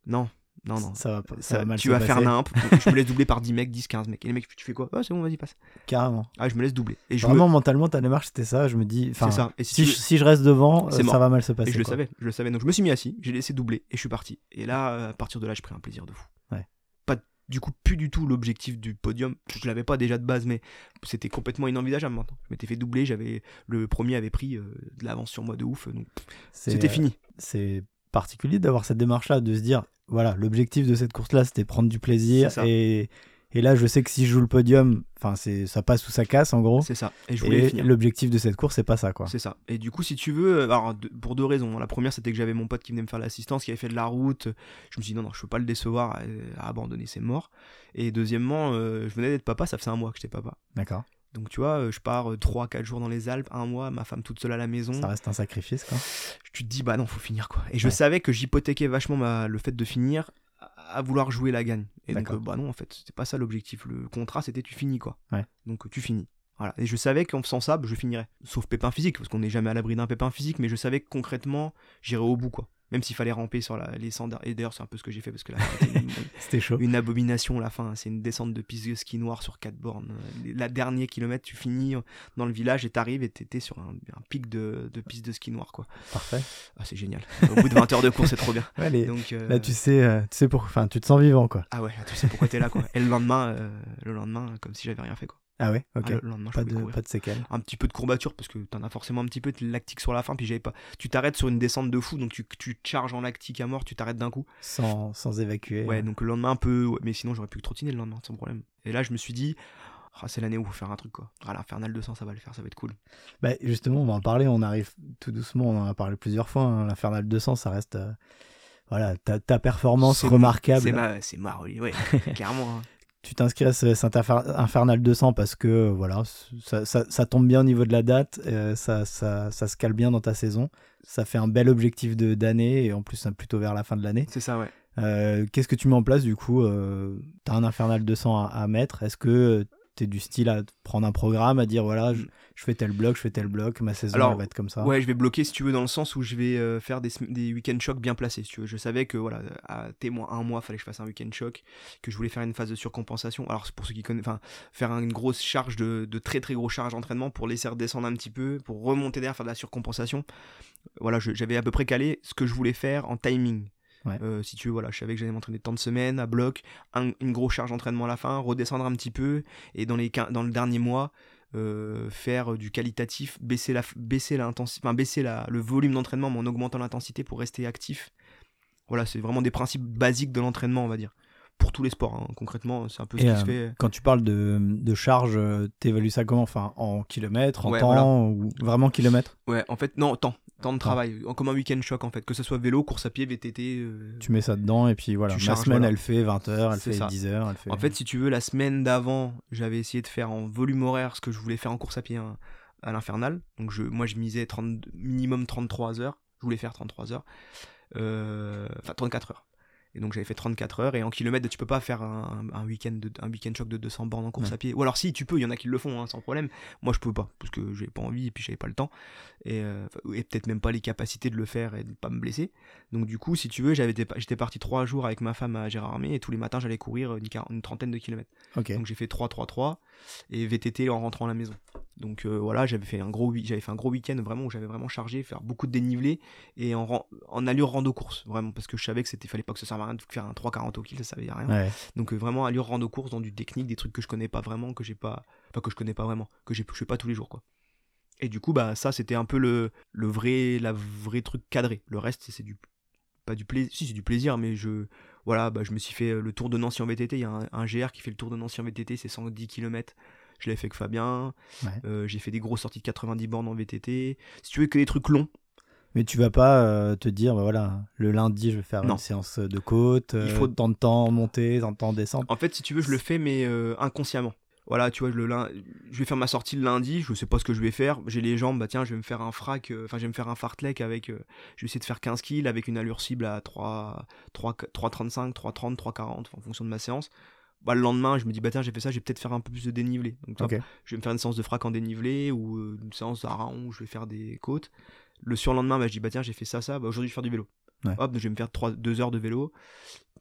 C: Non, non, non.
B: Ça va, pas- ça
C: Ça-
B: va mal
C: tu vas faire nimp. Je me laisse *laughs* doubler par 10 mecs, 10, 15 mecs. Et les mecs, tu fais quoi? Ah, c'est bon, vas-y, passe.
B: Carrément.
C: Ah, je me laisse doubler. Et je
B: Vraiment,
C: me...
B: mentalement, ta démarche, c'était ça. Je me dis,
C: ça. Et si
B: je, si je reste devant, euh, ça va mal se passer.
C: Et je le savais, je le savais. Donc je me suis mis assis, j'ai laissé doubler et je suis parti. Et là, à partir de là, j'ai pris un plaisir de fou.
B: Ouais.
C: Pas du coup plus du tout l'objectif du podium. Je l'avais pas déjà de base, mais c'était complètement inenvisageable maintenant. Je m'étais fait doubler, j'avais le premier avait pris euh, de l'avance sur moi de ouf, donc c'était
B: euh,
C: fini.
B: C'est particulier d'avoir cette démarche-là, de se dire, voilà, l'objectif de cette course-là, c'était prendre du plaisir. Et, et là, je sais que si je joue le podium, enfin, c'est, ça passe ou ça casse, en gros.
C: C'est ça. Et je voulais
B: l'objectif de cette course, c'est pas ça, quoi.
C: C'est ça. Et du coup, si tu veux, euh, alors, pour deux raisons. La première, c'était que j'avais mon pote qui venait me faire l'assistance, qui avait fait de la route. Je me suis dit, non, non, je peux pas le décevoir, euh, à abandonner, c'est mort. Et deuxièmement, euh, je venais d'être papa, ça faisait un mois que j'étais papa.
B: D'accord.
C: Donc tu vois, euh, je pars 3-4 jours dans les Alpes, un mois, ma femme toute seule à la maison.
B: Ça reste un sacrifice, quoi.
C: Tu te dis, bah non, faut finir quoi. Et je
B: Ouais.
C: savais que j'hypothéquais vachement ma- le fait de finir à vouloir jouer la gagne. Et donc, euh, bah non, en fait, c'était pas ça l'objectif. Le contrat, c'était tu finis quoi.
B: Ouais.
C: Donc euh, tu finis. Voilà. Et je savais qu'en faisant ça, bah, je finirais. Sauf pépin physique, parce qu'on n'est jamais à l'abri d'un pépin physique, mais je savais que concrètement, j'irais au bout quoi. Même s'il fallait ramper sur la, les cendres. Et d'ailleurs, c'est un peu ce que j'ai fait parce que une, *laughs*
B: C'était chaud.
C: une abomination la fin. C'est une descente de piste de ski noir sur 4 bornes. La dernière kilomètre, tu finis dans le village et t'arrives et t'étais sur un, un pic de, de piste de ski noir, quoi.
B: Parfait.
C: Ah, c'est génial. Au bout de 20 heures de course, c'est trop bien. *laughs*
B: Ouais, les-
C: Donc, euh,
B: Là, tu sais, euh, tu sais pour... enfin, tu te sens vivant, quoi.
C: Ah ouais, tu sais pourquoi t'es là, quoi. Et le lendemain, euh, le lendemain, comme si j'avais rien fait, quoi.
B: Ah ouais, ok.
C: Ah, le lendemain, je
B: pas, de, pas de séquelles.
C: un petit peu de courbature parce que t'en as forcément un petit peu de lactique sur la fin puis j'avais pas tu t'arrêtes sur une descente de fou donc tu, tu charges en lactique à mort tu t'arrêtes d'un coup
B: Sans, sans évacuer.
C: ouais donc le lendemain un peu ouais, mais sinon j'aurais pu trottiner le lendemain sans problème et là je me suis dit ah, c'est l'année où il faut faire un truc quoi ah l'infernal 200 ça va le faire ça va être cool
B: Bah, justement, on va en parler. On arrive tout doucement. On en a parlé plusieurs fois. hein. L'Infernal 200, ça reste. euh, Voilà, ta, ta performance remarquable.
C: c'est ma ma ouais *laughs* clairement hein.
B: Tu t'inscris à ce- Infer- Infernal 200 parce que euh, voilà, ça, ça- ça tombe bien au niveau de la date, euh, ça, ça, ça se cale bien dans ta saison, ça fait un bel objectif de- d'année et en plus c'est plutôt vers la fin de l'année.
C: c'est ça ouais.
B: Euh, Qu'est-ce que tu mets en place du coup euh, T'as un Infernal 200 à, à mettre? Est-ce que tu es du style à prendre un programme, à dire voilà, je, je fais tel bloc, je fais tel bloc, ma saison
C: Alors,
B: elle va être comme ça
C: Ouais, je vais bloquer si tu veux dans le sens où je vais euh, faire des, des week-end chocs bien placés. Si tu veux, je savais que voilà, à témoin un mois, fallait que je fasse un week-end choc, que je voulais faire une phase de surcompensation. Alors pour ceux qui connaissent, enfin, faire une grosse charge de, de très très gros charge d'entraînement pour laisser redescendre un petit peu, pour remonter derrière, faire de la surcompensation. Voilà, j'avais à peu près calé ce que je voulais faire en timing. Euh, si tu veux, voilà, je savais que j'allais m'entraîner tant de semaines à bloc, un- une grosse charge d'entraînement à la fin, redescendre un petit peu, et dans, les, dans le dernier mois, euh, faire du qualitatif, baisser la, baisser enfin baisser la, le volume d'entraînement, mais en augmentant l'intensité pour rester actif. Voilà, c'est vraiment des principes basiques de l'entraînement, on va dire. Pour tous les sports, hein. concrètement, c'est un peu ce qui
B: euh,
C: se fait.
B: Quand tu parles de, de charge, euh, t'évalues ça comment? Enfin, en kilomètres, en
C: Ouais,
B: temps,
C: voilà.
B: ou vraiment kilomètres?
C: Ouais, en fait, non, temps, temps de travail, en- comme un week-end choc en fait, que ce soit vélo, course à pied, VTT. euh,
B: Tu mets ça dedans et puis voilà.
C: Tu
B: Ma
C: charges,
B: semaine,
C: voilà.
B: elle fait 20 heures, elle fait
C: ça.
B: 10 heures, elle fait.
C: En fait, si tu veux, la semaine d'avant, j'avais essayé de faire en volume horaire ce que je voulais faire en course à pied hein, à l'infernal. Donc je, moi, je misais 30, minimum 33 heures. Je voulais faire 33 heures. Euh, Enfin, 34 heures. Et donc j'avais fait 34 heures. Et en kilomètres, tu peux pas faire un, un week-end de- un week-end choc de 200 bornes en course
B: Ouais.
C: à pied. Ou alors si, tu peux, il y en a qui le font hein, sans problème. Moi, je peux pas, parce que j'ai pas envie et puis j'avais pas le temps. Et, euh, et peut-être même pas les capacités de le faire et de pas me blesser. Donc du coup, si tu veux, j'avais j'étais parti trois jours avec ma femme à Gérardmer et tous les matins, j'allais courir une, trentaine de kilomètres. Donc j'ai fait 3-3-3 et VTT en rentrant à la maison. Donc euh, voilà, j'avais fait un gros week- j'avais fait un gros week-end vraiment où j'avais vraiment chargé, faire beaucoup de dénivelé et en, en allure rando course vraiment parce que je savais que c'était fallait pas que ça serve à rien de faire un 3,40 au kill, ça servait à rien.
B: Ouais.
C: Donc euh, vraiment allure rando course dans du technique, des trucs que je connais pas vraiment, que j'ai pas, enfin que je connais pas vraiment, que j'ai- je fais pas tous les jours quoi. Et du coup bah ça c'était un peu le, le vrai la vrai truc cadré. Le reste c'est du pas du plaisir, si c'est du plaisir mais je voilà bah je me suis fait euh, le tour de Nancy en VTT. Il y a un, un GR qui fait le tour de Nancy en VTT, c'est 110 km. Je l'avais fait avec Fabien.
B: Ouais.
C: Euh, j'ai fait des grosses sorties de 90 bornes en VTT. Si tu veux que des trucs longs,
B: Mais tu vas pas euh, te dire, bah voilà, le lundi, je vais faire
C: Non.
B: une séance de côte, euh,
C: Il faut-
B: tant de temps montée, tant de temps descente.
C: En fait, si tu veux, je le fais, mais inconsciemment. Voilà, tu vois, le je vais faire ma sortie le lundi, je sais pas ce que je vais faire. J'ai les jambes, bah tiens, je vais me faire un frac, euh, enfin, je vais me faire un fartlek avec. euh, je vais essayer de faire 15 kills avec une allure cible à 3, 3, 3,35, 3,30, 3,40 en fonction de ma séance. Bah, le lendemain, je me dis, bah tiens, j'ai fait ça, je vais peut-être faire un peu plus de dénivelé. Donc, top. Je vais me faire une séance de frac en dénivelé ou euh, une séance d'Aran où je vais faire des côtes. Le surlendemain, bah, je dis, bah tiens, j'ai fait ça, ça, bah, aujourd'hui, je vais faire du vélo.
B: Ouais.
C: Hop, je vais me faire 3, 2 heures de vélo.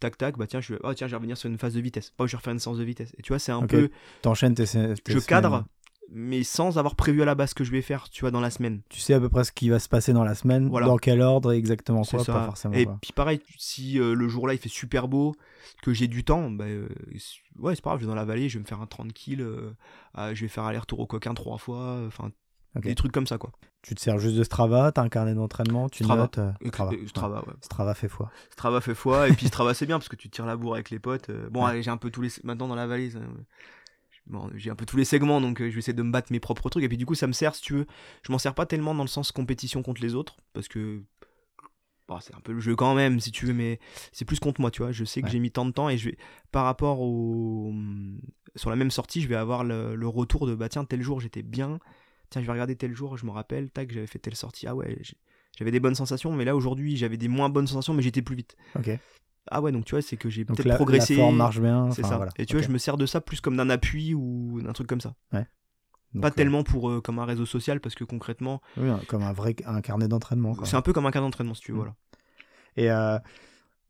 C: Tac, tac, bah tiens, je vais, oh, tiens, je vais revenir sur une phase de vitesse. Pas, je vais refaire une séance de vitesse. Et tu vois, c'est un peu,
B: T'enchaînes tes, tes
C: je
B: semaines.
C: cadre, mais sans avoir prévu à la base ce que je vais faire, tu vois, dans la semaine.
B: Tu sais à peu près ce qui va se passer dans la semaine,
C: Voilà.
B: dans quel ordre exactement quoi,
C: ça.
B: pas forcément.
C: Et
B: quoi.
C: puis pareil, si euh, le jour-là il fait super beau, que j'ai du temps, bah, euh, ouais, c'est pas grave, je vais dans la vallée, je vais me faire un 30 kills, euh, ah, je vais faire aller-retour au coquin trois fois, enfin, Des trucs comme ça, quoi.
B: Tu te sers juste de Strava, t'as un carnet d'entraînement, tu
C: Strava.
B: notes. euh, Strava.
C: Strava, ouais.
B: Strava fait foi.
C: Strava fait foi et puis *laughs* Strava c'est bien parce que tu tires la bourre avec les potes. euh, Bon,
B: Ouais.
C: allez, j'ai un peu tous les maintenant dans la valise. Bon, j'ai un peu tous les segments donc euh, je vais essayer de me battre mes propres trucs et puis du coup ça me sert si tu veux. Je m'en sers pas tellement dans le sens compétition contre les autres parce que bon, c'est un peu le jeu quand même si tu veux mais c'est plus contre moi tu vois. Je sais que
B: Ouais.
C: j'ai mis tant de temps et je vais par rapport au sur la même sortie je vais avoir le, le retour de bah tiens tel jour j'étais bien. Tiens je vais regarder tel jour je me rappelle tac j'avais fait telle sortie ah ouais j'avais des bonnes sensations mais là aujourd'hui j'avais des moins bonnes sensations mais j'étais plus vite.
B: Ok.
C: Ah ouais, donc tu vois, c'est que j'ai peut-être progressé.
B: la forme marche bien.
C: c'est
B: enfin,
C: ça.
B: voilà.
C: Et tu vois, je me sers de ça plus comme d'un appui ou d'un truc comme ça.
B: Donc,
C: pas
B: euh,
C: tellement pour euh, comme un réseau social parce que concrètement,
B: oui, comme un vrai un carnet d'entraînement.
C: c'est un peu comme un cas d'entraînement si tu veux.
B: Mm.
C: Voilà.
B: Et euh,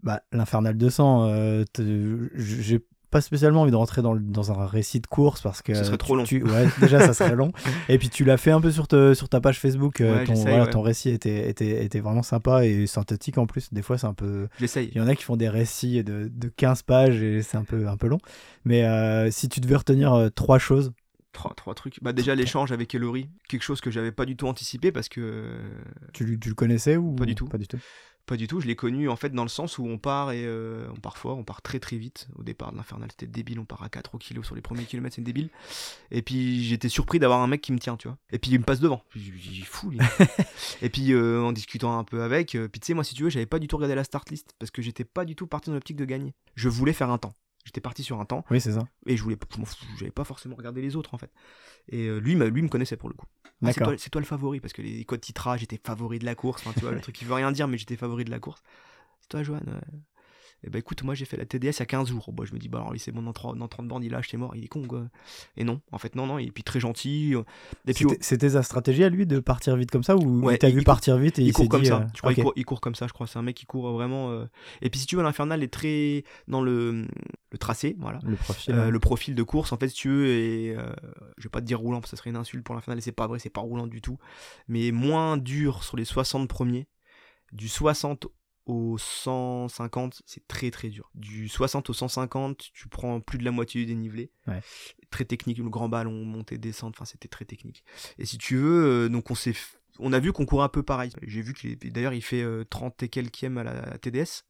B: bah, l'Infernal 200, euh, te- j'ai pas spécialement envie de rentrer dans, le- dans un récit de course parce que
C: Ce serait
B: tu-
C: trop long.
B: tu- ouais, déjà, ça serait *laughs* long. Et puis tu l'as fait un peu sur, te- sur ta page Facebook. euh,
C: Ouais,
B: ton,
C: j'essaye,
B: voilà,
C: ouais.
B: ton récit était, était, était vraiment sympa et synthétique en plus. Des fois, c'est un peu.
C: J'essaye.
B: Il y en a qui font des récits de, de 15 pages et c'est un peu, un peu long. Mais euh, si tu devais retenir euh, trois choses,
C: Trois, trois trucs. Bah déjà l'échange avec Ellery, quelque chose que j'avais pas du tout anticipé parce que
B: tu, tu le connaissais ou
C: Pas du tout.
B: Pas du tout?
C: Pas du tout. Je l'ai connu en fait dans le sens où on part et euh, on part fort, on part très très vite. Au départ de l'infernal, c'était débile. On part à 4 au kilo sur les premiers kilomètres, c'est débile. Et puis j'étais surpris d'avoir un mec qui me tient, tu vois. Et puis il me passe devant. J'ai- j'ai fou. lui. *laughs* et puis euh, en discutant un peu avec, euh, puis tu sais moi si tu veux, j'avais pas du tout regardé la start list parce que j'étais pas du tout parti dans l'optique de gagner. Je voulais faire un temps. J'étais parti sur un temps.
B: Oui, c'est ça.
C: et je voulais j'avais pas forcément regardé les autres en fait. Et euh, lui lui me connaissait pour le coup. Ah, c'est toi, le favori parce que les codes titrage j'étais favori de la course enfin tu vois le *laughs* truc qui veut rien dire mais j'étais favori de la course. C'est toi Johan ouais. Et bah écoute moi j'ai fait la TDS il y a 15 jours bon, je me dis bah alors c'est bon dans, 30 dans 30 bornes il lâche c'est mort il est con quoi et non en fait non non et puis très gentil euh, et puis
B: C'était sa stratégie à lui de partir vite comme ça ou
C: Ouais,
B: il t'a
C: il-
B: vu
C: il
B: partir vite et il,
C: il court comme
B: dit,
C: ça
B: euh,
C: je crois
B: ok.
C: il, court, il court comme ça je crois c'est un mec qui court vraiment euh, et puis si tu veux l'infernal est très dans le, le tracé voilà
B: Le profil.
C: Euh,
B: ouais.
C: le profil de course en fait si tu veux et je vais pas te dire roulant parce que ça serait une insulte pour l'infernal et c'est pas vrai c'est pas roulant du tout mais moins dur sur les 60 premiers du 60 au 150 c'est très très dur. Du 60 au 150 tu prends plus de la moitié du dénivelé
B: Ouais.
C: très technique le grand ballon montée descente enfin c'était très technique. Et si tu veux euh, donc on s'est on a vu qu'on courait un peu pareil. J'ai vu que d'ailleurs il fait euh, 30 et quelquième à la TDS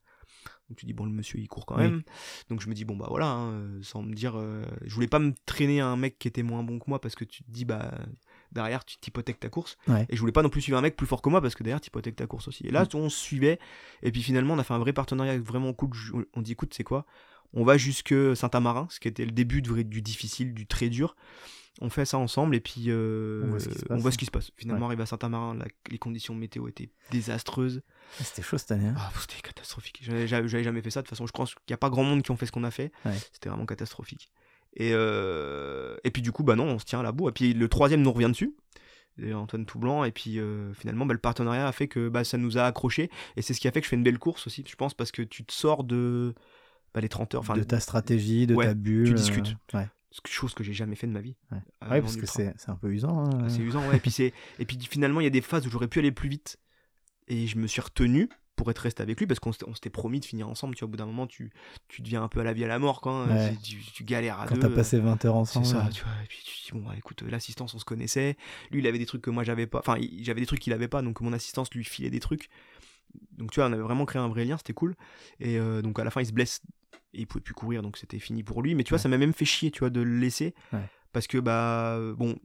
C: donc tu dis bon le monsieur il court quand
B: Oui.
C: même. Donc je me dis bon bah voilà hein, euh, sans me dire euh, je voulais pas me traîner à un mec qui était moins bon que moi parce que tu te dis bah derrière tu t'hypothèques ta course
B: Ouais.
C: et je voulais pas non plus suivre un mec plus fort que moi parce que derrière t'hypothèques ta course aussi et là on se suivait et puis finalement on a fait un vrai partenariat vraiment cool on dit écoute c'est quoi? On va jusque Saint-Amarin ce qui était le début du, du difficile du très dur on fait ça ensemble et puis euh,
B: On voit ce qui se passe.
C: on voit ce qui se passe finalement arrivé à Saint-Amarin les conditions météo étaient désastreuses
B: Ah, C'était chaud cette année. hein.
C: ah, c'était catastrophique. J'avais jamais fait ça. De toute façon, je pense qu'il n'y a pas grand monde qui ont fait ce qu'on a fait.
B: Ouais.
C: C'était vraiment catastrophique. Et, euh, et puis du coup, bah non, on se tient à la boue. Et puis le troisième nous revient dessus. Et Antoine Toublanc. Et puis euh, finalement, bah, le partenariat a fait que bah, ça nous a accroché. Et c'est ce qui a fait que je fais une belle course aussi, je pense, parce que tu te sors de bah, les 30 heures. Enfin,
B: de ta stratégie, de
C: ouais,
B: ta bulle.
C: tu
B: euh,
C: discutes.
B: ouais.
C: chose que j'ai jamais fait de ma vie.
B: Ouais.
C: Euh,
B: parce que c'est c'est un peu usant. hein.
C: C'est usant, ouais. et, puis c'est... et puis finalement, il y a des phases où j'aurais pu aller plus vite. Et je me suis retenu pour être resté avec lui parce qu'on s'était, promis de finir ensemble. Tu vois, au bout d'un moment, tu, tu deviens un peu à la vie à la mort quand hein.
B: Ouais.
C: tu, tu galères à
B: Quand t'as passé 20 heures
C: C'est
B: ensemble.
C: ça,
B: ouais.
C: tu vois. Et puis tu dis, bon, bah, écoute, l'assistance, on se connaissait. Lui, il avait des trucs que moi, j'avais pas. Enfin, j'avais des trucs qu'il avait pas, donc mon assistance lui filait des trucs. Donc, tu vois, on avait vraiment créé un vrai lien, c'était cool. Et euh, donc, à la fin, il se blesse et il pouvait plus courir, donc c'était fini pour lui. Mais tu vois,
B: Ouais.
C: ça m'a même fait chier, tu vois, de le laisser. Parce que, bah, euh, bon,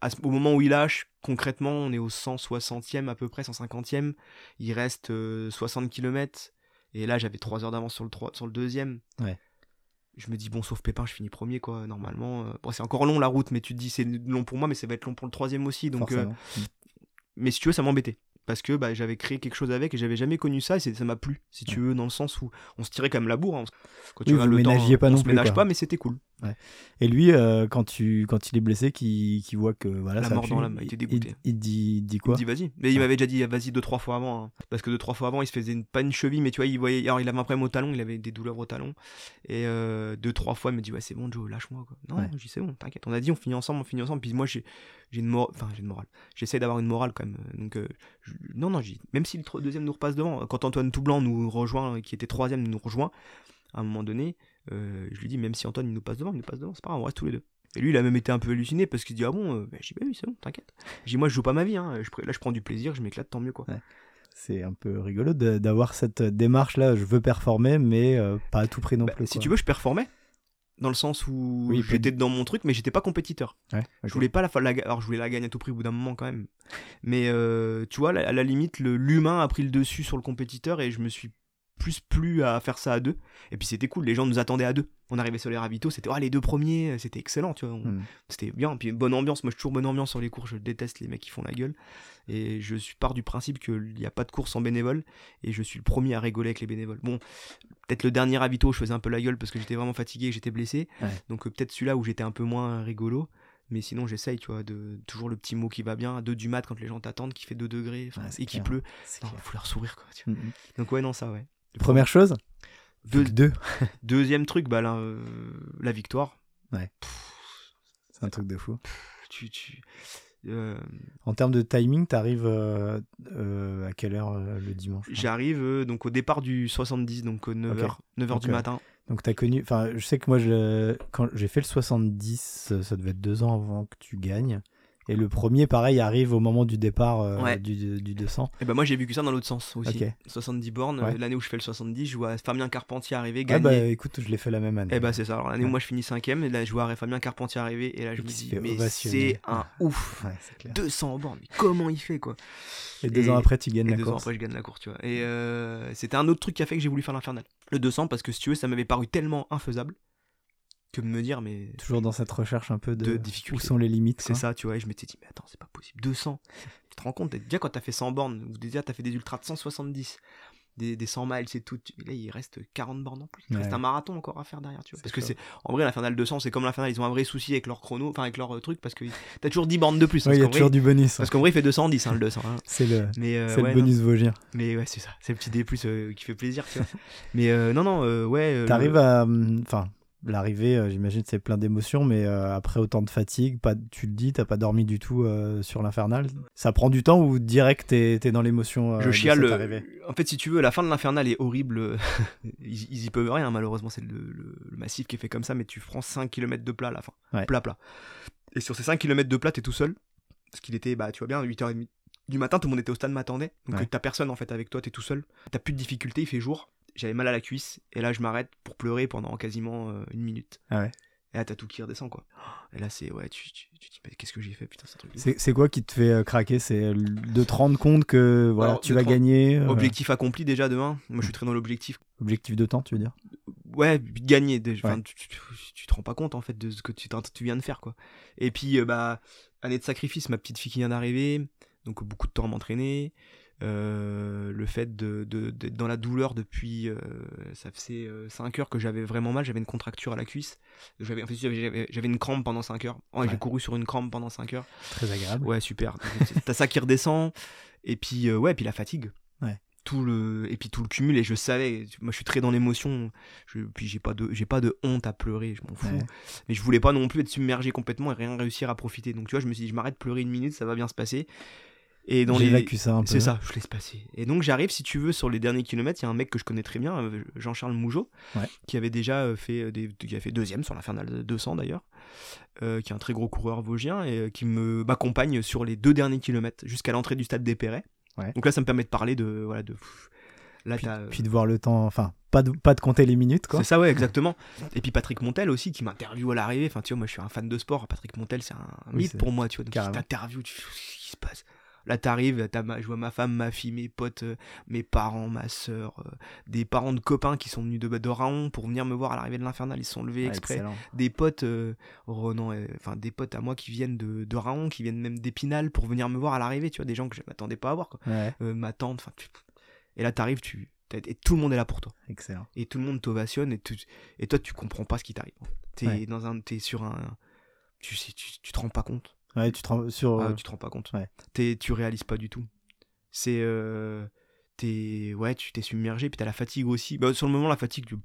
C: à ce- au moment où il lâche, concrètement, on est au 160e à peu près, 150e. Il reste euh, 60 km. Et là, j'avais 3 heures d'avance sur le, trois- sur le deuxième.
B: Ouais.
C: Je me dis, bon, sauf Pépin, je finis premier, quoi, normalement. euh. Bon, c'est encore long la route, mais tu te dis, c'est long pour moi, mais ça va être long pour le troisième aussi. Donc, euh,
B: Forcément.
C: mais si tu veux, ça m'embêtait. Parce que bah, j'avais créé quelque chose avec et j'avais jamais connu ça et ça m'a plu, si tu veux, dans le sens où on se tirait quand même la bourre. hein. Quand tu
B: Oui,
C: le temps,
B: pas
C: on
B: non
C: se
B: plus,
C: ménage
B: quoi.
C: pas, mais c'était cool.
B: Et lui, euh, quand, tu, quand il est blessé, qui qui voit que voilà,
C: La
B: ça
C: mort
B: pue,
C: dans l'âme, il était dégoûté.
B: Il, il dit, il dit
C: Il
B: quoi
C: me dit vas-y. Mais il m'avait déjà dit vas-y deux trois fois avant. hein. Parce que deux trois fois avant, il se faisait une, pas une cheville, mais tu vois, il voyait. Alors il avait un problème au talon, il avait des douleurs au talon. Et euh, deux trois fois, il me dit ouais c'est bon Joe, lâche-moi quoi. Non,
B: Ouais.
C: je dis c'est bon, t'inquiète. On a dit on finit ensemble, on finit ensemble. Puis moi j'ai j'ai une morale, enfin j'ai une morale. J'essaie d'avoir une morale quand même. Donc euh, je- non non, j'ai- même si le deuxième nous repasse devant, quand Antoine Toublanc nous rejoint, qui était troisième, nous rejoint, à un moment donné, euh, je lui dis même si Antoine il nous passe devant, il nous passe devant, c'est pas grave, on reste tous les deux. Et lui, il a même été un peu halluciné parce qu'il dit Ah bon euh, Je dis Bah oui, c'est bon, t'inquiète. Dis Moi, je joue pas ma vie. Hein. Je, là, je prends du plaisir, je m'éclate, tant mieux. quoi.
B: C'est un peu rigolo d'avoir cette démarche-là. Je veux performer, mais euh, pas à tout prix non
C: Bah,
B: plus.
C: si
B: quoi.
C: tu veux, je performais. Dans le sens où
B: Oui,
C: j'étais dans mon truc, mais j'étais pas compétiteur.
B: Ouais,
C: Je voulais pas la, la alors je voulais la gagner à tout prix au bout d'un moment quand même. Mais tu vois, à la limite, le- l'humain a pris le dessus sur le compétiteur et je me suis plus plu à faire ça à deux. Et puis c'était cool, les gens nous attendaient à deux. On arrivait sur les ravitaux, c'était oh, les deux premiers, c'était excellent, tu vois. On-
B: Hmm.
C: C'était bien, puis bonne ambiance. Moi, je suis toujours bonne ambiance sur les cours. Je déteste les mecs qui font la gueule. Et je suis pars du principe qu'il n'y a pas de course sans bénévoles. Et je suis le premier à rigoler avec les bénévoles. Bon, peut-être le dernier ravito, je faisais un peu la gueule parce que j'étais vraiment fatigué et j'étais blessé.
B: Ouais.
C: Donc euh, peut-être celui-là où j'étais un peu moins rigolo. Mais sinon, j'essaye, tu vois, de toujours le petit mot qui va bien. À 2 du mat, quand les gens t'attendent, qui fait 2 degrés
B: Ouais,
C: et qui pleut.
B: Clair.
C: faut leur sourire, quoi. tu vois.
B: Mhm.
C: Donc, ouais, non, ça, ouais.
B: Première chose
C: Deux-
B: Deux. *laughs*
C: Deuxième truc, bah, là, euh, la victoire.
B: C'est un truc de fou.
C: Tu, tu, euh,
B: En termes de timing, t'arrives euh, euh, à quelle heure le dimanche
C: J'arrive donc au départ du 70, donc 9h,
B: Ok.
C: 9h
B: Donc,
C: du matin.
B: Donc t'as connu, enfin je sais que moi je, quand j'ai fait le 70, euh, ça devait être deux ans avant que tu gagnes. Et le premier, pareil, arrive au moment du départ euh,
C: Ouais.
B: du, du 200.
C: Et bah, moi, j'ai vécu ça dans l'autre sens aussi.
B: Ok.
C: 70 bornes,
B: Ouais.
C: l'année où je fais le 70, je vois Fabien Carpentier arriver,
B: Ah
C: gagner.
B: bah écoute, je l'ai fait la même année.
C: Et bah c'est ça. Alors l'année où moi je finis cinquième, et là je vois Fabien Carpentier arriver, et là je me dis mais c'est un *laughs* ouf.
B: Ouais, c'est clair.
C: 200 bornes, mais comment il fait quoi
B: Et deux
C: Et-
B: ans après, tu gagnes
C: Et
B: la
C: deux ans
B: course.
C: après je gagne la course, tu vois. Et euh, c'était un autre truc qui a fait que j'ai voulu faire l'infernal. Le 200 parce que si tu veux ça m'avait paru tellement infaisable que de me dire mais
B: Toujours dans cette recherche un peu de,
C: De
B: où
C: difficulté.
B: sont les limites.
C: c'est ça, tu vois. Et je m'étais dit mais attends c'est pas possible 200. Tu te rends compte déjà quand t'as fait 100 bornes ou déjà t'as fait des ultras de 170. Des, des 100 miles, c'est tout. Là, il reste 40 bornes en plus. Il
B: Ouais.
C: reste un marathon encore à faire derrière, tu vois. Parce que c'est en vrai, l'infernal 200, c'est comme l'infernal, ils ont un vrai souci avec leur chrono, enfin avec leur euh, truc, parce que t'as toujours 10 bornes de plus. hein,
B: Ouais, il y a toujours du bonus.
C: parce qu'en vrai, il fait 210, hein, le 200. hein.
B: C'est le,
C: Mais, euh, ouais,
B: le
C: non.
B: bonus Vosgien.
C: mais ouais, c'est ça. C'est le petit D euh, qui fait plaisir, tu vois. *laughs* Mais non, non, ouais.
B: T'arrives à. hum, Enfin, l'arrivée, euh, j'imagine, c'est plein d'émotions, mais euh, après autant de fatigue, pas, tu le dis, t'as pas dormi du tout euh, sur l'infernal. Ça prend du temps ou direct t'es es dans l'émotion
C: Je
B: de
C: chiale.
B: cette
C: En fait, si tu veux, la fin de l'infernal est horrible. *laughs* ils, ils y peuvent rien, malheureusement. C'est le, le- le massif qui est fait comme ça, mais tu prends 5 km de plat à la fin.
B: Ouais.
C: Plat, plat. Et sur ces 5 km de plat, t'es tout seul. Parce qu'il était, bah, tu vois bien, 8h30 du matin, tout le monde était au stade, m'attendait. Donc
B: Ouais.
C: t'as personne en fait avec toi, t'es tout seul. T'as plus de difficulté, il fait jour. J'avais mal à la cuisse. Et là, je m'arrête pour pleurer pendant quasiment euh, une minute.
B: Ah ouais.
C: Et là, t'as tout qui redescend, quoi. Et là, c'est, ouais, tu, tu, tu te dis, mais qu'est-ce que j'ai fait, putain, c'est truc.
B: C'est quoi qui te fait euh, craquer? C'est euh, de te rendre compte que voilà,
C: Alors,
B: tu vas gagner euh,
C: Objectif accompli déjà demain. Moi, je suis très dans l'objectif.
B: objectif de temps, tu veux dire?
C: Ouais, gagner. déjà. Enfin,
B: Ouais.
C: tu, tu- tu- tu te rends pas compte en fait de ce que tu, viens de faire quoi. Et puis, euh, bah, année de sacrifice, ma petite fille qui vient d'arriver, donc beaucoup de temps à m'entraîner. Euh, le fait de, d'être dans la douleur depuis, euh, ça faisait 5 heures que j'avais vraiment mal, j'avais une contracture à la cuisse. J'avais, en fait, j'avais, une crampe pendant 5 heures. Ouais, J'ai couru sur une crampe pendant 5 heures.
B: Très agréable.
C: Ouais, super. T'as ça qui redescend. Et puis, euh, ouais, puis la fatigue.
B: Ouais.
C: Tout le, et puis tout le cumul. Et je savais, moi je suis très dans l'émotion. Je, puis j'ai pas, de, j'ai pas de honte à pleurer, je m'en fous.
B: Ouais.
C: Mais je voulais pas non plus être submergé complètement et rien réussir à profiter. Donc tu vois, je me suis dit, je m'arrête de pleurer une minute, ça va bien se passer. Et dans les.
B: Ça un peu.
C: C'est ça, je laisse passer. Et donc j'arrive, si tu veux, sur les derniers kilomètres, il y a un mec que je connais très bien, euh, Jean-Charles Mougeot,
B: Ouais.
C: qui avait déjà euh, fait, euh, des, qui a fait deuxième sur l'Infernal 200 d'ailleurs, euh, qui est un très gros coureur vosgien et qui me m'accompagne sur les deux derniers kilomètres jusqu'à l'entrée du stade des Perrets.
B: Ouais.
C: Donc là, ça me permet de parler de voilà de. Là,
B: Puis, puis de voir le temps, enfin, pas de, pas de compter les minutes, quoi.
C: c'est ça, ouais, exactement. *laughs* Et puis Patrick Montel aussi, qui m'interviewe à l'arrivée. Enfin, tu vois, moi, je suis un fan de sport. Patrick Montel, c'est un mythe pour moi, tu vois. Donc,
B: carrément.
C: t'interviewe, tu qu'est-ce qui se passe? Là, t'arrives, t'as ma- je vois ma femme, ma fille, mes potes, euh, mes parents, ma soeur, des parents de copains qui sont venus de, de Raon pour venir me voir à l'arrivée de l'Infernal. Ils se sont levés
B: Ouais,
C: exprès.
B: excellent.
C: Des potes, euh, Ronan, euh, enfin, des potes à moi qui viennent de, de Raon, qui viennent même d'Épinal pour venir me voir à l'arrivée, tu vois. Des gens que je m'attendais pas à voir, quoi.
B: Ouais,
C: Euh, ma tante, enfin, tu- et là, t'arrives, tu. Et tout le monde est là pour toi
B: excellent.
C: et tout le monde t'ovationne et, tu- et toi tu comprends pas ce qui t'arrive. T'es
B: Ouais.
C: dans un, t'es sur un, tu sais, tu, tu te rends pas compte.
B: Ouais, tu te rends sur.
C: Ah,
B: euh,
C: tu te rends pas compte.
B: ouais.
C: T'es, tu réalises pas du tout. C'est, euh, t'es, ouais, tu t'es submergé puis t'as la fatigue aussi. Bah, sur le moment la fatigue, tu,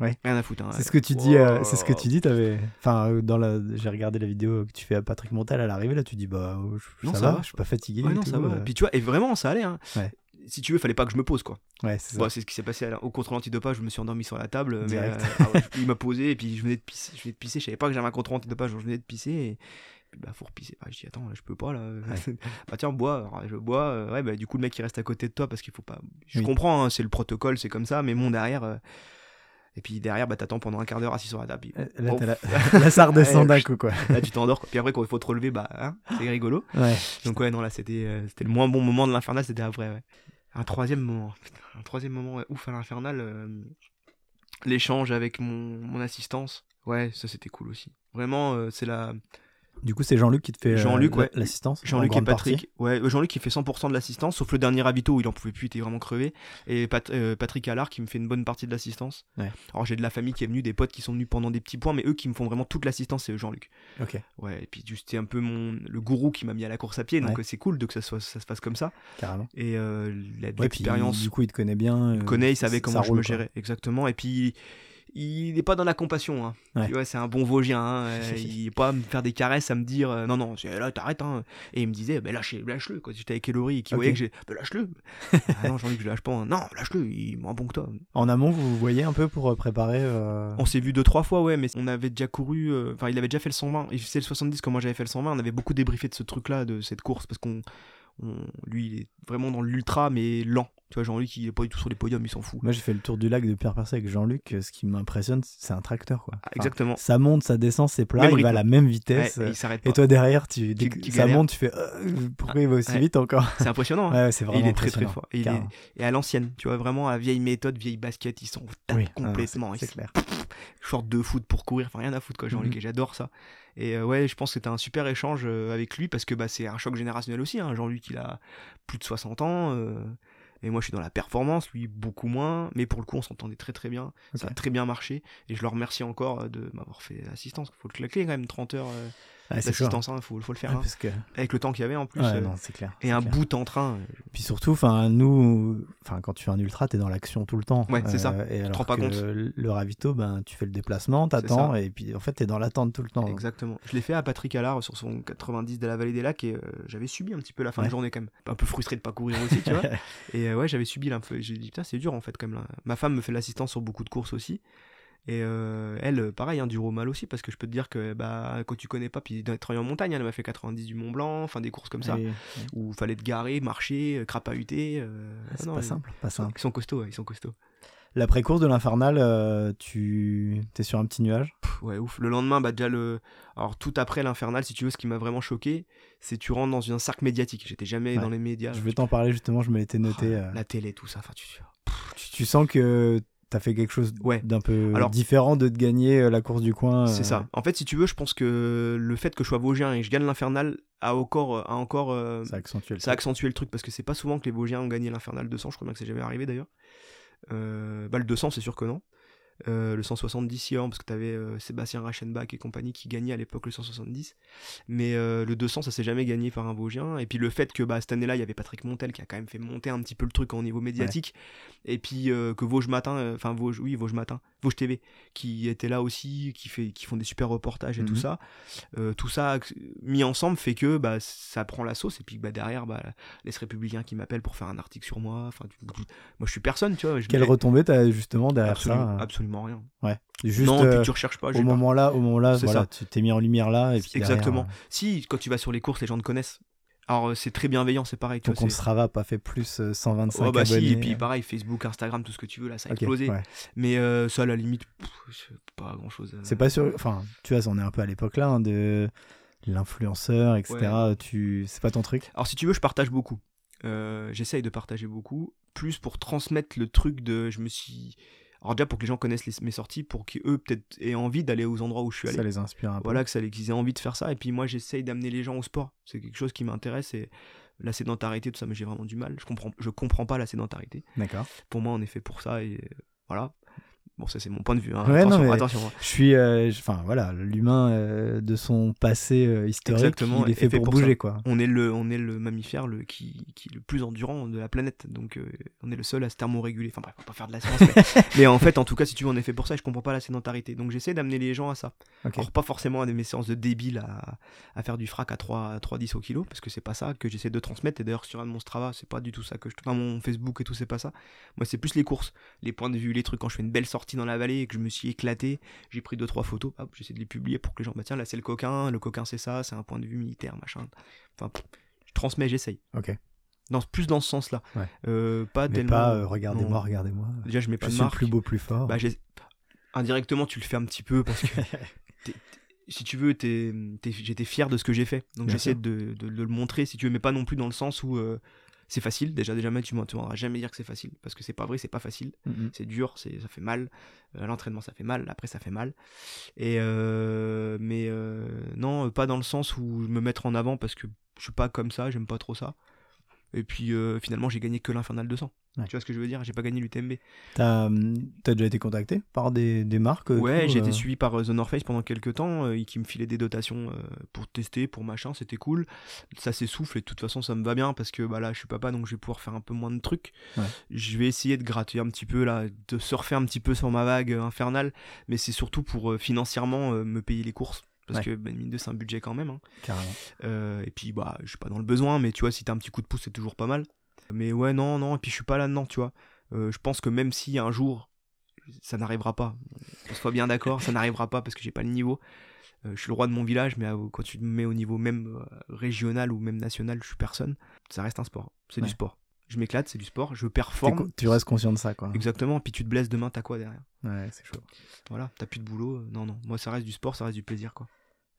B: Ouais.
C: rien à foutre. hein.
B: C'est ce que tu dis, euh, c'est ce que tu dis, t'avais. Enfin, dans la, j'ai regardé la vidéo que tu fais à Patrick Montel à l'arrivée, là, tu dis, bah, euh, je-
C: Non,
B: ça,
C: ça
B: va,
C: va.
B: je suis pas fatigué.
C: Ouais, non,
B: tout,
C: ça va. Puis tu vois, et vraiment ça allait. Hein.
B: Ouais.
C: Si tu veux, fallait pas que je me pose quoi.
B: Ouais, c'est
C: Bon,
B: ça.
C: c'est ce qui s'est passé la- au contrôle antidopage. Je me suis endormi sur la table. Mais, euh, ah ouais, il m'a posé et puis je venais de pisser. Je venais de pisser. Je savais pas que j'avais un contrôle antidopage. Je venais de pisser et bah faut repisser. Bah, je dis attends, là, je peux pas là. *laughs* bah tiens, bois. Alors, je bois. euh, ouais, bah du coup le mec il reste à côté de toi parce qu'il faut pas. Je
B: Oui.
C: comprends, hein, c'est le protocole, c'est comme ça. Mais mon derrière. euh, Et puis derrière, bah t'attends pendant un quart d'heure assis sur la table. Puis,
B: Euh, Là, la... là, ça redescend
C: Ouais,
B: d'un coup, quoi. *laughs*
C: là tu t'endors. Puis après quand il faut te relever, bah hein, c'est rigolo.
B: Ouais.
C: Donc ouais, non, là, c'était euh, c'était le moins bon moment de l'infernal, c'était après, ouais. Un troisième moment, un troisième moment ouais, ouf à l'infernal, euh, l'échange avec mon, mon assistance, ouais, ça c'était cool aussi. Vraiment, euh, c'est la...
B: Du coup, c'est Jean-Luc qui te fait euh,
C: Jean-Luc,
B: la-
C: ouais.
B: l'assistance
C: Jean-Luc et Patrick. Ouais, euh, Jean-Luc qui fait 100% de l'assistance, sauf le dernier ravito où il en pouvait plus, il était vraiment crevé. Et Pat- euh, Patrick Allard qui me fait une bonne partie de l'assistance.
B: Ouais.
C: Alors j'ai de la famille qui est venue, des potes qui sont venus pendant des petits points, mais eux qui me font vraiment toute l'assistance, c'est Jean-Luc.
B: Ok,
C: Ouais, et puis c'est un peu mon le gourou qui m'a mis à la course à pied, donc
B: Ouais.
C: c'est cool de que ça, soit, ça se passe comme ça.
B: carrément.
C: Et euh, de
B: Ouais,
C: l'expérience,
B: du coup, il te connaît bien.
C: il me connaît, il savait comment je
B: roule,
C: me gérais, exactement. Et puis il n'est pas dans la compassion. Hein.
B: Ouais.
C: Tu vois, c'est un bon Vosgien. hein, *laughs* euh, il est pas à me faire des caresses, à me dire euh, non, non, c'est- là, t'arrêtes. Hein. Et il me disait, bah, lâche, lâche-le. Quand j'étais avec Elori et voyait que j'ai, bah, lâche-le. *laughs* ah non, Jean-Luc, je lâche pas. hein. Non, lâche-le, il est moins bon que toi.
B: En amont, vous vous voyez un peu pour euh, préparer. euh,
C: On s'est vu deux, trois fois, ouais, mais on avait déjà couru. euh, Enfin, il avait déjà fait le 120. Il faisait le 70 comme moi j'avais fait le 120. On avait beaucoup débriefé de ce truc-là, de cette course, parce qu'on. On- lui, il est vraiment dans l'ultra, mais lent. Tu vois, Jean-Luc, il est pas du tout sur les podiums, il s'en fout.
B: Moi, j'ai fait le tour du lac de Pierre Percé avec Jean-Luc. Ce qui m'impressionne, c'est un tracteur, quoi.
C: Ah,
B: Enfin,
C: exactement.
B: ça monte, ça descend, c'est plat,
C: Même
B: il
C: rythme.
B: va à la même
C: Ouais,
B: vitesse.
C: et il s'arrête pas.
B: et toi derrière, tu,
C: Tu-
B: ça
C: galères.
B: monte, tu fais euh, pourquoi il va aussi
C: Ouais.
B: vite encore
C: C'est impressionnant. hein.
B: Ouais, c'est
C: Et
B: vraiment
C: il est très très fort. Et, il est-
B: carrément.
C: et à l'ancienne, tu vois, vraiment à vieille méthode, vieille basket, ils sont
B: Oui,
C: complètement.
B: ah,
C: Ils
B: c'est clair.
C: short de foot pour courir, enfin rien à foutre quoi, Jean-Luc,
B: Mhm.
C: et j'adore ça. Et euh, ouais, je pense que c'était un super échange euh, avec lui parce que bah, c'est un choc générationnel aussi. Hein. Jean-Luc, il a plus de 60 ans. euh, et moi, je suis dans la performance, lui, beaucoup moins. Mais pour le coup, on s'entendait très très bien. Ça a très bien marché. Et je le remercie encore de m'avoir fait l'assistance. Faut le claquer quand même, 30 heures euh,
B: chaud.
C: d'assistance. Il faut, faut le faire. Hein.
B: parce que...
C: Avec le temps qu'il y avait en plus.
B: ouais,
C: euh,
B: non, c'est clair.
C: et un
B: clair.
C: bout en train. euh,
B: Puis surtout, enfin, nous, enfin, quand tu fais un ultra, t'es dans l'action tout le temps.
C: Ouais, c'est ça.
B: Et alors
C: rends pas compte.
B: le, ravito, ben, tu fais le déplacement, t'attends, et puis en fait, t'es dans l'attente tout le temps.
C: Exactement. Je l'ai fait à Patrick Allard sur son 90 de la vallée des lacs et euh, j'avais subi un petit peu la fin
B: Ouais.
C: de journée quand même. Un peu frustré de pas courir aussi, tu vois. *laughs* Et euh, ouais, j'avais subi là. J'ai dit putain, c'est dur en fait quand même là. Ma femme me fait l'assistance sur beaucoup de courses aussi. Et euh, elle, euh, pareil, hein, du mal aussi parce que je peux te dire que bah quand tu connais pas, puis d'être en montagne, elle m'a fait 90 du Mont Blanc, enfin des courses comme ça où fallait te garer, marcher, euh, crapahuter. euh,
B: Ah, c'est pas simple, pas simple.
C: ils sont costauds, ils sont costauds.
B: L'après-course de l'Infernal, euh, tu es sur un petit nuage?
C: Pff, ouais, ouf. Le lendemain, bah déjà le. Alors tout après l'infernal, si tu veux, ce qui m'a vraiment choqué, c'est tu rentres dans un cercle médiatique. J'étais jamais
B: Ouais.
C: dans les médias.
B: Je vais t'en parler justement, je me l'étais noté.
C: Oh,
B: euh.
C: La télé, tout ça. Enfin, tu...
B: Tu, tu sens que t'as fait quelque chose
C: Ouais.
B: d'un peu
C: Alors-
B: différent de te gagner euh, la course du coin.
C: C'est
B: euh,
C: ça. En fait, si tu veux, je pense que le fait que je sois Vosgien et que je gagne l'infernal a encore, a encore euh,
B: Ça accentue le
C: ça a accentué le truc parce que c'est pas souvent que les Vosgiens ont gagné l'infernal 200. Je crois bien que c'est jamais arrivé d'ailleurs. Euh, bah, le 200, c'est sûr que non. Euh, le 170, si, hein, parce que t'avais euh, Sébastien Reichenbach et compagnie qui gagnaient à l'époque le 170. Mais euh, le 200, ça s'est jamais gagné par un Vosgien. Et puis le fait que bah, cette année-là, il y avait Patrick Montel qui a quand même fait monter un petit peu le truc au niveau médiatique. Et puis que Vosges Matin, enfin Vosges, oui, Vosges Matin, Vosges TV, qui était là aussi, qui, fait, qui font des super reportages et tout
B: Mhm.
C: ça. Euh, tout ça mis ensemble fait que bah, ça prend la sauce. Et puis bah, derrière, bah, les républicains qui m'appellent pour faire un article sur moi. Enfin, moi je suis personne, tu vois. je
B: Quelle
C: mets-
B: retombée t'as justement derrière
C: absolument,
B: ça euh,
C: absolument rien.
B: Ouais. Juste
C: non,
B: euh,
C: puis tu recherches pas.
B: au
C: pas-
B: moment là, au moment là, voilà,
C: ça.
B: tu t'es mis en lumière là et puis derrière,
C: Exactement.
B: euh,
C: Si, quand tu vas sur les courses, les gens te connaissent. Alors euh, c'est très bienveillant, c'est pareil. Tu
B: ton
C: vois, c'est-
B: Strava a pas fait plus euh, 125
C: Oh, bah
B: abonnés.
C: si, et puis pareil, Facebook, Instagram, tout ce que tu veux, là, ça a
B: Ok,
C: explosé.
B: ouais.
C: Mais euh, ça, à la limite, pff, c'est pas grand chose.
B: C'est pas sûr. Enfin, tu vois, on est un peu à l'époque là hein, de l'influenceur, etc. Tu, c'est pas ton truc?
C: Alors si tu veux, je partage beaucoup. Euh, J'essaye de partager beaucoup, plus pour transmettre le truc de. Je me suis. Alors déjà pour que les gens connaissent les- mes sorties, pour qu'eux peut-être aient envie d'aller aux endroits où je suis allé.
B: Ça les inspire un peu.
C: Voilà, que ça, qu'ils aient envie de faire ça. Et puis moi, j'essaye d'amener les gens au sport. C'est quelque chose qui m'intéresse. Et la sédentarité, tout ça, mais j'ai vraiment du mal. Je comprends, je comprends pas la sédentarité.
B: D'accord.
C: Pour moi, on est fait pour ça. Et euh, voilà. Bon, ça, c'est mon point de vue. hein.
B: Ouais,
C: attention, hein.
B: Je suis, euh, enfin voilà, l'humain euh, de son passé euh, historique,
C: Exactement,
B: il est fait,
C: fait
B: pour,
C: pour
B: bouger
C: ça.
B: quoi.
C: On est le, on est le mammifère le, qui, qui est le plus endurant de la planète. Donc, on est le seul à se thermoréguler. Enfin, bref, on va pas faire de la science. mais, *laughs* mais en fait, en tout cas, si tu veux, on est fait pour ça. Et je comprends pas la sédentarité. Donc, j'essaie d'amener les gens à ça. Alors, pas forcément à des mes séances de débile à, à faire du frac à 3, à 3,10 au kilo, parce que c'est pas ça que j'essaie de transmettre. Et d'ailleurs, sur un de mon Strava, c'est pas du tout ça que je. Enfin, mon Facebook et tout, c'est pas ça. Moi, c'est plus les courses, les points de vue, les trucs. Quand je fais une belle sortie dans la vallée et que je me suis éclaté, j'ai pris 2-3 photos, hop, j'essaie de les publier pour que les gens. Bah, tiens, là, c'est le coquin, le coquin, c'est ça, c'est un point de vue militaire, machin. Enfin, je transmets, j'essaye.
B: Ok.
C: Dans, plus dans ce sens-là.
B: Ouais.
C: Euh, pas
B: Mais
C: tellement.
B: pas euh, regardez-moi, regardez-moi.
C: Déjà, je mets pas
B: Je
C: de
B: suis
C: marque.
B: plus beau, plus fort.
C: Bah, indirectement, tu le fais un petit peu parce que *laughs* si tu veux, j'étais fier de ce que j'ai fait. Donc j'essaie
B: sûr.
C: de, de- de le montrer, si tu veux, mais pas non plus dans le sens où euh, c'est facile. Déjà, déjà, tu m'entendras jamais dire que c'est facile parce que c'est pas vrai, c'est pas facile. C'est dur, c'est ça fait mal. Euh, L'entraînement, ça fait mal. Après, ça fait mal. Et euh, mais euh, non, pas dans le sens où je me mettre en avant parce que je suis pas comme ça, j'aime pas trop ça. Et puis euh, finalement, j'ai gagné que l'Infernal 200.
B: Ouais.
C: Tu vois ce que je veux dire? J'ai pas gagné l'UTMB.
B: T'as hum, t'as déjà été contacté par des, des marques euh,
C: Ouais, j'ai
B: euh,
C: été suivi par euh, The North Face pendant quelques temps, euh, qui me filait des dotations euh, pour tester, pour machin, c'était cool. Ça s'essouffle et de toute façon ça me va bien parce que bah là je suis papa donc je vais pouvoir faire un peu moins de trucs.
B: Ouais.
C: Je vais essayer de gratter un petit peu là, de surfer un petit peu sur ma vague euh, infernale, mais c'est surtout pour euh, financièrement euh, me payer les courses. Parce
B: Ouais.
C: que ben, mine de c'est un budget quand même. hein.
B: Carrément.
C: Euh, et puis bah je suis pas dans le besoin, mais tu vois si t'as un petit coup de pouce c'est toujours pas mal. Mais ouais non non et puis je suis pas là-dedans tu vois. Euh, je pense que même si un jour ça n'arrivera pas, qu'on soit bien d'accord, ça n'arrivera pas parce que j'ai pas le niveau. Euh, je suis le roi de mon village, mais quand tu me mets au niveau même régional ou même national, je suis personne. Ça reste un sport. C'est
B: Ouais.
C: du sport. Je m'éclate, c'est du sport. Je performe.
B: tu restes conscient de ça, quoi.
C: Exactement. Puis tu te blesses demain, t'as quoi derrière?
B: Ouais, c'est chaud.
C: Voilà, t'as plus de boulot. euh, Non, non. Moi, ça reste du sport, ça reste du plaisir, quoi.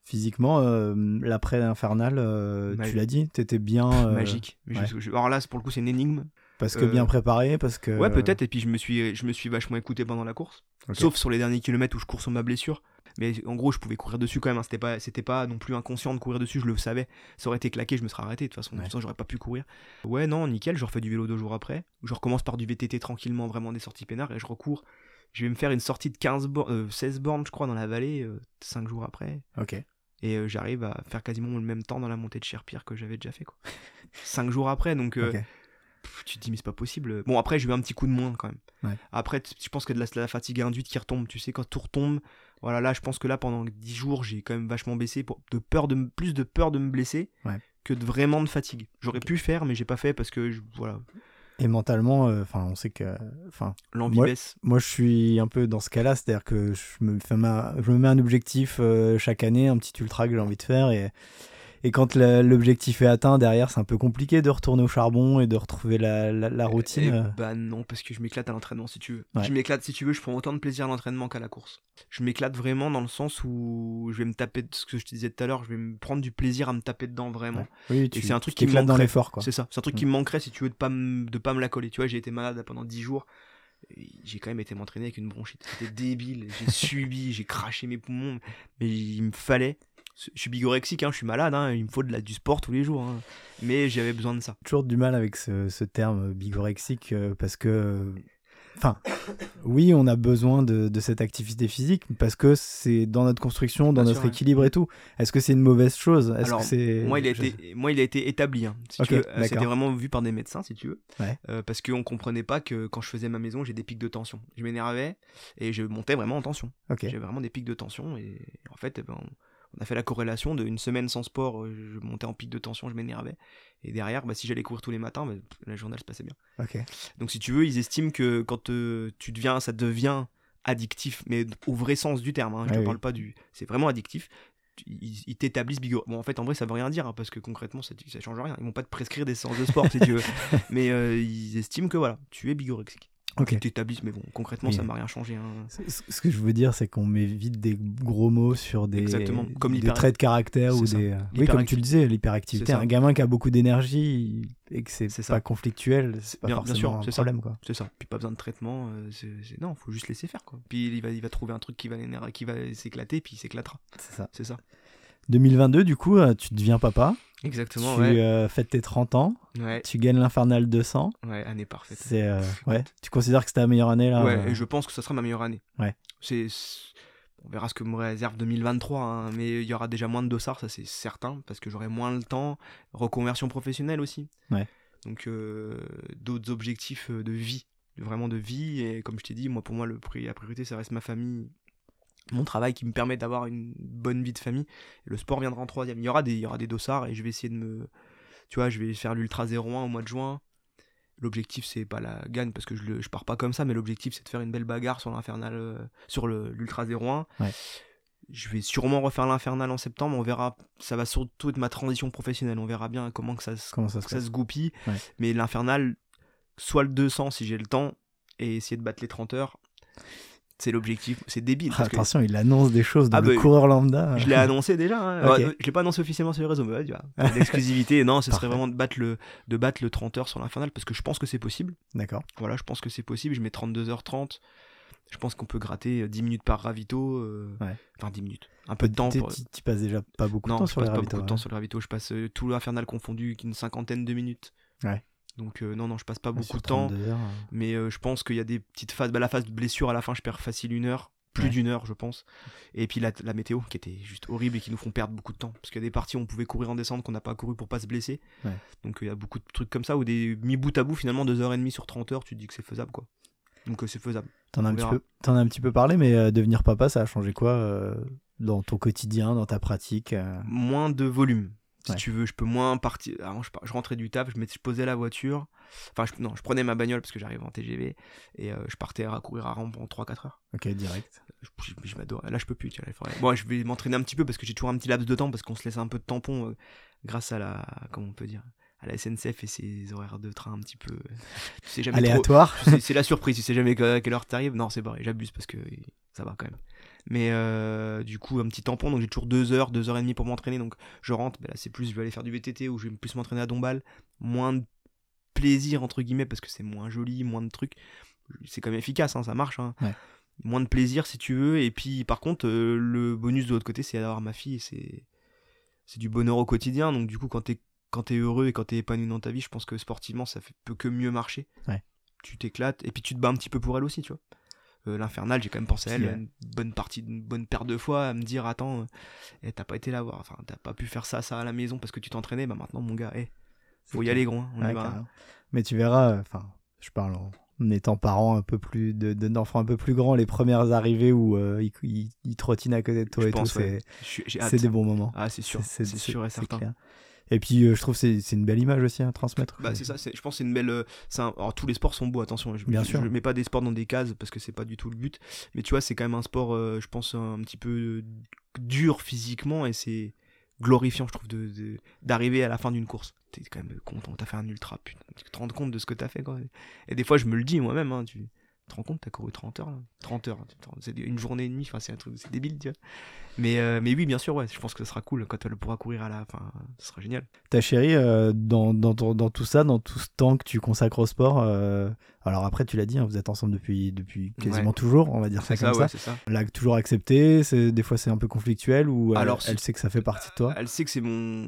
B: Physiquement, euh, l'après infernal, euh, tu l'as dit, t'étais bien. *laughs*
C: Magique.
B: Ouais.
C: je- alors là, pour le coup, c'est une énigme.
B: Parce que bien préparé, parce que.
C: Ouais, peut-être. Et puis je me suis, je me suis vachement écouté pendant la course. Sauf sur les derniers kilomètres où je cours sur ma blessure. Mais en gros, je pouvais courir dessus quand même. hein. C'était pas, c'était pas non plus inconscient de courir dessus. Je le savais. Ça aurait été claqué, je me serais arrêté. De toute façon,
B: Ouais.
C: façon, j'aurais pas pu courir. Ouais, non, nickel. Je refais du vélo deux jours après. Je recommence par du VTT tranquillement, vraiment des sorties peinards. Et je recours. Je vais me faire une sortie de 15 bornes, euh, 16 bornes, je crois, dans la vallée, 5 jours après.
B: Ok.
C: Et euh, j'arrive à faire quasiment le même temps dans la montée de Cherpire que j'avais déjà fait, quoi. *laughs* 5 jours après, donc. euh, tu te dis mais c'est pas possible. Bon après j'ai eu un petit coup de moins quand même.
B: Ouais.
C: Après je pense que de la, la fatigue induite qui retombe, tu sais quand tout retombe. Voilà là je pense que là pendant 10 jours j'ai quand même vachement baissé pour de peur de plus de peur de me blesser
B: Ouais.
C: que de vraiment de fatigue. J'aurais pu faire mais j'ai pas fait parce que je- voilà
B: Et mentalement, euh, enfin, on sait que. Enfin,
C: l'envie
B: Moi-
C: baisse.
B: moi, je suis un peu dans ce cas-là, c'est-à-dire que je me, fais ma- je me mets un objectif euh, chaque année, un petit ultra que j'ai envie de faire, et, et quand l'objectif est atteint, derrière, c'est un peu compliqué de retourner au charbon et de retrouver la, la, la routine.
C: Eh bah non, parce que je m'éclate à l'entraînement si tu veux.
B: Ouais.
C: Je m'éclate si tu veux, je prends autant de plaisir à l'entraînement qu'à la course. Je m'éclate vraiment dans le sens où je vais me taper, ce que je te disais tout à l'heure, je vais me prendre du plaisir à me taper dedans vraiment.
B: Ouais. Oui, tu
C: c'est un truc qui me
B: dans
C: manquerait.
B: l'effort, quoi.
C: C'est ça, c'est un truc
B: Mm.
C: qui me manquerait si tu veux de pas me, de pas me la coller. Tu vois, j'ai été malade pendant 10 jours. J'ai quand même été m'entraîner avec une bronchite. C'était débile. J'ai *laughs* subi, j'ai craché mes poumons. Mais il me fallait. Je suis bigorexique, hein, je suis malade. hein, il me faut de la, du sport tous les jours. hein. Mais j'avais besoin de ça.
B: toujours du mal avec ce, ce terme bigorexique euh, parce que. Enfin, oui, on a besoin de, de cette activité physique parce que c'est dans notre construction, dans
C: Bien
B: notre
C: sûr, ouais.
B: équilibre et tout. Est-ce que c'est une mauvaise chose?
C: Alors,
B: que
C: Moi, il a été, moi, il a été établi. hein, si
B: Ok,
C: tu veux. Euh,
B: d'accord.
C: C'était vraiment vu par des médecins, si tu veux.
B: Ouais.
C: Euh, parce qu'on comprenait pas que quand je faisais ma maison, j'ai des pics de tension. Je m'énervais et je montais vraiment en tension.
B: Ok.
C: J'avais vraiment des pics de tension et en fait, eh ben, on- on a fait la corrélation de une semaine sans sport, euh, je montais en pic de tension, je m'énervais. Et derrière, bah, si j'allais courir tous les matins, bah, la journée elle se passait bien. Donc si tu veux, ils estiment que quand euh, tu deviens, ça devient addictif, mais au vrai sens du terme. hein, je te
B: oui.
C: parle pas du, c'est vraiment addictif. Ils, ils t'établissent bigor. Bon, en fait, en vrai, ça veut rien dire hein, parce que concrètement, ça, ça change rien. Ils vont pas te prescrire des séances de sport si tu veux, *laughs* mais euh, ils estiment que voilà, tu es bigorexique.
B: Ok.
C: Ils t'établissent, mais bon, concrètement,
B: Oui.
C: ça m'a rien changé. hein.
B: C- c- Ce que je veux dire, c'est qu'on met vite des gros mots sur des,
C: Exactement, comme
B: des
C: l'hyper-
B: traits de caractère ou
C: ça.
B: des. euh, Oui, comme tu le disais, l'hyperactivité. Un gamin qui a beaucoup d'énergie et que c'est pas conflictuel, c'est pas
C: Bien- bien
B: forcément
C: sûr,
B: un
C: ça.
B: problème, quoi.
C: C'est ça. Puis pas besoin de traitement. euh, c'est, c'est- Non, faut juste laisser faire quoi. Puis il va, il va trouver un truc qui va, qui va s'éclater, puis il s'éclatera.
B: C'est ça.
C: C'est ça.
B: 2022, du coup, euh, tu deviens papa.
C: Exactement.
B: tu
C: ouais.
B: euh, fêtes tes 30 ans.
C: ouais.
B: Tu gagnes l'Infernal 200.
C: Ouais. Année parfaite.
B: C'est euh, ouais. Tu considères que c'était la meilleure année là
C: ouais.
B: euh,
C: Et je pense que ça sera ma meilleure année.
B: Ouais.
C: C'est. On verra ce que me réserve 2023, hein, mais il y aura déjà moins de dossards, ça c'est certain, parce que j'aurai moins le temps. Reconversion professionnelle aussi.
B: Ouais.
C: Donc d'autres objectifs de vie, vraiment de vie. Et comme je t'ai dit, moi pour moi le pri- la priorité ça reste ma famille, mon travail qui me permet d'avoir une bonne vie de famille. Et le sport viendra en troisième. Il y aura des, il y aura des dossards et je vais essayer de me, tu vois, je vais faire l'ultra 01 au mois de juin. L'objectif c'est pas la gagne parce que je, le, je pars pas comme ça, mais l'objectif c'est de faire une belle bagarre sur l'infernal, euh, sur l'ultra 01.
B: Ouais.
C: Je vais sûrement refaire l'infernal en septembre. On verra. Ça va surtout être ma transition professionnelle. On verra bien comment que ça se
B: Comment ça se
C: ça goupille.
B: Ouais.
C: Mais l'infernal, soit le 200 si j'ai le temps, et essayer de battre les 30 heures. C'est l'objectif. C'est débile.
B: Ah,
C: parce que
B: attention, il annonce des choses dans
C: Ah,
B: le
C: bah,
B: coureur lambda.
C: je l'ai annoncé déjà. hein.
B: Ok.
C: Ouais, je l'ai pas annoncé officiellement sur les réseaux, mais ouais, tu vois. *laughs* L'exclusivité, non, ce serait vraiment de battre le, de battre le 30 heures sur l'infernal parce que je pense que c'est possible.
B: D'accord.
C: Voilà, je pense que c'est possible. Je mets 32h30. Je pense qu'on peut gratter euh, 10 minutes par ravito. euh,
B: Ouais.
C: Enfin, 10 minutes. Un peu de temps.
B: Tu
C: Pour...
B: tu passes déjà pas beaucoup de
C: Non,
B: temps
C: je
B: sur
C: passe pas beaucoup de temps
B: ouais.
C: sur le ravito. Je passe euh, tout l'infernal confondu qu'une cinquantaine de minutes.
B: Ouais.
C: Donc, euh, non, non, je passe pas beaucoup de temps.
B: 32 heures.
C: Mais euh, je pense qu'il y a des petites phases. Bah, la phase de blessure à la fin, je perds facile une heure. Plus
B: Ouais.
C: d'une heure, je pense. Et puis la, la météo, qui était juste horrible et qui nous font perdre beaucoup de temps. Parce qu'il y a des parties où on pouvait courir en descente qu'on n'a pas couru pour pas se blesser.
B: Ouais.
C: Donc il y a beaucoup de trucs comme ça. Ou des mis bout à bout, finalement, 2h30 sur 30 heures, tu te dis que c'est faisable, quoi. Donc euh, c'est faisable.
B: T'en as, un petit peu- t'en as un petit peu parlé, mais devenir papa, ça a changé quoi dans ton quotidien, dans ta pratique
C: Moins de volume. Si
B: Ouais.
C: tu veux, je peux moins partir. Avant, je, rentrais du taf, je, posais la voiture. Enfin, je, non, je prenais ma bagnole parce que j'arrivais en TGV. Et euh, je partais à courir à rampe en 3-4 heures.
B: Ok, direct.
C: je, m'adore. Là, je peux plus. il faudrait- Bon, je vais m'entraîner un petit peu parce que j'ai toujours un petit laps de temps parce qu'on se laisse un peu de tampon euh, grâce à la. Comment on peut dire À la SNCF et ses horaires de train un petit peu. euh, Tu sais jamais.
B: Aléatoire.
C: tu C'est la surprise. Tu sais jamais à quelle heure t'arrives. Non, c'est pareil. J'abuse parce que ça va quand même. Mais euh, du coup, un petit tampon. Donc j'ai toujours deux heures, deux heures et demie pour m'entraîner. Donc je rentre. Ben là, c'est plus. Je vais aller faire du VTT ou je vais plus m'entraîner à Dombal. Moins de plaisir entre guillemets parce que c'est moins joli, moins de trucs. C'est quand même efficace. hein, ça marche. hein
B: Ouais.
C: moins de plaisir si tu veux et puis par contre euh, le bonus de l'autre côté c'est d'avoir ma fille c'est c'est du bonheur au quotidien donc du coup quand t'es quand t'es heureux et quand t'es épanoui dans ta vie je pense que sportivement ça fait, peut que mieux marcher
B: Ouais.
C: tu t'éclates et puis tu te bats un petit peu pour elle aussi tu vois Euh, l'infernal j'ai quand même pensé à elle une bonne partie une bonne paire de fois à me dire attends euh, eh, t'as pas été là voir enfin t'as pas pu faire ça ça à la maison parce que tu t'entraînais bah maintenant mon gars eh, faut y aller gros hein, on y
B: Ouais,
C: va, hein.
B: Mais tu verras, euh, enfin, je parle en étant parent un peu plus de- de- d'enfants un peu plus grands, les premières arrivées où euh, ils, ils- ils trottinent à côté de toi
C: Je
B: et
C: pense,
B: tout,
C: ouais.
B: c'est c'est des bons moments.
C: ah c'est sûr
B: C'est-
C: sûr et certain
B: clair. Et puis euh, je trouve que c'est une belle image aussi à transmettre.
C: Bah, c'est ça, je pense que c'est une belle. euh, un- alors, tous les sports sont beaux, attention. Je,
B: Bien
C: je,
B: sûr.
C: je mets pas des sports dans des cases parce que c'est pas du tout le but. Mais tu vois, c'est quand même un sport, euh, je pense, un petit peu dur physiquement et c'est glorifiant, je trouve, de- de- d'arriver à la fin d'une course. T'es quand même content, t'as fait un ultra, putain. Tu te rends compte de ce que t'as fait, quoi. Et des fois, je me le dis moi-même, hein, tu te rends compte, t'as couru 30 heures, là 30 heures, rends- c'est une journée et demie, enfin, c'est un truc, c'est débile, tu vois. Mais, euh, mais oui, bien sûr, ouais, je pense que ce sera cool quand elle pourra courir à la fin, ce sera génial.
B: Ta chérie, euh, dans, dans, dans tout ça, dans tout ce temps que tu consacres au sport, euh, alors après tu l'as dit, hein, vous êtes ensemble depuis, depuis quasiment
C: Ouais.
B: toujours, on va dire ça comme
C: ça,
B: ça.
C: ouais, ça.
B: Elle l'a toujours accepté, des fois c'est un peu conflictuel ou elle,
C: Alors,
B: elle sait que ça fait partie de toi?
C: Elle sait que c'est mon.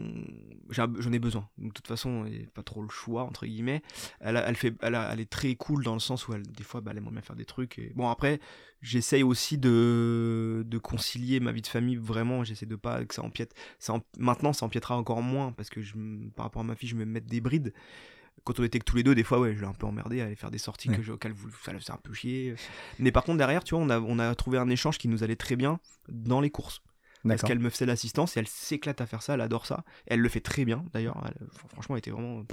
C: J'en ai besoin. Donc, de toute façon, il n'y a pas trop le choix, entre guillemets. Elle, a- elle, fait, elle, a- elle est très cool dans le sens où, elle, des fois, bah, elle aimerait bien faire des trucs. Et... Bon, après, j'essaye aussi de, de concilier ma vie de famille, vraiment. J'essaie de pas que ça empiète. Ça Maintenant, ça empiétera encore moins parce que je, par rapport à ma fille, je vais me mettre des brides. Quand on était que tous les deux, des fois, ouais, je l'ai un peu emmerdé à aller faire des sorties
B: Ouais.
C: que je, auxquelles vous- ça le faisait un peu chier. Mais par contre, derrière, tu vois, on a, on a trouvé un échange qui nous allait très bien dans les courses parce qu'elle me faisait l'assistance et elle s'éclate à faire ça, elle adore ça. Elle le fait très bien d'ailleurs. Franchement, elle était vraiment.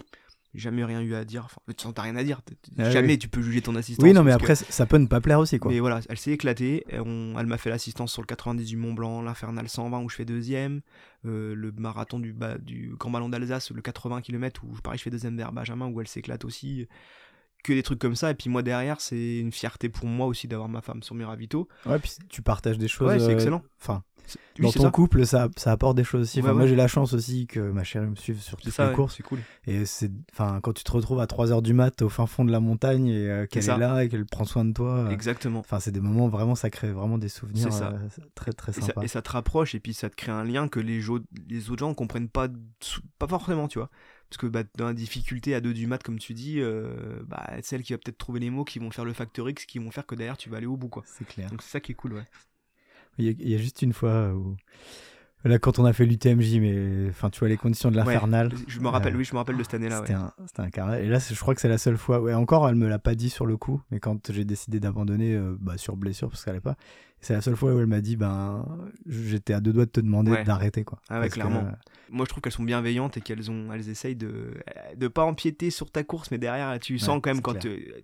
C: Jamais rien eu à dire. Enfin, façon, t'as rien à dire.
B: Ah
C: Jamais
B: oui.
C: tu peux juger ton assistance.
B: Oui, non, mais
C: que-
B: après ça peut ne pas plaire aussi quoi.
C: Mais voilà, elle s'est éclatée. On- Elle m'a fait l'assistance sur le 90 du Mont Blanc, l'Infernal 120 où je fais deuxième, euh, le marathon du, ba- du Grand Ballon d'Alsace, le 80 km où pareil, je fais deuxième vers Benjamin où elle s'éclate aussi. Que des trucs comme ça. Et puis moi derrière, c'est une fierté pour moi aussi d'avoir ma femme sur mes ravitaux.
B: Ouais, puis tu partages des choses.
C: Ouais, c'est
B: euh,
C: excellent.
B: Enfin,
C: Oui,
B: dans ton
C: ça.
B: couple, ça, ça apporte des choses aussi. Enfin,
C: Ouais,
B: Moi, j'ai la chance aussi que ma chérie me suive sur toutes
C: ça,
B: les
C: ouais,
B: courses.
C: c'est cool.
B: Et c'est, enfin, quand tu te retrouves à 3 heures du mat au fin fond de la montagne et euh, qu'elle est, là et qu'elle prend soin de toi. euh,
C: Exactement.
B: Enfin, c'est des moments vraiment, ça crée vraiment des souvenirs
C: C'est ça.
B: euh, très très
C: Et ça,
B: sympas.
C: et ça te rapproche et puis ça te crée un lien que les, les autres gens ne comprennent pas, pas forcément, tu vois. Parce que bah, dans la difficulté à deux du mat, comme tu dis, euh, bah, celle qui va peut-être trouver les mots qui vont faire le facteur X, qui vont faire que derrière tu vas aller au bout, quoi.
B: C'est clair.
C: Donc c'est ça qui est cool, ouais.
B: Il y, a, il y a juste une fois où. Là, quand on a fait l'UTMJ, mais enfin, tu vois, les conditions de l'infernal.
C: Je me rappelle,
B: Euh,
C: oui, je me rappelle de cette année-là,
B: C'était
C: ouais.
B: un, un carré. Et là, je crois que c'est la seule fois. Ouais, encore, elle me l'a pas dit sur le coup, mais quand j'ai décidé d'abandonner euh, bah, sur blessure, parce qu'elle allait pas, c'est la seule fois où elle m'a dit ben, j'étais à deux doigts de te demander
C: Ouais.
B: d'arrêter, quoi.
C: Ah ouais,
B: Parce que,
C: clairement.
B: euh,
C: Moi, je trouve qu'elles sont bienveillantes et qu'elles ont, elles essayent de, de pas empiéter sur ta course, mais derrière, tu sens quand même quand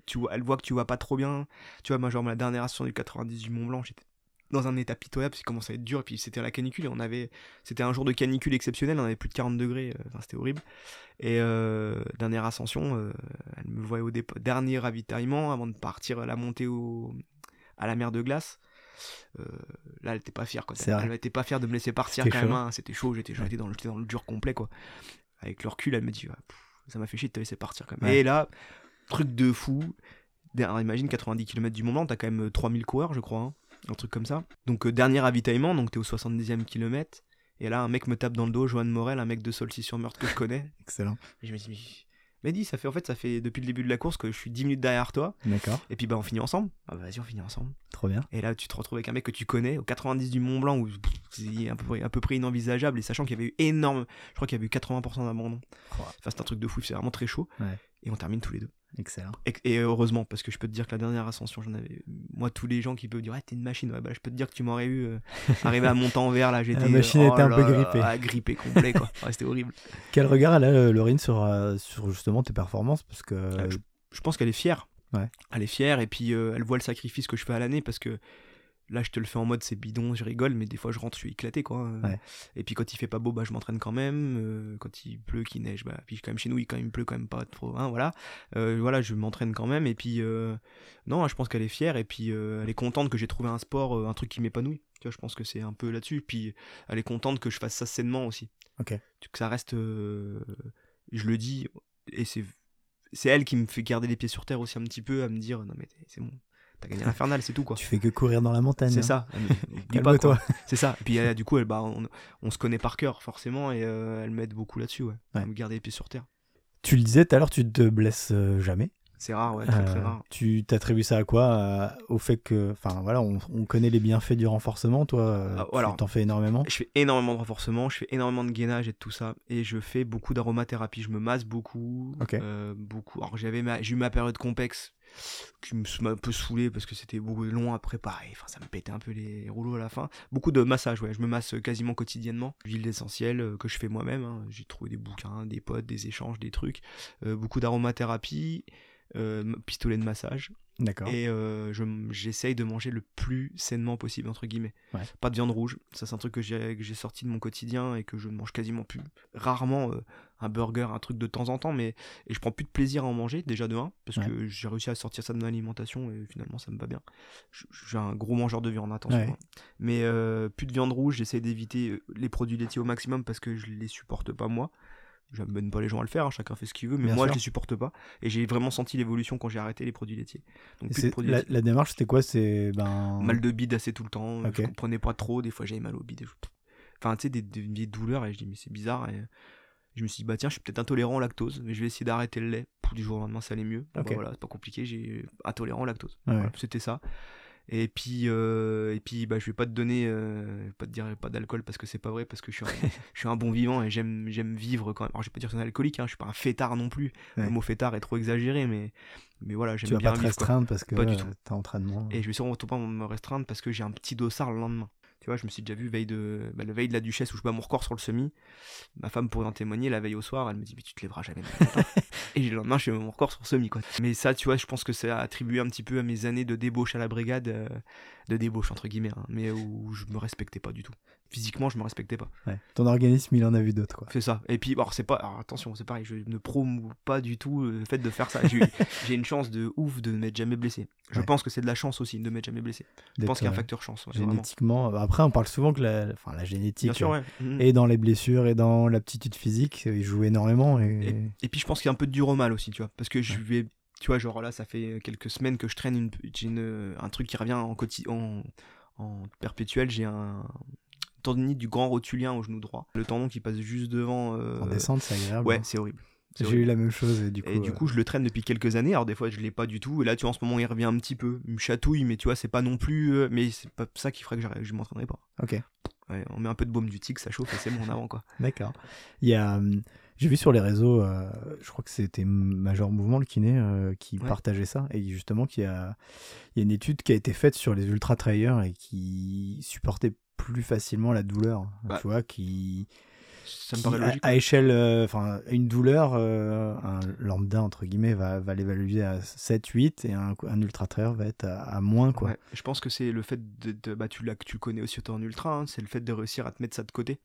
C: tu, vois- elles voient que tu vas pas trop bien. Tu vois, moi, genre, la dernière ascension du 90 du Mont Blanc, j'étais dans un état pitoyable, parce qu'il commençait à être dur, et puis c'était la canicule, et on avait, c'était un jour de canicule exceptionnel, on avait plus de 40 degrés, euh, c'était horrible. Et euh, dernière ascension, euh, elle me voyait au départ, dernier ravitaillement, avant de partir la montée au, à la mer de glace. euh, là, elle était pas fière. Quoi. Elle était pas fière de me laisser partir quand même.
B: chaud.
C: hein. C'était chaud, j'étais dans, le- j'étais dans le dur complet. quoi. Avec le recul, elle me dit, pff, ça m'a fait chier de te laisser partir quand même.
B: Ouais.
C: Et là, truc de fou. Imagine 90 km du Mont Blanc, t'as quand même euh, 3000 coureurs, je crois. hein. Un truc comme ça. Donc, euh, dernier ravitaillement, donc t'es au 70e kilomètre. Et là, un mec me tape dans le dos, Joanne Morel, un mec de Solcy-sur-Meurthe que je connais. *laughs*
B: Excellent.
C: Et je me dis, mais. Mais dis, ça fait en fait, ça fait depuis le début de la course que je suis 10 minutes derrière toi.
B: D'accord.
C: Et puis bah on finit ensemble. Ah bah vas-y, on finit ensemble.
B: Trop bien.
C: Et là, tu te retrouves avec un mec que tu connais au 90 du Mont Blanc où c'est à peu, près, à peu près inenvisageable. Et sachant qu'il y avait eu énorme. Je crois qu'il y avait eu 80% d'abandon.
B: Oh.
C: Enfin, c'est un truc de fou, c'est vraiment très chaud.
B: Ouais.
C: Et on termine tous les deux.
B: Excellent.
C: Et, et heureusement, parce que je peux te dire que la dernière ascension, j'en avais. Moi, tous les gens qui peuvent dire, ouais, t'es une machine, ouais, bah, je peux te dire que tu m'aurais eu. euh, *laughs* arrivé à Montant-Vert, là, j'étais.
B: machine
C: oh
B: était un peu grippée.
C: ah, grippé complet, quoi. Ouais, c'était horrible. *laughs*
B: Quel regard elle a, euh, Laurine, sur, euh, sur justement tes performances Parce que.
C: Euh, je pense qu'elle est fière.
B: Ouais.
C: Elle est fière et puis euh, elle voit le sacrifice que je fais à l'année parce que là je te le fais en mode c'est bidon, je rigole, mais des fois je rentre, je suis éclaté quoi.
B: Ouais.
C: Et puis quand il fait pas beau, bah je m'entraîne quand même. Euh, quand il pleut, qu'il neige, bah puis quand même chez nous il quand même pleut quand même pas trop, hein, voilà. Euh, voilà, je m'entraîne quand même et puis euh, non, je pense qu'elle est fière et puis euh, elle est contente que j'ai trouvé un sport, un truc qui m'épanouit. Tu vois, je pense que c'est un peu là-dessus. Puis elle est contente que je fasse ça sainement aussi.
B: Ok.
C: Que ça reste, je le dis et c'est c'est elle qui me fait garder les pieds sur terre aussi un petit peu, à me dire non mais c'est bon, t'as gagné l'infernal, c'est tout quoi.
B: Tu fais que courir dans la montagne.
C: C'est
B: hein.
C: ça. *laughs* Quoi. C'est ça. Et puis elle, du coup, elle, bah, on, on se connaît par cœur forcément et euh, elle m'aide beaucoup là-dessus, ouais. Me garder les pieds sur terre.
B: Tu le disais tout à l'heure, tu te blesses euh, jamais.
C: C'est rare, ouais, très très
B: Euh,
C: rare.
B: Tu t'attribues ça à quoi? Euh, Au fait que, enfin voilà, on, on connaît les bienfaits du renforcement. Toi, euh,
C: Ah,
B: tu t'en fais énormément?
C: Je fais énormément de renforcement, je fais énormément de gainage et de tout ça, et je fais beaucoup d'aromathérapie. Je me masse beaucoup, euh, beaucoup. Alors j'avais j'ai eu ma période complexe qui m'a un peu saoulé parce que c'était beaucoup long à préparer. Enfin, ça me pétait un peu les rouleaux à la fin. Beaucoup de massage, ouais. Je me masse quasiment quotidiennement. Huile essentielle euh, que je fais moi-même. hein. J'ai trouvé des bouquins, des potes, des échanges, des trucs. Euh, beaucoup d'aromathérapie, pistolet de massage.
B: D'accord.
C: Et euh, je j'essaye de manger le plus sainement possible, entre guillemets.
B: Ouais.
C: Pas de viande rouge, ça c'est un truc que j'ai sorti de mon quotidien et que je ne mange quasiment plus. Rarement euh, un burger, un truc de temps en temps, mais et je prends plus de plaisir à en manger, déjà de 1, parce
B: Ouais.
C: que j'ai réussi à sortir ça de mon alimentation et finalement ça me va bien. Je je suis un gros mangeur de viande, attention.
B: Ouais.
C: hein. Mais euh, plus de viande rouge, j'essaie d'éviter euh, les produits laitiers au maximum parce que je les supporte pas moi. J'amène pas les gens à le faire, hein, chacun fait ce qu'il veut, mais
B: Bien
C: moi
B: sûr.
C: je les supporte pas. Et j'ai vraiment senti l'évolution quand j'ai arrêté les produits laitiers. Donc
B: Et
C: plus de
B: c'est-
C: produits
B: la,
C: laitiers.
B: la démarche, c'était quoi? C'est ben.
C: Mal de bide assez tout le temps,
B: Ok.
C: je comprenais pas trop, des fois j'avais mal au bide. je- Enfin, tu sais, des, des vieilles douleurs, et je dis, mais c'est bizarre. Et je me suis dit, bah tiens, je suis peut-être intolérant au lactose, mais je vais essayer d'arrêter le lait. Pour du jour au lendemain, ça allait mieux. Bon,
B: Ok.
C: bah, voilà, c'est pas compliqué, j'ai intolérant au lactose.
B: Ouais,
C: Voilà,
B: ouais.
C: C'était ça. Et puis, euh, et puis bah, je vais pas te donner, euh, pas te dire pas d'alcool parce que c'est pas vrai, parce que je suis un, *laughs* je suis un bon vivant et j'aime, j'aime vivre quand même. Alors, je vais pas dire que je suis un alcoolique, hein, je suis pas un fêtard non plus.
B: Ouais.
C: Le mot fêtard est trop exagéré, mais, mais voilà,
B: Tu
C: j'aime
B: vas
C: bien
B: pas te
C: vivre. quoi.
B: restreindre parce que
C: Pas du
B: euh,
C: tout.
B: t'as entraînement.
C: Et je vais sûrement pas me restreindre parce que j'ai un petit dossard le lendemain. Tu vois, je me suis déjà vu veille de, bah, la veille de la duchesse où je bats mon record sur le semi. Ma femme pourrait en témoigner, la veille au soir, elle me dit, mais tu te lèveras jamais. demain *laughs* et le lendemain, je fais mon record sur le semi, quoi. Mais ça, tu vois, je pense que c'est attribué un petit peu à mes années de débauche à la brigade, euh, de débauche, entre guillemets, hein, mais où je me respectais pas du tout. Physiquement, je me respectais pas.
B: Ouais. Ton organisme, il en a vu d'autres, quoi.
C: C'est ça. Et puis, alors, c'est pas, alors, attention, c'est pareil, je ne promous pas du tout le fait de faire ça. *laughs* J'ai une chance de ouf de ne m'être jamais blessé. Je
B: Ouais.
C: pense que c'est de la chance aussi de ne m'être jamais blessé. Je pense qu'il y a un
B: euh,
C: facteur chance. ouais.
B: Génétiquement. bah, Après, on parle souvent que la, enfin, la génétique.
C: Sûr,
B: euh.
C: Mhm.
B: Et dans les blessures et dans l'aptitude physique, il joue énormément. Et...
C: Et, et puis je pense qu'il y a un peu de dur au mal aussi, tu vois. Parce que je vais, tu vois, genre là, ça fait quelques semaines que je traîne une, un truc qui revient en, en, en perpétuel. J'ai un tendinite du grand rotulien au genou droit. Le tendon qui passe juste devant. euh,
B: En descente, c'est agréable.
C: Ouais,
B: hein.
C: c'est horrible.
B: J'ai eu la même chose et du coup.
C: Et du
B: euh,
C: coup, je le traîne depuis quelques années. Alors, des fois, je l'ai pas du tout. Et là, tu vois, en ce moment, il revient un petit peu. Il me chatouille, mais tu vois, c'est pas non plus. euh, mais c'est pas ça qui ferait que je m'entraînerai pas.
B: Ok,
C: Ouais, on met un peu de baume du tigre, ça chauffe et c'est bon en avant, quoi. *laughs*
B: d'accord. Il y a, hum, j'ai vu sur les réseaux, euh, je crois que c'était Major Mouvement le kiné euh, qui
C: Ouais.
B: partageait ça et justement qu'il y a, il y a une étude qui a été faite sur les ultra trailers et qui supportait plus facilement la douleur.
C: Bah,
B: tu vois, qui,
C: Ça me
B: qui, à-
C: logique.
B: à, échelle, euh, enfin, une douleur, euh, un lambda entre guillemets va, va l'évaluer à 7, 8 et un, un ultra trailer va être à, à moins quoi.
C: Ouais, je pense que c'est le fait de, de- bah tu tu le connais aussi autant en ultra, hein, c'est le fait de réussir à te mettre ça de côté.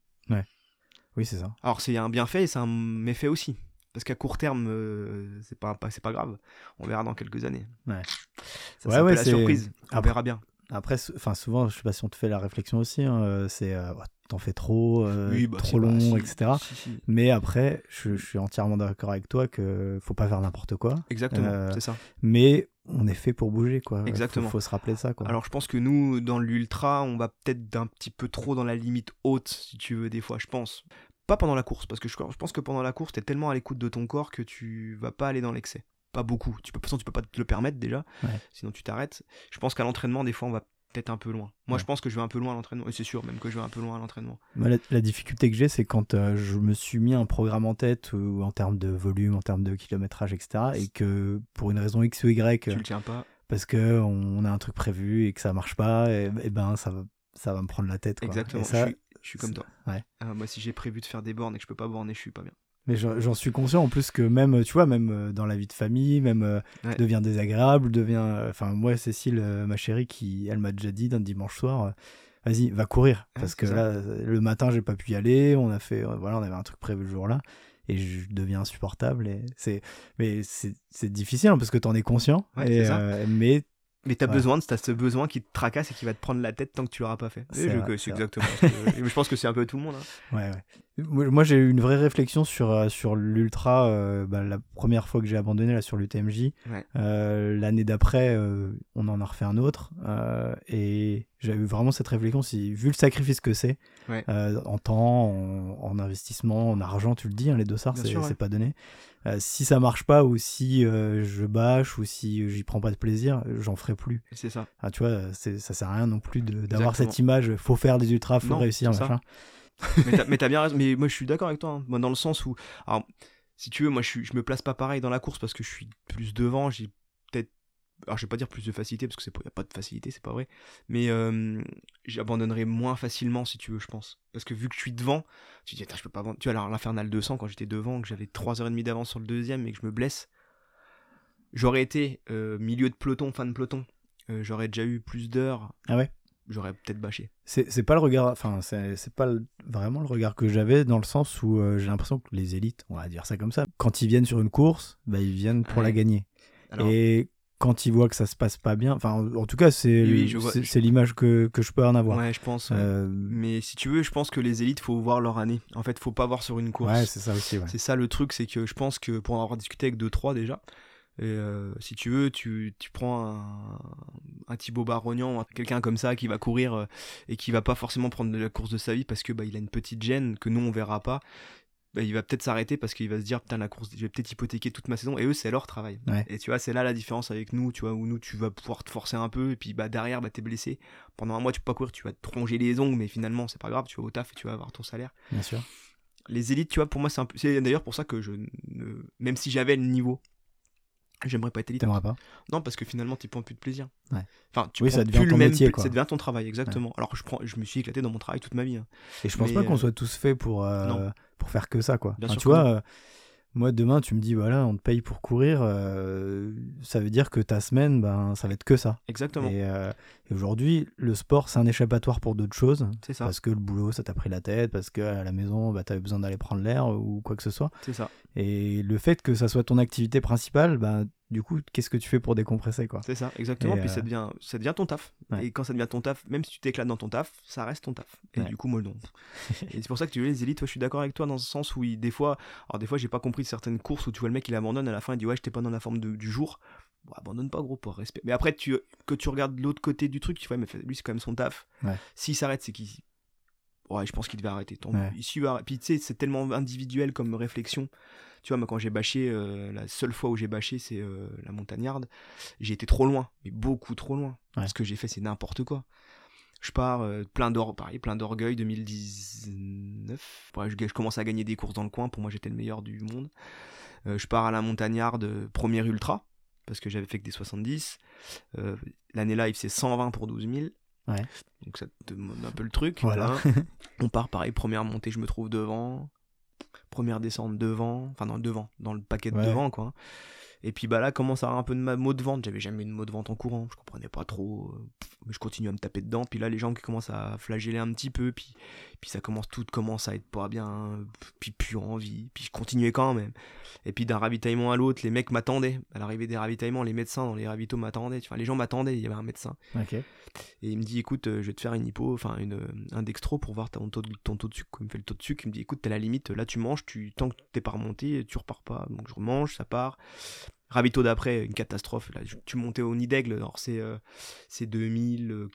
B: Oui, c'est ça.
C: Alors c'est un bienfait et c'est un méfait aussi. Parce qu'à court terme, euh, c'est pas, pas- pas grave. On verra dans quelques années.
B: Ouais.
C: Ça,
B: Ouais, ouais,
C: la surprise. On
B: Après-
C: verra bien.
B: Après, enfin souvent, je sais pas si on te fait la réflexion aussi, hein, euh, c'est euh, Ouais, t'en fais trop, euh,
C: Oui, bah,
B: trop
C: bah,
B: long,
C: si.
B: etc.
C: Si, si.
B: Mais après, je, je suis entièrement d'accord avec toi que faut pas faire n'importe quoi.
C: Exactement,
B: Euh,
C: c'est ça.
B: Mais on est fait pour bouger, quoi.
C: Exactement.
B: Faut, faut se rappeler ça, quoi.
C: Alors je pense que nous, dans l'ultra, on va peut-être d'un petit peu trop dans la limite haute, si tu veux, des fois, je pense. Pas pendant la course, parce que je, je pense que pendant la course, t'es tellement à l'écoute de ton corps que tu vas pas aller dans l'excès. Pas beaucoup. Tu peux, de toute façon, tu peux pas te le permettre déjà,
B: Ouais.
C: sinon tu t'arrêtes. Je pense qu'à l'entraînement, des fois, on va peut-être un peu loin. Moi,
B: Ouais.
C: je pense que je vais un peu loin à l'entraînement, et c'est sûr même que je vais un peu loin à l'entraînement.
B: Moi, la, la difficulté que j'ai, c'est quand euh, je me suis mis un programme en tête, ou en termes de volume, en termes de kilométrage, etc. Et que pour une raison X ou Y,
C: Tu le tiens pas.
B: parce que on a un truc prévu et que ça marche pas, et, et ben ça va, ça va me prendre la tête. Quoi.
C: Exactement.
B: Et ça,
C: je suis, je suis comme toi.
B: ouais.
C: Moi, si j'ai prévu de faire des bornes et que je peux pas borner, je suis pas bien.
B: Mais j'en suis conscient en plus que même, tu vois, même euh, dans la vie de famille, même euh,
C: Ouais.
B: devient désagréable, devient. euh, Enfin, moi, Cécile, ma chérie, qui, elle m'a déjà dit d'un dimanche soir, vas-y, va courir,
C: Ouais,
B: parce que
C: ça.
B: là, le matin, j'ai pas pu y aller. On a fait, voilà, on avait un truc prévu le jour-là, et je deviens insupportable. Et c'est, mais c'est difficile hein, parce que t'en es conscient.
C: Ouais,
B: et, euh, mais
C: Mais t'as
B: Ouais.
C: besoin de t'as ce besoin qui te tracasse et qui va te prendre la tête tant que tu l'auras pas fait.
B: C'est
C: exactement. ce que- mais je pense que c'est un peu tout le monde. hein. *laughs*
B: Ouais, ouais. Moi, j'ai eu une vraie réflexion sur, euh, sur l'ultra euh, bah, la première fois que j'ai abandonné là, sur l'UTMJ.
C: Ouais.
B: Euh, L'année d'après, euh, on en a refait un autre. euh, et j'avais eu vraiment cette réflexion si, vu le sacrifice que c'est,
C: Ouais.
B: euh, en temps, en, en investissement, en argent, tu le dis, hein, les dossards, c'est
C: ouais.
B: pas donné. Si ça marche pas ou si euh, je bâche ou si j'y prends pas de plaisir, j'en ferai plus.
C: C'est ça.
B: Ah, tu vois, ça sert à rien non plus d'avoir cette image. Faut faire des ultras, faut
C: Non,
B: réussir,
C: ça. Mais t'as bien raison. Mais moi, je suis d'accord avec toi. hein. Moi, dans le sens où, alors, si tu veux, moi, je, suis, me place pas pareil dans la course parce que je suis plus devant. J'ai peut-être, alors, je vais pas dire plus de facilité parce que c'est a pas de facilité, c'est pas vrai. Mais j'abandonnerai moins facilement si tu veux, je pense. Parce que vu que je suis devant, tu te dis, Attends, je peux pas. Tu vois, l'infernal 200 quand j'étais devant, que j'avais 3h30 d'avance sur le deuxième et que je me blesse, j'aurais été milieu de peloton, fin de peloton. j'aurais déjà eu plus d'heures.
B: Ah ouais?
C: J'aurais peut-être bâché.
B: C'est pas le regard, enfin, c'est pas le- vraiment le regard que j'avais dans le sens où euh, j'ai l'impression que les élites, on va dire ça comme ça, quand ils viennent sur une course, bah, ils viennent pour la gagner.
C: Alors,
B: Et quand ils voient que ça se passe pas bien, enfin, en en tout cas, c'est
C: Oui, je
B: l'image que, que je peux en avoir.
C: ouais, je pense.
B: Euh,
C: Mais si tu veux, je pense que les élites, faut voir leur année. En fait, faut pas voir sur une course.
B: ouais, c'est ça aussi, ouais.
C: c'est ça le truc, c'est que je pense que pour en avoir discuté avec 2-3 déjà, et euh, si tu veux, tu, tu prends un, un Thibaut Barognan, un- quelqu'un comme ça qui va courir euh, et qui va pas forcément prendre de la course de sa vie parce que bah, il a une petite gêne que nous on verra pas. Bah, il va peut-être s'arrêter parce qu'il va se dire putain la course je vais peut-être hypothéquer toute ma saison et eux c'est leur travail
B: Ouais.
C: et tu vois c'est là la différence avec nous tu vois où nous tu vas pouvoir te forcer un peu et puis bah derrière bah t'es blessé pendant un mois tu peux pas courir tu vas te ronger les ongles mais finalement c'est pas grave tu vas au taf et tu vas avoir ton salaire
B: Bien sûr.
C: les élites, tu vois, pour moi, c'est un peu. C'est d'ailleurs pour ça que je. Ne... Même si j'avais le niveau, j'aimerais pas être élite.
B: T'aimerais pas?
C: Non, parce que finalement, tu prends plus de plaisir.
B: Ouais.
C: Enfin, tu
B: Oui,
C: prends
B: ça devient
C: plus
B: ton
C: le même.
B: métier, quoi.
C: Ça devient ton travail, exactement. Alors que je, prends... je me suis éclaté dans mon travail toute ma vie. hein.
B: Et je pense
C: Mais,
B: pas qu'on
C: euh,
B: soit tous faits pour, euh, pour faire que ça, quoi.
C: Bien
B: Enfin,
C: sûr
B: tu
C: que
B: vois, euh, moi, demain, tu me dis, voilà, on te paye pour courir, euh, ça veut dire que ta semaine, ben, ça va être que ça.
C: Exactement.
B: Et, euh, et aujourd'hui, le sport, c'est un échappatoire pour d'autres choses.
C: C'est ça.
B: Parce que le boulot, ça t'a pris la tête, parce que à la maison, bah, t'avais besoin d'aller prendre l'air ou quoi que ce soit.
C: C'est ça.
B: Et le fait que ça soit ton activité principale, bah, du coup, qu'est-ce que tu fais pour décompresser, quoi
C: C'est ça, exactement.
B: Et,
C: Puis
B: euh,
C: ça, devient, ça devient ton taf.
B: Ouais.
C: Et quand ça devient ton taf, même si tu t'éclates dans ton taf, ça reste ton taf. Et
B: Ouais.
C: du coup, moi, non. *laughs* et c'est pour ça que tu veux les élites, toi, je suis d'accord avec toi dans ce sens où, il- des fois, alors des fois, j'ai pas compris certaines courses où tu vois le mec, il abandonne à la fin, il dit ouais, j'étais pas dans la forme de- du jour. Bon, abandonne pas, gros, pour respect. Mais après, tu, que tu regardes l'autre côté du truc, tu vois, mais lui, c'est quand même son taf.
B: Ouais.
C: S'il s'arrête, c'est qu'il. Ouais, je pense qu'il devait arrêter. Tant
B: Ouais.
C: il va- Puis tu sais, c'est tellement individuel comme réflexion. Tu vois, moi, quand j'ai bâché, euh, la seule fois où j'ai bâché, c'est euh, la montagnarde. J'ai été trop loin, mais beaucoup trop loin.
B: Ouais.
C: Ce que j'ai fait, c'est n'importe quoi. Je pars euh, plein d'or, pareil, plein d'orgueil 2019. Ouais, je, je commence à gagner des courses dans le coin. Pour moi, j'étais le meilleur du monde. Euh, je pars à la montagnarde, premier ultra, parce que j'avais fait que des 70. Euh, L'année live, c'est 120 pour 12 000.
B: Ouais.
C: Donc ça te demande un peu le truc.
B: Voilà.
C: hein. *laughs* On part pareil, première montée, je me trouve devant. Première descente devant, enfin dans le devant, dans le paquet de
B: Ouais.
C: devant quoi. Et puis bah là, commence à avoir un peu de ma mot de vente. J'avais jamais eu de mot de vente en courant, je comprenais pas trop. euh, mais je continue à me taper dedans. Puis là, les gens qui commencent à flageller un petit peu, puis, puis ça commence, tout commence à être pas bien, puis plus envie. Puis je continuais quand même. Et puis d'un ravitaillement à l'autre, les mecs m'attendaient. À l'arrivée des ravitaillements, les médecins dans les ravitaux m'attendaient. Enfin, les gens m'attendaient, il y avait un médecin. Et il me dit, écoute, euh, je vais te faire une hypo, enfin une, un dextro pour voir ton taux, de, ton taux de sucre. Il me fait le taux de sucre, il me dit, écoute, t'es à la limite, là tu manges, tu, tant que t'es pas remonté, tu repars pas. Donc je remange, ça part. Ravito d'après, une catastrophe. Là, tu montais au nid d'aigle, alors c'est euh, c'est 2000, euh,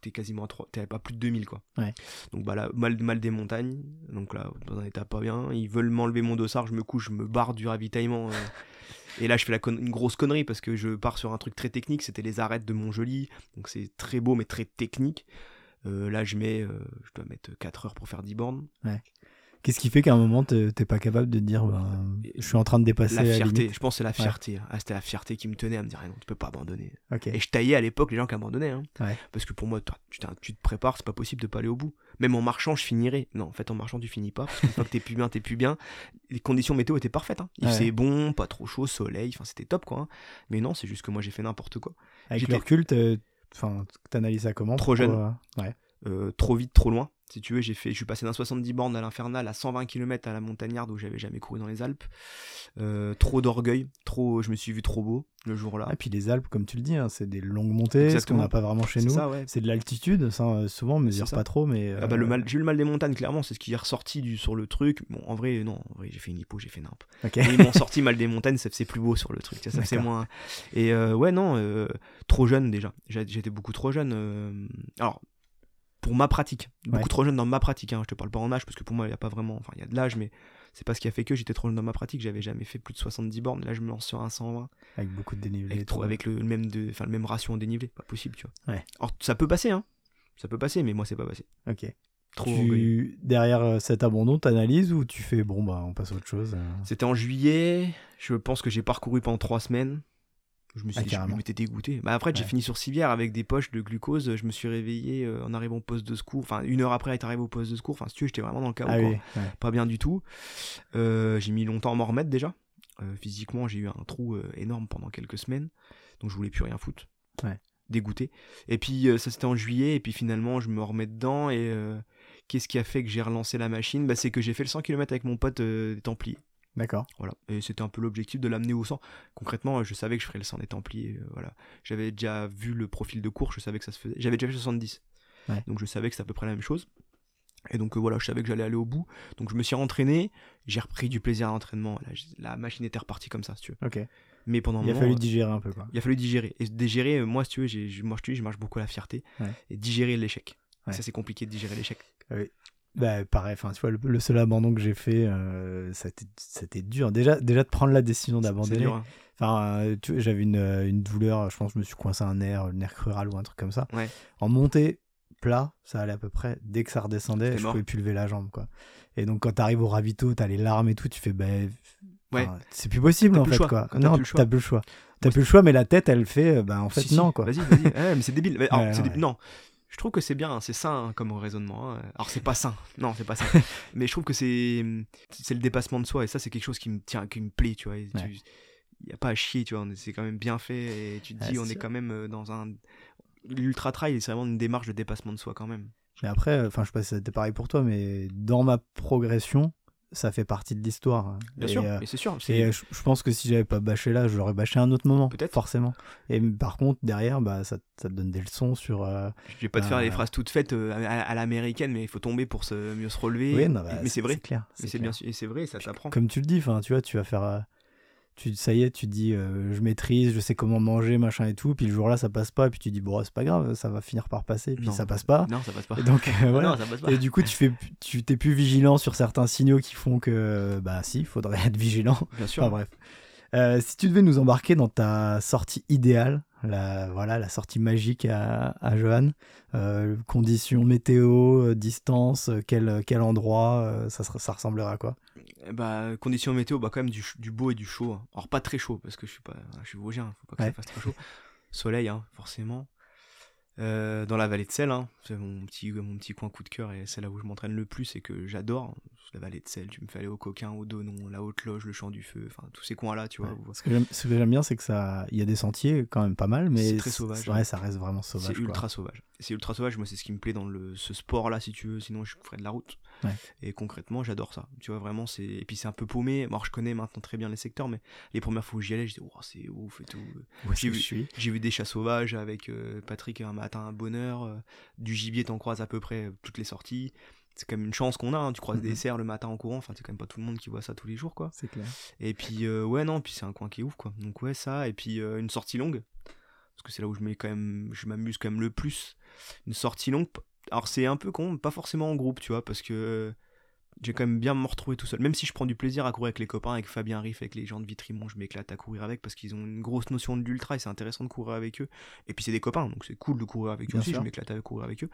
C: t'es quasiment à 3, t'es pas plus de 2000 quoi.
B: Ouais.
C: Donc bah là, mal, mal des montagnes, donc là, dans un état pas bien. Ils veulent m'enlever mon dossard, je me couche, je me barre du ravitaillement. euh. *laughs* Et là, je fais la une grosse connerie parce que je pars sur un truc très technique. C'était les arêtes de Montjoli. Donc, c'est très beau, mais très technique. Euh, là, je mets, je dois mettre 4 heures pour faire 10 bornes.
B: Qu'est-ce qui fait qu'à un moment, t'es pas capable de te dire, ben, je suis en train de dépasser
C: La fierté, je pense que c'est la fierté. Ah, c'était la fierté qui me tenait à me dire, ah non, tu peux pas abandonner.
B: Ok.
C: Et je taillais à l'époque les gens qui abandonnaient. hein.
B: Ouais.
C: Parce que pour moi, toi, tu, te prépares, c'est pas possible de pas aller au bout. Même en marchant, je finirais. Non, en fait, en marchant, tu finis pas. Parce qu'une fois que t'es plus bien, t'es plus bien. Les conditions météo étaient parfaites. Hein. Il
B: Ouais.
C: faisait bon, pas trop chaud, soleil. Enfin, c'était top, quoi. hein. Mais non, c'est juste que moi, j'ai fait n'importe quoi.
B: Avec le recul, t'analyses ça comment
C: Trop jeune.
B: euh, Ouais.
C: Euh, trop vite, trop loin. Si tu veux, j'ai fait, je suis passé d'un 70 bornes à l'infernal à 120 km à la montagnarde où j'avais jamais couru dans les Alpes. Euh, trop d'orgueil, trop, je me suis vu trop beau le jour-là.
B: Et puis les Alpes, comme tu le dis, hein, c'est des longues montées, ce qu'on
C: Exactement.
B: n'a pas vraiment chez nous.
C: ouais.
B: C'est de l'altitude, ça, euh, souvent on mesure
C: C'est ça.
B: pas trop, mais.
C: Ah bah, le
B: euh,
C: mal, j'ai eu le mal des montagnes, clairement, c'est ce qui est ressorti du, sur le truc. Bon, en vrai, non, en vrai, j'ai fait une hypo, j'ai fait nimp.
B: ok.
C: Et ils m'ont sorti mal des montagnes, ça c'est plus beau sur le truc, ça, c'est moins. Et euh, ouais, non, trop jeune déjà. J'étais beaucoup trop jeune. Alors, pour ma pratique, beaucoup
B: Ouais.
C: trop jeune dans ma pratique. Hein. Je te parle pas en âge parce que pour moi, il y a pas vraiment. Enfin, il y a de l'âge, mais c'est pas ce qui a fait que j'étais trop jeune dans ma pratique. J'avais jamais fait plus de 70 bornes. Là, je me lance sur un 120
B: Avec beaucoup de dénivelé.
C: avec, trop,
B: tout.
C: avec le même de, enfin, le même ratio en dénivelé. Pas possible, tu vois.
B: Ouais.
C: Alors, ça peut passer, hein. Ça peut passer, mais moi, c'est pas passé.
B: Ok.
C: Trop.
B: Tu... Derrière euh, cet abandon, t'analyses ou tu fais, bon, bah, on passe à autre chose euh,
C: C'était en juillet. Je pense que j'ai parcouru pendant trois semaines. Je me suis
B: Ah,
C: dit, m'étais dégoûté. Bah après, j'ai fini sur civière avec des poches de glucose. Je me suis réveillé euh, en arrivant au poste de secours. Enfin, une heure après être arrivé au poste de secours. Enfin, si tu veux, j'étais vraiment dans le chaos.
B: Ah
C: quoi.
B: oui, ouais.
C: Pas bien du tout. Euh, j'ai mis longtemps à m'en remettre déjà. Euh, physiquement, j'ai eu un trou euh, énorme pendant quelques semaines. Donc, je voulais plus rien foutre.
B: Ouais.
C: Dégoûté. Et puis, ça c'était en juillet. Et puis, finalement, je me remets dedans. Et qu'est-ce qui a fait que j'ai relancé la machine? Bah, C'est que j'ai fait le 100 km avec mon pote des Templiers.
B: D'accord.
C: Voilà. Et c'était un peu l'objectif de l'amener au 100. Concrètement, je savais que je ferais le 100 des Templiers. euh, voilà. J'avais déjà vu le profil de cours, je savais que ça se faisait. J'avais déjà fait 70.
B: Ouais.
C: Donc je savais que c'était à peu près la même chose. Et donc euh, voilà, je savais que j'allais aller au bout. Donc je me suis entraîné, j'ai repris du plaisir à l'entraînement. La, la machine était repartie comme ça, si tu veux.
B: Ok.
C: Mais pendant un
B: Il a fallu digérer un peu, quoi.
C: il a fallu digérer. Et digérer, euh, moi, si tu veux, j'ai, moi, je je marche beaucoup à la fierté.
B: Ouais.
C: Et digérer l'échec.
B: Ouais.
C: Ça, c'est compliqué de digérer l'échec.
B: Bah, pareil, enfin, tu vois, le, le seul abandon que j'ai fait, euh, ça a été- c'était dur. Déjà, déjà de prendre la décision d'abandonner.
C: hein.
B: Enfin, euh, j'avais une, euh, une douleur, je pense que je me suis coincé un nerf, le nerf crural ou un truc comme ça.
C: Ouais.
B: En montée, plat, ça allait à peu près. Dès que ça redescendait, je pouvais plus lever la jambe, quoi. Et donc, quand t'arrives au ravito, t'as les larmes et tout, tu fais, bah,
C: Ouais.
B: c'est plus possible, en
C: plus
B: fait,
C: choix.
B: quoi.
C: Quand
B: non,
C: plus le choix.
B: t'as plus le choix. T'as plus le choix, mais la tête, elle fait, bah, en fait,
C: Si, si,
B: non, quoi.
C: Vas-y, vas-y. Ouais, mais c'est débile. *laughs* Alors,
B: Ouais,
C: Non, je trouve que c'est bien, hein, c'est sain hein, comme raisonnement. hein. Alors, c'est pas sain. Non, c'est pas sain. *laughs* mais je trouve que c'est c'est le dépassement de soi et ça, c'est quelque chose qui me tient, qui me plaît, tu vois. Il
B: Ouais.
C: n'y a pas à chier, tu vois. C'est quand même bien fait et tu te dis, on est
B: sûr.
C: quand même euh, dans un. L'ultra trail, c'est vraiment une démarche de dépassement de soi quand même.
B: Mais après, euh, enfin, je sais pas si c'était pareil pour toi, mais dans ma progression, ça fait partie de l'histoire.
C: Bien
B: Et,
C: sûr,
B: euh,
C: c'est sûr.
B: Et euh, je, je pense que si j'avais pas bâché là, je l'aurais bâché à un autre moment.
C: Peut-être.
B: Forcément. Et par contre, derrière, bah, ça, ça te donne des leçons sur. euh,
C: Je vais pas te faire les
B: ouais.
C: phrases toutes faites euh, à, à l'américaine, mais il faut tomber pour se, mieux se relever.
B: oui, non, bah,
C: mais c'est vrai.
B: clair.
C: Mais c'est bien sûr, et c'est vrai, ça t'apprend.
B: Comme tu le dis, tu vois, tu vas faire. Tu, ça y est, tu dis, euh, je maîtrise, je sais comment manger, machin et tout. Puis le jour-là, ça passe pas. Et puis tu dis, bon, c'est pas grave, ça va finir par passer. Puis
C: Non.
B: ça passe pas.
C: Non, ça passe pas.
B: Et donc, euh, *laughs* voilà.
C: Non, ça passe pas.
B: Et du coup, tu fais, tu t'es plus vigilant sur certains signaux qui font que, bah, si, il faudrait être vigilant.
C: Bien sûr.
B: Enfin bref. Euh, si tu devais nous embarquer dans ta sortie idéale, la, voilà, la sortie magique à, à Johan, conditions météo, distance, quel, quel endroit, ça, ça ressemblerait à quoi?
C: Bah, conditions météo, bah, quand même du, beau et du chaud. hein. Alors, pas très chaud, parce que je suis pas, je suis vosgien, faut pas que
B: Ouais.
C: ça fasse très chaud. Soleil, hein, forcément. Euh, dans la vallée de Selle, hein. c'est mon petit, mon petit coin coup de cœur et c'est là où je m'entraîne le plus et que j'adore. La vallée de Selle, tu me fais aller au Coquin, au Donon, la Haute Loge, le Champ du Feu, enfin tous ces coins-là, tu vois.
B: Ouais.
C: où-
B: Ce que j'aime- bien, c'est que ça, il y a des sentiers quand même pas mal, mais
C: C'est très sauvage,
B: Ouais, ça reste vraiment sauvage.
C: C'est ultra sauvage. C'est ultra sauvage, moi c'est ce qui me plaît dans le, ce sport-là, si tu veux, sinon je ferais de la route.
B: Ouais.
C: Et concrètement, j'adore ça. Tu vois, vraiment, c'est. Et puis c'est un peu paumé. Alors, je connais maintenant très bien les secteurs, mais les premières fois où j'y allais, je disais, oh, c'est ouf et tout. J'ai vu- J'ai des chats sauvages avec euh, Patrick un matin à bonne heure. euh, du gibier, t'en croises à peu près euh, toutes les sorties. C'est quand même une chance qu'on a. hein. Tu croises
B: Mhm.
C: des cerfs le matin en courant. Enfin, c'est quand même pas tout le monde qui voit ça tous les jours, quoi.
B: C'est clair.
C: Et puis, euh, ouais, non, puis c'est un coin qui est ouf, quoi. Donc, ouais, ça. Et puis, euh, une sortie longue. Parce que c'est là où je mets quand même, je m'amuse quand même le plus. Une sortie longue. Alors, c'est un peu con, pas forcément en groupe, tu vois, parce que euh, j'ai quand même bien me retrouver tout seul. Même si je prends du plaisir à courir avec les copains, avec Fabien Riff, avec les gens de Vitrimont, je m'éclate à courir avec parce qu'ils ont une grosse notion de l'ultra et c'est intéressant de courir avec eux. Et puis, c'est des copains, donc c'est cool de courir avec eux
B: Bien
C: aussi.
B: sûr.
C: Je m'éclate à courir avec eux.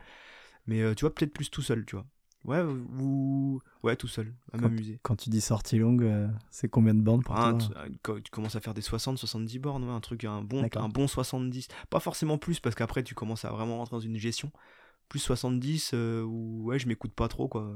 C: Mais euh, tu vois, peut-être plus tout seul, tu vois. Ouais, ou. Ouais, tout seul, à m'amuser.
B: Quand tu dis sortie longue, euh, c'est combien de bandes pour
C: Un-
B: toi
C: tu commences à faire des 60, 70 bornes, ouais, un truc, un bon, un bon 70. Pas forcément plus, parce qu'après, tu commences à vraiment rentrer dans une gestion. Plus 70, euh, où ouais, je m'écoute pas trop, quoi.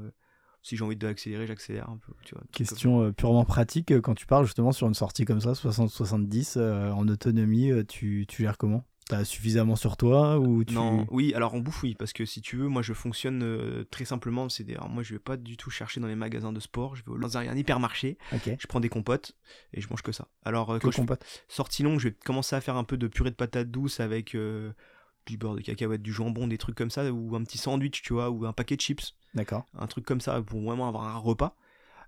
C: Si j'ai envie d'accélérer, j'accélère un peu, tu vois.
B: Question euh, purement pratique, euh, quand tu pars justement sur une sortie comme ça, 60-70, euh, en autonomie, tu, tu gères comment? T'as suffisamment sur toi ou tu...
C: Non, oui, alors en bouffe, oui, parce que si tu veux, moi je fonctionne euh, très simplement. C'est des... alors, moi je vais pas du tout chercher dans les magasins de sport. Je vais au- dans un hypermarché, je prends des compotes et je mange que ça. Alors euh,
B: Que
C: quand je
B: compote.
C: sortie longue, je vais commencer à faire un peu de purée de patates douces avec euh, du beurre de cacahuète, du jambon, des trucs comme ça, ou un petit sandwich, tu vois, ou un paquet de chips,
B: D'accord.
C: un truc comme ça pour vraiment avoir un repas.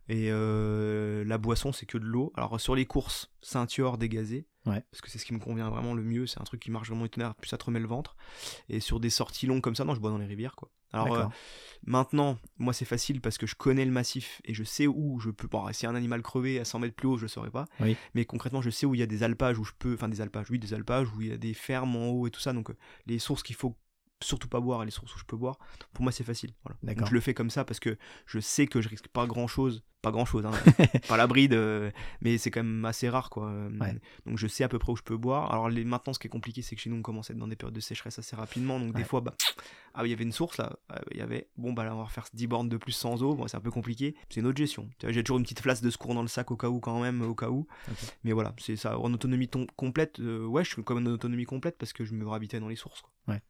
C: Et euh, la boisson, c'est que de l'eau. Alors sur les courses, ceinture dégazée.
B: Ouais.
C: Parce que c'est ce qui me convient vraiment le mieux. C'est un truc qui marche vraiment itinéraire, plus ça te remet le ventre. Et sur des sorties longues comme ça, non, je bois dans les rivières, quoi. Alors euh, maintenant, moi c'est facile parce que je connais le massif et je sais où je peux. Bon, si un animal crevé à 100 mètres plus haut, je le saurais pas.
B: Oui.
C: Mais concrètement, je sais où il y a des alpages où je peux. Enfin, des alpages, oui, des alpages où il y a des fermes en haut et tout ça. Donc, euh, les sources qu'il faut surtout pas boire et les sources où je peux boire, pour moi c'est facile. Voilà. Donc, je le fais comme ça parce que je sais que je risque pas grand chose. Pas grand chose, hein, *laughs* *laughs* pas la bride, euh, mais c'est quand même assez rare quoi. Euh,
B: Ouais.
C: Donc je sais à peu près où je peux boire. Alors les, maintenant, ce qui est compliqué, c'est que chez nous on commence à être dans des périodes de sécheresse assez rapidement. Donc des fois, bah, *tsk* ah il y avait une source là, Ah, il y avait, bon bah là on va refaire 10 bornes de plus sans eau, bon c'est un peu compliqué, c'est une autre gestion. J'ai toujours une petite flasque de secours dans le sac au cas où quand même, au cas où. Mais voilà, c'est ça, en autonomie ton- complète, euh, ouais je suis quand même en autonomie complète parce que je me ravitaille dans les sources. Quoi.
B: Ouais.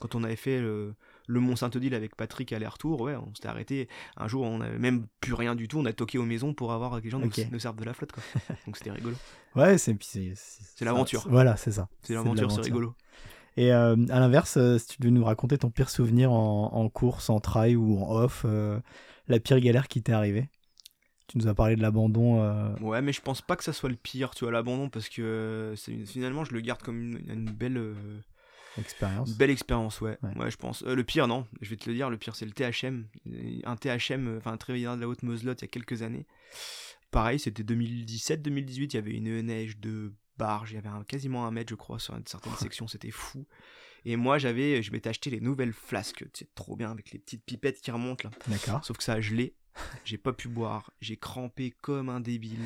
C: Quand on avait fait le, le Mont Saint-Odile avec Patrick aller-retour, ouais, on s'était arrêté. Un jour, on avait même plus rien du tout, on a toqué aux maisons pour avoir que les gens nous-
B: Ok.
C: nous, servent de la flotte. Quoi. *laughs* Donc c'était rigolo.
B: Ouais, c'est
C: l'aventure.
B: Voilà, c'est ça.
C: C'est l'aventure, c'est rigolo.
B: Et euh, à l'inverse, euh, si tu devais nous raconter ton pire souvenir en, en course, en trail ou en off, euh, la pire galère qui t'est arrivée? Tu nous as parlé de l'abandon. euh,
C: Ouais, mais je pense pas que ça soit le pire, tu vois, l'abandon, parce que euh, finalement, je le garde comme une, une belle, euh,
B: expérience.
C: belle expérience, ouais.
B: Ouais.
C: ouais. je pense. Euh, le pire, non, je vais te le dire, le pire, c'est le THM. Un THM, enfin, un Trévillard de la Haute-Moselotte, il y a quelques années. Pareil, c'était 2017-2018, il y avait une neige de barge, il y avait un- quasiment un mètre, je crois, sur une certaine *laughs* section, c'était fou. Et moi, j'avais, je m'étais acheté les nouvelles flasques, c'est trop bien, avec les petites pipettes qui remontent, là.
B: D'accord.
C: Sauf que ça a gelé. *laughs* J'ai pas pu boire, j'ai crampé comme un débile.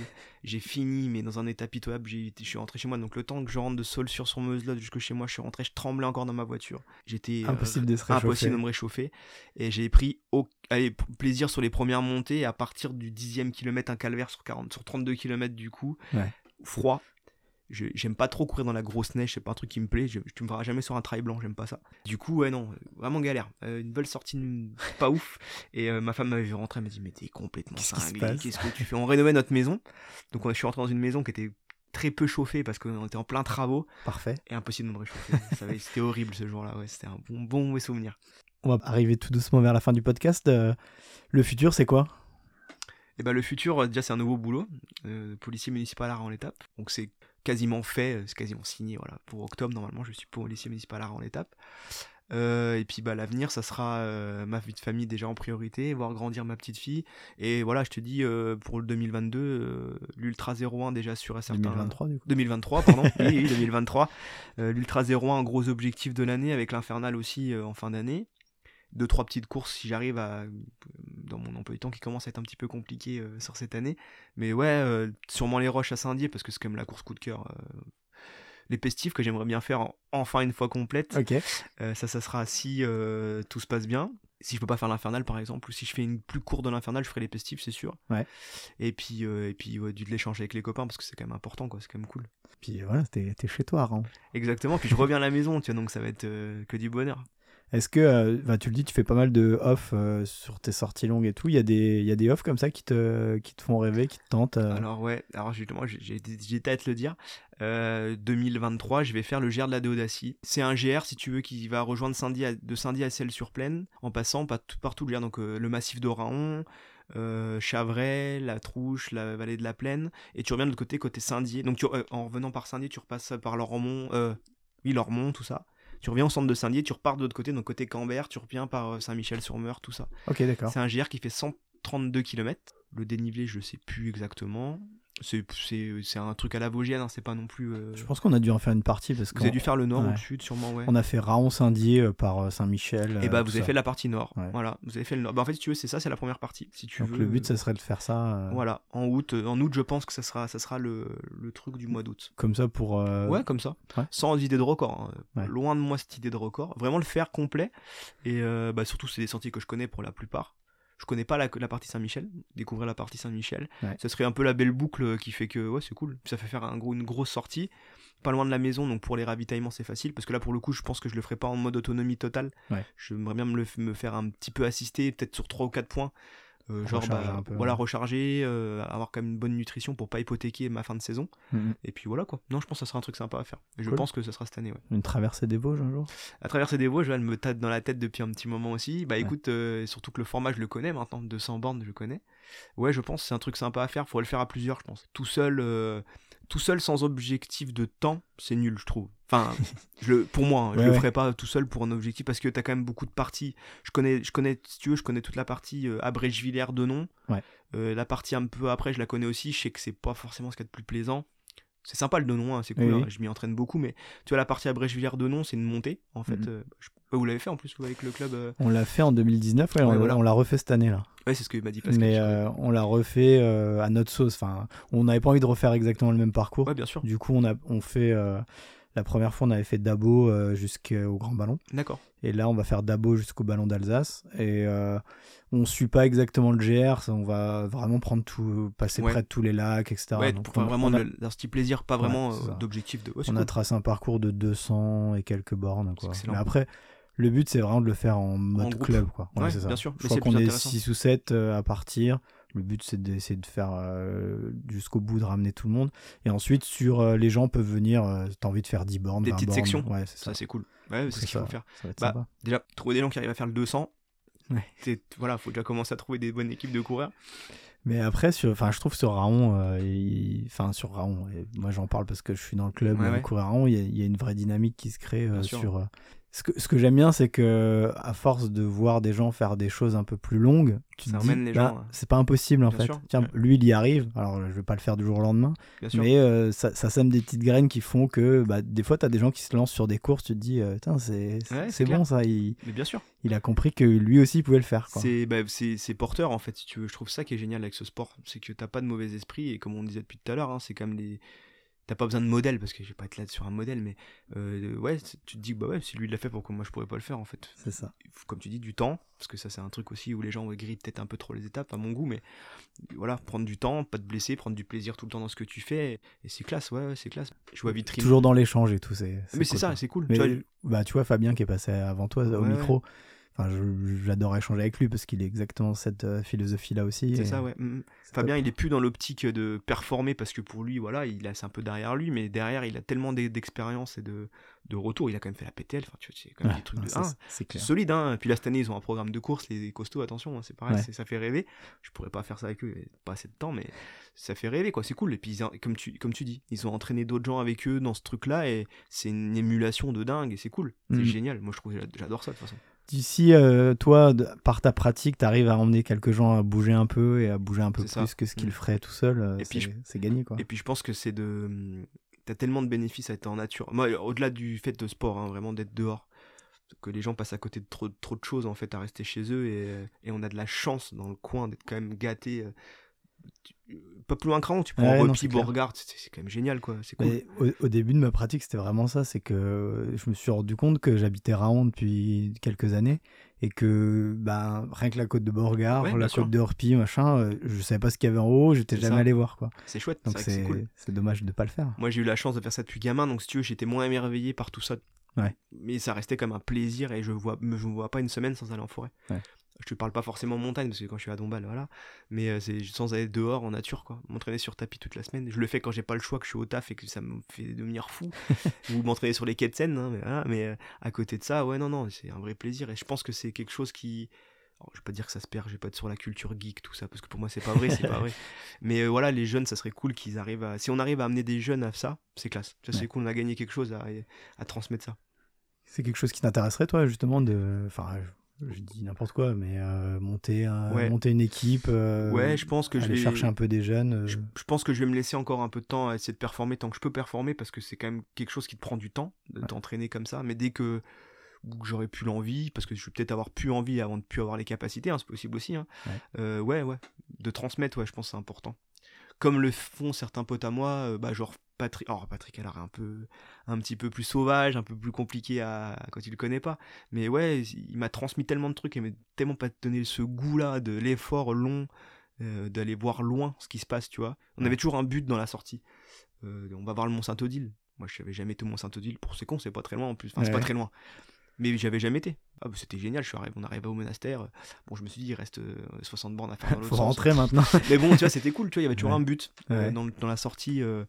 C: J'ai fini, mais dans un état pitoyable. J'ai- Je suis rentré chez moi, donc le temps que je rentre de Saul sur sur Meuse-Lot jusque chez moi, je suis rentré, je tremblais encore dans ma voiture. J'étais euh,
B: Impossible de se réchauffer.
C: impossible de me réchauffer. Et j'ai pris au... allez, plaisir sur les premières montées. Et à partir du dixième kilomètre, un calvaire sur, 40, sur 32 km du coup.
B: Ouais.
C: Froid. J'aime pas trop courir dans la grosse neige, c'est pas un truc qui me plaît. Je, tu me verras jamais sur un trail blanc, j'aime pas ça. Du coup, ouais, non, vraiment galère. Euh, une belle sortie pas ouf. Et euh, ma femme m'avait vu rentrer, elle m'a dit Mais t'es complètement
B: Qu'est-ce
C: cinglé, qu'est-ce que tu fais? On rénovait notre maison. Donc, on- je suis rentré dans une maison qui était très peu chauffée parce qu'on était en plein travaux
B: Parfait.
C: et impossible de me réchauffer. Ça C'était horrible ce jour-là, ouais, c'était un bon, bon mauvais souvenir.
B: On va arriver tout doucement vers la fin du podcast. Euh, le futur, c'est quoi?
C: Et ben le futur, déjà c'est un nouveau boulot, euh, policier municipal à en l'étape. Donc c'est quasiment fait, euh, c'est quasiment signé. Voilà, pour octobre normalement, je suis policier municipal à en l'étape. Euh, et puis bah l'avenir, ça sera euh, ma vie de famille déjà en priorité, voir grandir ma petite fille. Et voilà, je te dis euh, pour le 2022, euh, l'ultra 01 déjà sûr et certain.
B: 2023 du coup.
C: 2023, pardon. *laughs* oui, oui, 2023. Euh, L'Ultra 01, un gros objectif de l'année, avec l'Infernal aussi en fin d'année. Deux, trois petites courses si j'arrive à. dans mon emploi du temps qui commence à être un petit peu compliqué euh, sur cette année. Mais ouais, euh, sûrement les Roches à Saint-Dié, parce que c'est quand même la course coup de cœur. euh. les pestifs que j'aimerais bien faire en- enfin une fois complète. Ça, ça sera si tout se passe bien. Si je peux pas faire l'infernal par exemple, ou si je fais une plus courte de l'infernal, je ferai les pestifs, c'est sûr.
B: Ouais.
C: Et puis, et puis ouais, du de l'échange avec les copains parce que c'est quand même important, quoi. C'est quand même cool.
B: Puis voilà, t'es t'es chez toi, Ran.
C: Exactement. Puis je reviens à la maison, tu vois, donc ça va être que du bonheur.
B: Est-ce que, euh, tu le dis, tu fais pas mal de off euh, sur tes sorties longues et tout. Il y a des, il des off comme ça qui te, font rêver, qui te tentent. euh,
C: Alors ouais, alors justement, j'étais à te le dire. Euh, 2023, je vais faire le GR de la Déodacie. C'est un GR, si tu veux, qui va rejoindre de Saint-Dié à Celles-sur-Plaine, en passant par tout, par tout le GR. Donc le massif d'Oraon, euh, Chavray, la Trouche, la vallée de la Plaine. Et tu reviens de l'autre côté, côté Saint-Dié. Donc tu- en revenant par Saint-Dié, tu repasses par Lormont, oui, Lormont, tout ça. Tu reviens au centre de Saint-Dié, tu repars de l'autre côté, donc côté Cambert, tu reviens par euh, Saint-Michel-sur-Meurthe, tout ça.
B: Ok, d'accord.
C: C'est un GR qui fait 132 km. Le dénivelé, je sais plus exactement. C'est, un truc à la Vosgienne, hein, c'est pas non plus. euh,
B: Je pense qu'on a dû en faire une partie parce
C: Vous avez dû faire le nord ou
B: ouais.
C: le sud, sûrement, ouais.
B: on a fait Raon-Saint-Dié euh, par euh, Saint-Michel.
C: Et
B: euh,
C: bah, vous avez
B: ça.
C: fait la partie nord.
B: Ouais.
C: Voilà, vous avez fait le nord. Bah, en fait, si tu veux, c'est ça, c'est la première partie. Si tu
B: Donc
C: veux.
B: le but, ça serait de faire ça. euh,
C: Voilà, en août, en août, je pense que ça sera, ça sera le, le truc du mois d'août.
B: Comme ça pour. euh,
C: Ouais, comme ça.
B: ouais.
C: Sans idée de record. hein. Loin de moi cette idée de record. Vraiment le faire complet. Et bah, surtout, c'est des sentiers que je connais pour la plupart. Je connais pas la, la partie Saint-Michel. Découvrir la partie Saint-Michel.
B: Ouais.
C: Ça serait un peu la belle boucle qui fait que ouais, c'est cool. Ça fait faire un gros, une grosse sortie. Pas loin de la maison, donc pour les ravitaillements, c'est facile. Parce que là, pour le coup, je pense que je le ferai pas en mode autonomie totale.
B: Ouais.
C: J'aimerais bien me, le, me faire un petit peu assister, peut-être sur 3 ou 4 points. Euh, genre, bah,
B: un peu,
C: voilà,
B: ouais.
C: recharger, euh, avoir quand même une bonne nutrition pour pas hypothéquer ma fin de saison.
B: mhm.
C: Et puis voilà quoi. Non, je pense que ça sera un truc sympa à faire. Et je
B: Cool.
C: pense que ça sera cette année, ouais.
B: Une traversée des Vosges un jour.
C: À traverser des Vosges, elle me tâte dans la tête depuis un petit moment aussi. Bah
B: Ouais.
C: écoute, euh, surtout que le format, je le connais maintenant. 200 bornes, je le connais. Ouais, je pense que c'est un truc sympa à faire. Faudrait le faire à plusieurs, je pense. Tout seul, tout seul sans objectif de temps, c'est nul, je trouve. Enfin, *laughs* je pour moi, hein, je
B: Ouais,
C: le
B: ouais.
C: ferai pas tout seul pour un objectif parce que t'as quand même beaucoup de parties. Je connais, je connais, si tu veux, je connais toute la partie euh, Abrège-Villers de nom.
B: Ouais.
C: Euh, la partie un peu après, je la connais aussi. Je sais que c'est pas forcément ce qu'il y a de plus plaisant. C'est sympa le Denon, hein, c'est cool,
B: Oui,
C: hein, je m'y entraîne beaucoup, mais tu vois, la partie Abrège-Villers de nom, c'est une montée, en fait.
B: Mhm.
C: euh, je- vous l'avez fait en plus, vous, avec le club euh,
B: On l'a fait en 2019, ouais,
C: Ouais,
B: on,
C: voilà.
B: l'a refait cette année là.
C: Ouais, c'est ce que m'a dit Pascal.
B: Mais euh, on l'a refait euh, à notre sauce. Enfin, on n'avait pas envie de refaire exactement le même parcours.
C: Ouais, bien sûr.
B: Du coup, on a on fait la première fois, on avait fait Dabo euh, jusqu'au Grand Ballon.
C: D'accord.
B: Et là, on va faire Dabo jusqu'au Ballon d'Alsace. Et euh, on suit pas exactement le GR. On va vraiment prendre tout, passer
C: Ouais.
B: près de tous les lacs, etc.
C: Ouais,
B: Donc,
C: pour
B: on-
C: vraiment
B: a,
C: d'un petit plaisir, pas vraiment euh, d'objectif de. C'est
B: on a tracé un parcours de 200 et quelques bornes. Quoi. Mais après, le but, c'est vraiment de le faire en mode club. Quoi.
C: Ouais, bien sûr.
B: Je
C: Mais
B: crois qu'on est
C: intéressant.
B: 6 ou 7 à partir. Le but, c'est d'essayer de faire euh, jusqu'au bout, de ramener tout le monde. Et ensuite, sur euh, les gens peuvent venir, euh, t'as envie de faire 10 bornes,
C: Des
B: 20
C: petites
B: bornes.
C: sections.
B: Ouais, c'est ça.
C: Ça, c'est cool. Ouais, c'est ce qu'il faut faire. Bah. Déjà, trouver des gens qui arrivent à faire le 200.
B: Ouais.
C: Voilà, faut déjà commencer à trouver des bonnes équipes de coureurs.
B: Mais après, sur, enfin, je trouve sur Raon, euh, enfin sur Raon, et moi j'en parle parce que je suis dans le club
C: Ouais, ouais.
B: Raon, il y, y a une vraie dynamique qui se crée sur. Ce que, ce que j'aime bien, c'est que à force de voir des gens faire des choses un peu plus longues, tu
C: Ça
B: te dis,
C: les
B: bah,
C: gens,
B: c'est pas impossible en fait.
C: sûr,
B: Tiens,
C: ouais.
B: lui il y arrive. Alors je vais pas le faire du jour au lendemain,
C: Bien
B: mais euh, ça, ça sème des petites graines qui font que bah, des fois tu as des gens qui se lancent sur des courses, tu te dis, euh, c'est c'est-
C: Ouais,
B: bon ça. Il,
C: Mais bien sûr.
B: il a compris que lui aussi il pouvait le faire. quoi.
C: C'est bah, c'est- c'est porteur en fait, si tu veux. Je trouve ça qui est génial avec ce sport. C'est que t'as pas de mauvais esprit et comme on disait depuis tout à l'heure, hein, c'est quand même des. T'as pas besoin de modèle parce que je vais pas être là sur un modèle, mais euh, ouais, tu te dis, bah ouais, si lui l'a fait, pourquoi moi je pourrais pas le faire en fait
B: C'est ça.
C: Comme tu dis, du temps, parce que ça c'est un truc aussi où les gens grillent peut-être un peu trop les étapes, à mon goût, mais voilà, prendre du temps, pas te blesser, prendre du plaisir tout le temps dans ce que tu fais, et c'est classe, ouais, ouais, c'est classe. Je vois vitrine.
B: Toujours dans l'échange et tout. c'est
C: mais c'est
B: cool,
C: ça, c'est cool.
B: Mais
C: Tu vois,
B: bah, tu vois, Fabien qui est passé avant toi au
C: Ouais,
B: micro, enfin, j'adore échanger avec lui parce qu'il est exactement cette euh, philosophie-là aussi.
C: C'est ça, ouais. Mm.
B: c'est
C: Fabien,
B: top.
C: il est plus dans l'optique de performer parce que pour lui, voilà, il a c'est un peu derrière lui, mais derrière, il a tellement d'e- d'expérience et de, de retour. Il a quand même fait la PTL. Enfin, tu vois, c'est quand même
B: Ouais,
C: des trucs de
B: c'est-
C: solide, hein. Puis là, cette année, ils ont un programme de course, les costauds, attention, hein, c'est pareil,
B: Ouais.
C: ça fait rêver. Je pourrais pas faire ça avec eux, pas assez de temps, mais ça fait rêver, quoi. C'est cool. Et puis, comme tu, comme tu dis, ils ont entraîné d'autres gens avec eux dans ce truc-là et c'est une émulation de dingue et c'est cool. C'est
B: Mhm.
C: génial. Moi, je trouve, j'adore ça de toute façon.
B: D'ici, euh, toi, de- par ta pratique, tu arrives à emmener quelques gens à bouger un peu et à bouger un peu plus
C: ça.
B: que ce qu'ils
C: Mm.
B: feraient tout seul. euh, c'est gagné, quoi.
C: Et puis je pense que c'est de. T'as tellement de bénéfices à être en nature. Moi, au-delà du fait de sport, hein, vraiment d'être dehors, que les gens passent à côté de trop, trop de choses en fait à rester chez eux et, et on a de la chance dans le coin d'être quand même gâté. euh, pas plus loin cran, tu prends
B: Ouais,
C: repi. Beauregard, c'est quand même génial quoi. C'est cool.
B: Au, au début de ma pratique, c'était vraiment ça. C'est que je me suis rendu compte que j'habitais Raon depuis quelques années et que ben, rien que la côte de Beauregard,
C: Ouais,
B: la
C: sûr.
B: côte de Orpi, machin, euh, je savais pas ce qu'il y avait en haut, j'étais jamais
C: ça.
B: allé voir. quoi.
C: C'est chouette,
B: Donc
C: c'est cool.
B: c'est dommage de pas le faire.
C: Moi, j'ai eu la chance de faire ça depuis gamin, donc si tu veux, j'étais moins émerveillé par tout ça.
B: Ouais.
C: Mais ça restait comme un plaisir et je vois, me, je me vois pas une semaine sans aller en forêt. Je te parle pas forcément montagne parce que quand je suis à Dombasle, voilà. Mais euh, c'est sans aller dehors en nature, quoi. M'entraîner sur tapis toute la semaine. Je le fais quand j'ai pas le choix, que je suis au taf et que ça me fait devenir fou. *laughs* Ou m'entraîner sur les quais de Seine, hein, mais, voilà. mais euh, à côté de ça, ouais, non, non, c'est un vrai plaisir. Et je pense que c'est quelque chose qui. Alors, je vais pas dire que ça se perd, je vais pas être sur la culture geek, tout ça, parce que pour moi c'est pas vrai, c'est pas vrai. *laughs* Mais euh, voilà, les jeunes, ça serait cool qu'ils arrivent à. Si on arrive à amener des jeunes à ça, c'est classe. Ça, c'est
B: Ouais.
C: cool, on a gagné quelque chose à, à transmettre ça.
B: C'est quelque chose qui t'intéresserait, toi, justement, de. Enfin, je, je dis n'importe quoi, mais euh, monter, un-
C: Ouais.
B: monter une équipe. euh,
C: ouais, je pense que je
B: aller
C: vais.
B: chercher un peu des jeunes. euh,
C: Je, je pense que je vais me laisser encore un peu de temps à essayer de performer tant que je peux performer parce que c'est quand même quelque chose qui te prend du temps de
B: Ouais.
C: t'entraîner comme ça. Mais dès que, j'aurais plus l'envie, parce que je vais peut-être avoir plus envie avant de plus avoir les capacités, hein, c'est possible aussi. Hein.
B: Ouais.
C: Ouais, ouais, de transmettre, ouais, je pense que c'est important. Comme le font certains potes à moi, bah, genre Patrick, alors Patrick, elle a un peu, un petit peu plus sauvage, un peu plus compliqué à, quand il le connaît pas. Mais ouais, il m'a transmis tellement de trucs et m'a tellement pas donné ce goût-là de l'effort long, euh, d'aller voir loin ce qui se passe, tu vois. On avait toujours un but dans la sortie. Euh, on va voir le Mont Saint-Odile. Moi, je savais jamais été au Mont Saint-Odile. Pour c'est con, c'est pas très loin en plus. Enfin, c'est pas très loin. Mais j'avais jamais été. Ah, bah, c'était génial. Je suis arrivé, on arrivait au monastère. Bon, je me suis dit, il reste euh, 60 bornes à faire dans *laughs*
B: Faut
C: sens.
B: rentrer maintenant. *laughs*
C: Mais bon, tu vois, c'était cool. Tu vois, il y avait toujours
B: Ouais.
C: un but euh,
B: Ouais.
C: dans, la sortie. euh,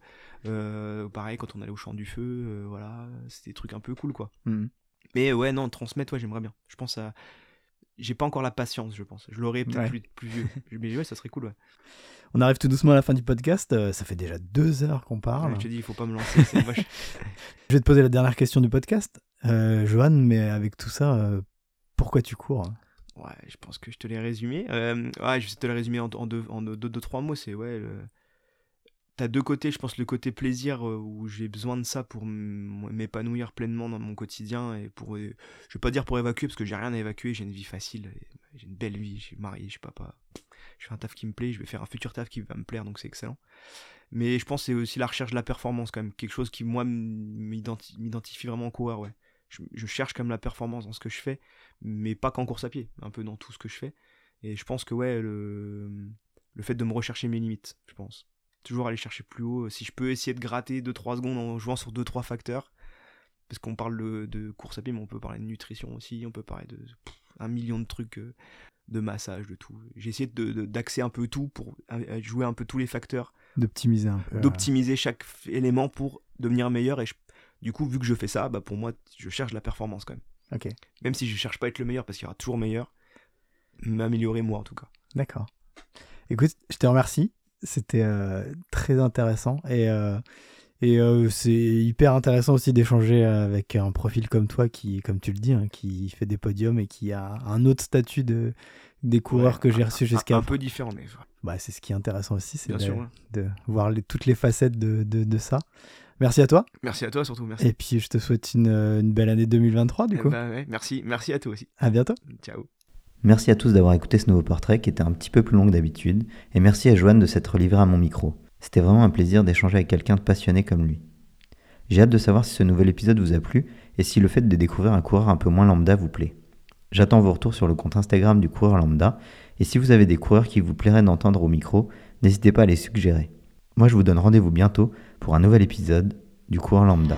C: euh, pareil, quand on allait au champ du feu, euh, voilà, c'était des trucs un peu cool, quoi.
B: Mhm.
C: Mais ouais, non, transmettre, ouais, j'aimerais bien. Je pense à. J'ai pas encore la patience, je pense. Je l'aurai peut-être
B: Ouais.
C: plus, plus vieux. Mais ouais, ça serait cool, ouais.
B: On arrive tout doucement à la fin du podcast. euh, ça fait déjà deux heures qu'on parle.
C: Ouais, je te dis, il faut pas me lancer. *laughs*
B: Je vais te poser la dernière question du podcast. Euh, Johan, mais avec tout ça, euh, pourquoi tu cours?
C: Ouais, je pense que je te l'ai résumé. Euh, ouais, je vais te le résumer en, deux, en deux, trois mots. C'est ouais, t'as deux côtés. Je pense le côté plaisir euh, où j'ai besoin de ça pour m'épanouir pleinement dans mon quotidien et pour, je vais pas dire pour évacuer parce que j'ai rien à évacuer. J'ai une vie facile, j'ai une belle vie. Je suis marié, je suis papa. Je fais un taf qui me plaît. Je vais faire un futur taf qui va me plaire, donc c'est excellent. Mais je pense c'est aussi la recherche de la performance quand même, quelque chose qui moi m'identi- m'identifie vraiment en coureur. Ouais, je, je cherche quand même la performance dans ce que je fais mais pas qu'en course à pied, un peu dans tout ce que je fais. Et je pense que ouais, le, le fait de me rechercher mes limites, je pense. Toujours aller chercher plus haut. Si je peux essayer de gratter 2-3 secondes en jouant sur 2-3 facteurs, parce qu'on parle de, de course à pied, mais on peut parler de nutrition aussi, on peut parler de pff, un million de trucs, euh, de massage, de tout. J'ai essayé de- de- d'axer un peu tout pour jouer un peu tous les facteurs,
B: D'optimiser un peu. euh,
C: d'optimiser chaque élément pour devenir meilleur. Et je- du coup, vu que je fais ça, bah pour moi, je cherche la performance quand même.
B: Ok,
C: Même si je cherche pas à être le meilleur, parce qu'il y aura toujours meilleur, m'améliorer moi en tout cas.
B: d'accord. Écoute, je te remercie. C'était euh, très intéressant et, euh, et euh, c'est hyper intéressant aussi d'échanger avec un profil comme toi qui, comme tu le dis, hein, qui fait des podiums et qui a un autre statut de, des coureurs
C: Ouais,
B: que j'ai reçus jusqu'à
C: Un peu différent, mais
B: bah, c'est ce qui est intéressant aussi, c'est de,
C: sûr. ouais.
B: de voir les- toutes les facettes de, de, de ça. Merci à toi
C: Merci à toi surtout, merci.
B: et puis je te souhaite une, une belle année 2023 du
C: Eh
B: coup.
C: ben ouais, merci, merci à toi aussi.
B: À bientôt.
C: Ciao.
A: Merci à tous d'avoir écouté ce nouveau portrait qui était un petit peu plus long que d'habitude, et merci à Joanne de s'être livré à mon micro. C'était vraiment un plaisir d'échanger avec quelqu'un de passionné comme lui. J'ai hâte de savoir si ce nouvel épisode vous a plu et si le fait de découvrir un coureur un peu moins lambda vous plaît. J'attends vos retours sur le compte Instagram du coureur lambda, et si vous avez des coureurs qui vous plairaient d'entendre au micro, n'hésitez pas à les suggérer. Moi je vous donne rendez-vous bientôt pour un nouvel épisode du coureur lambda.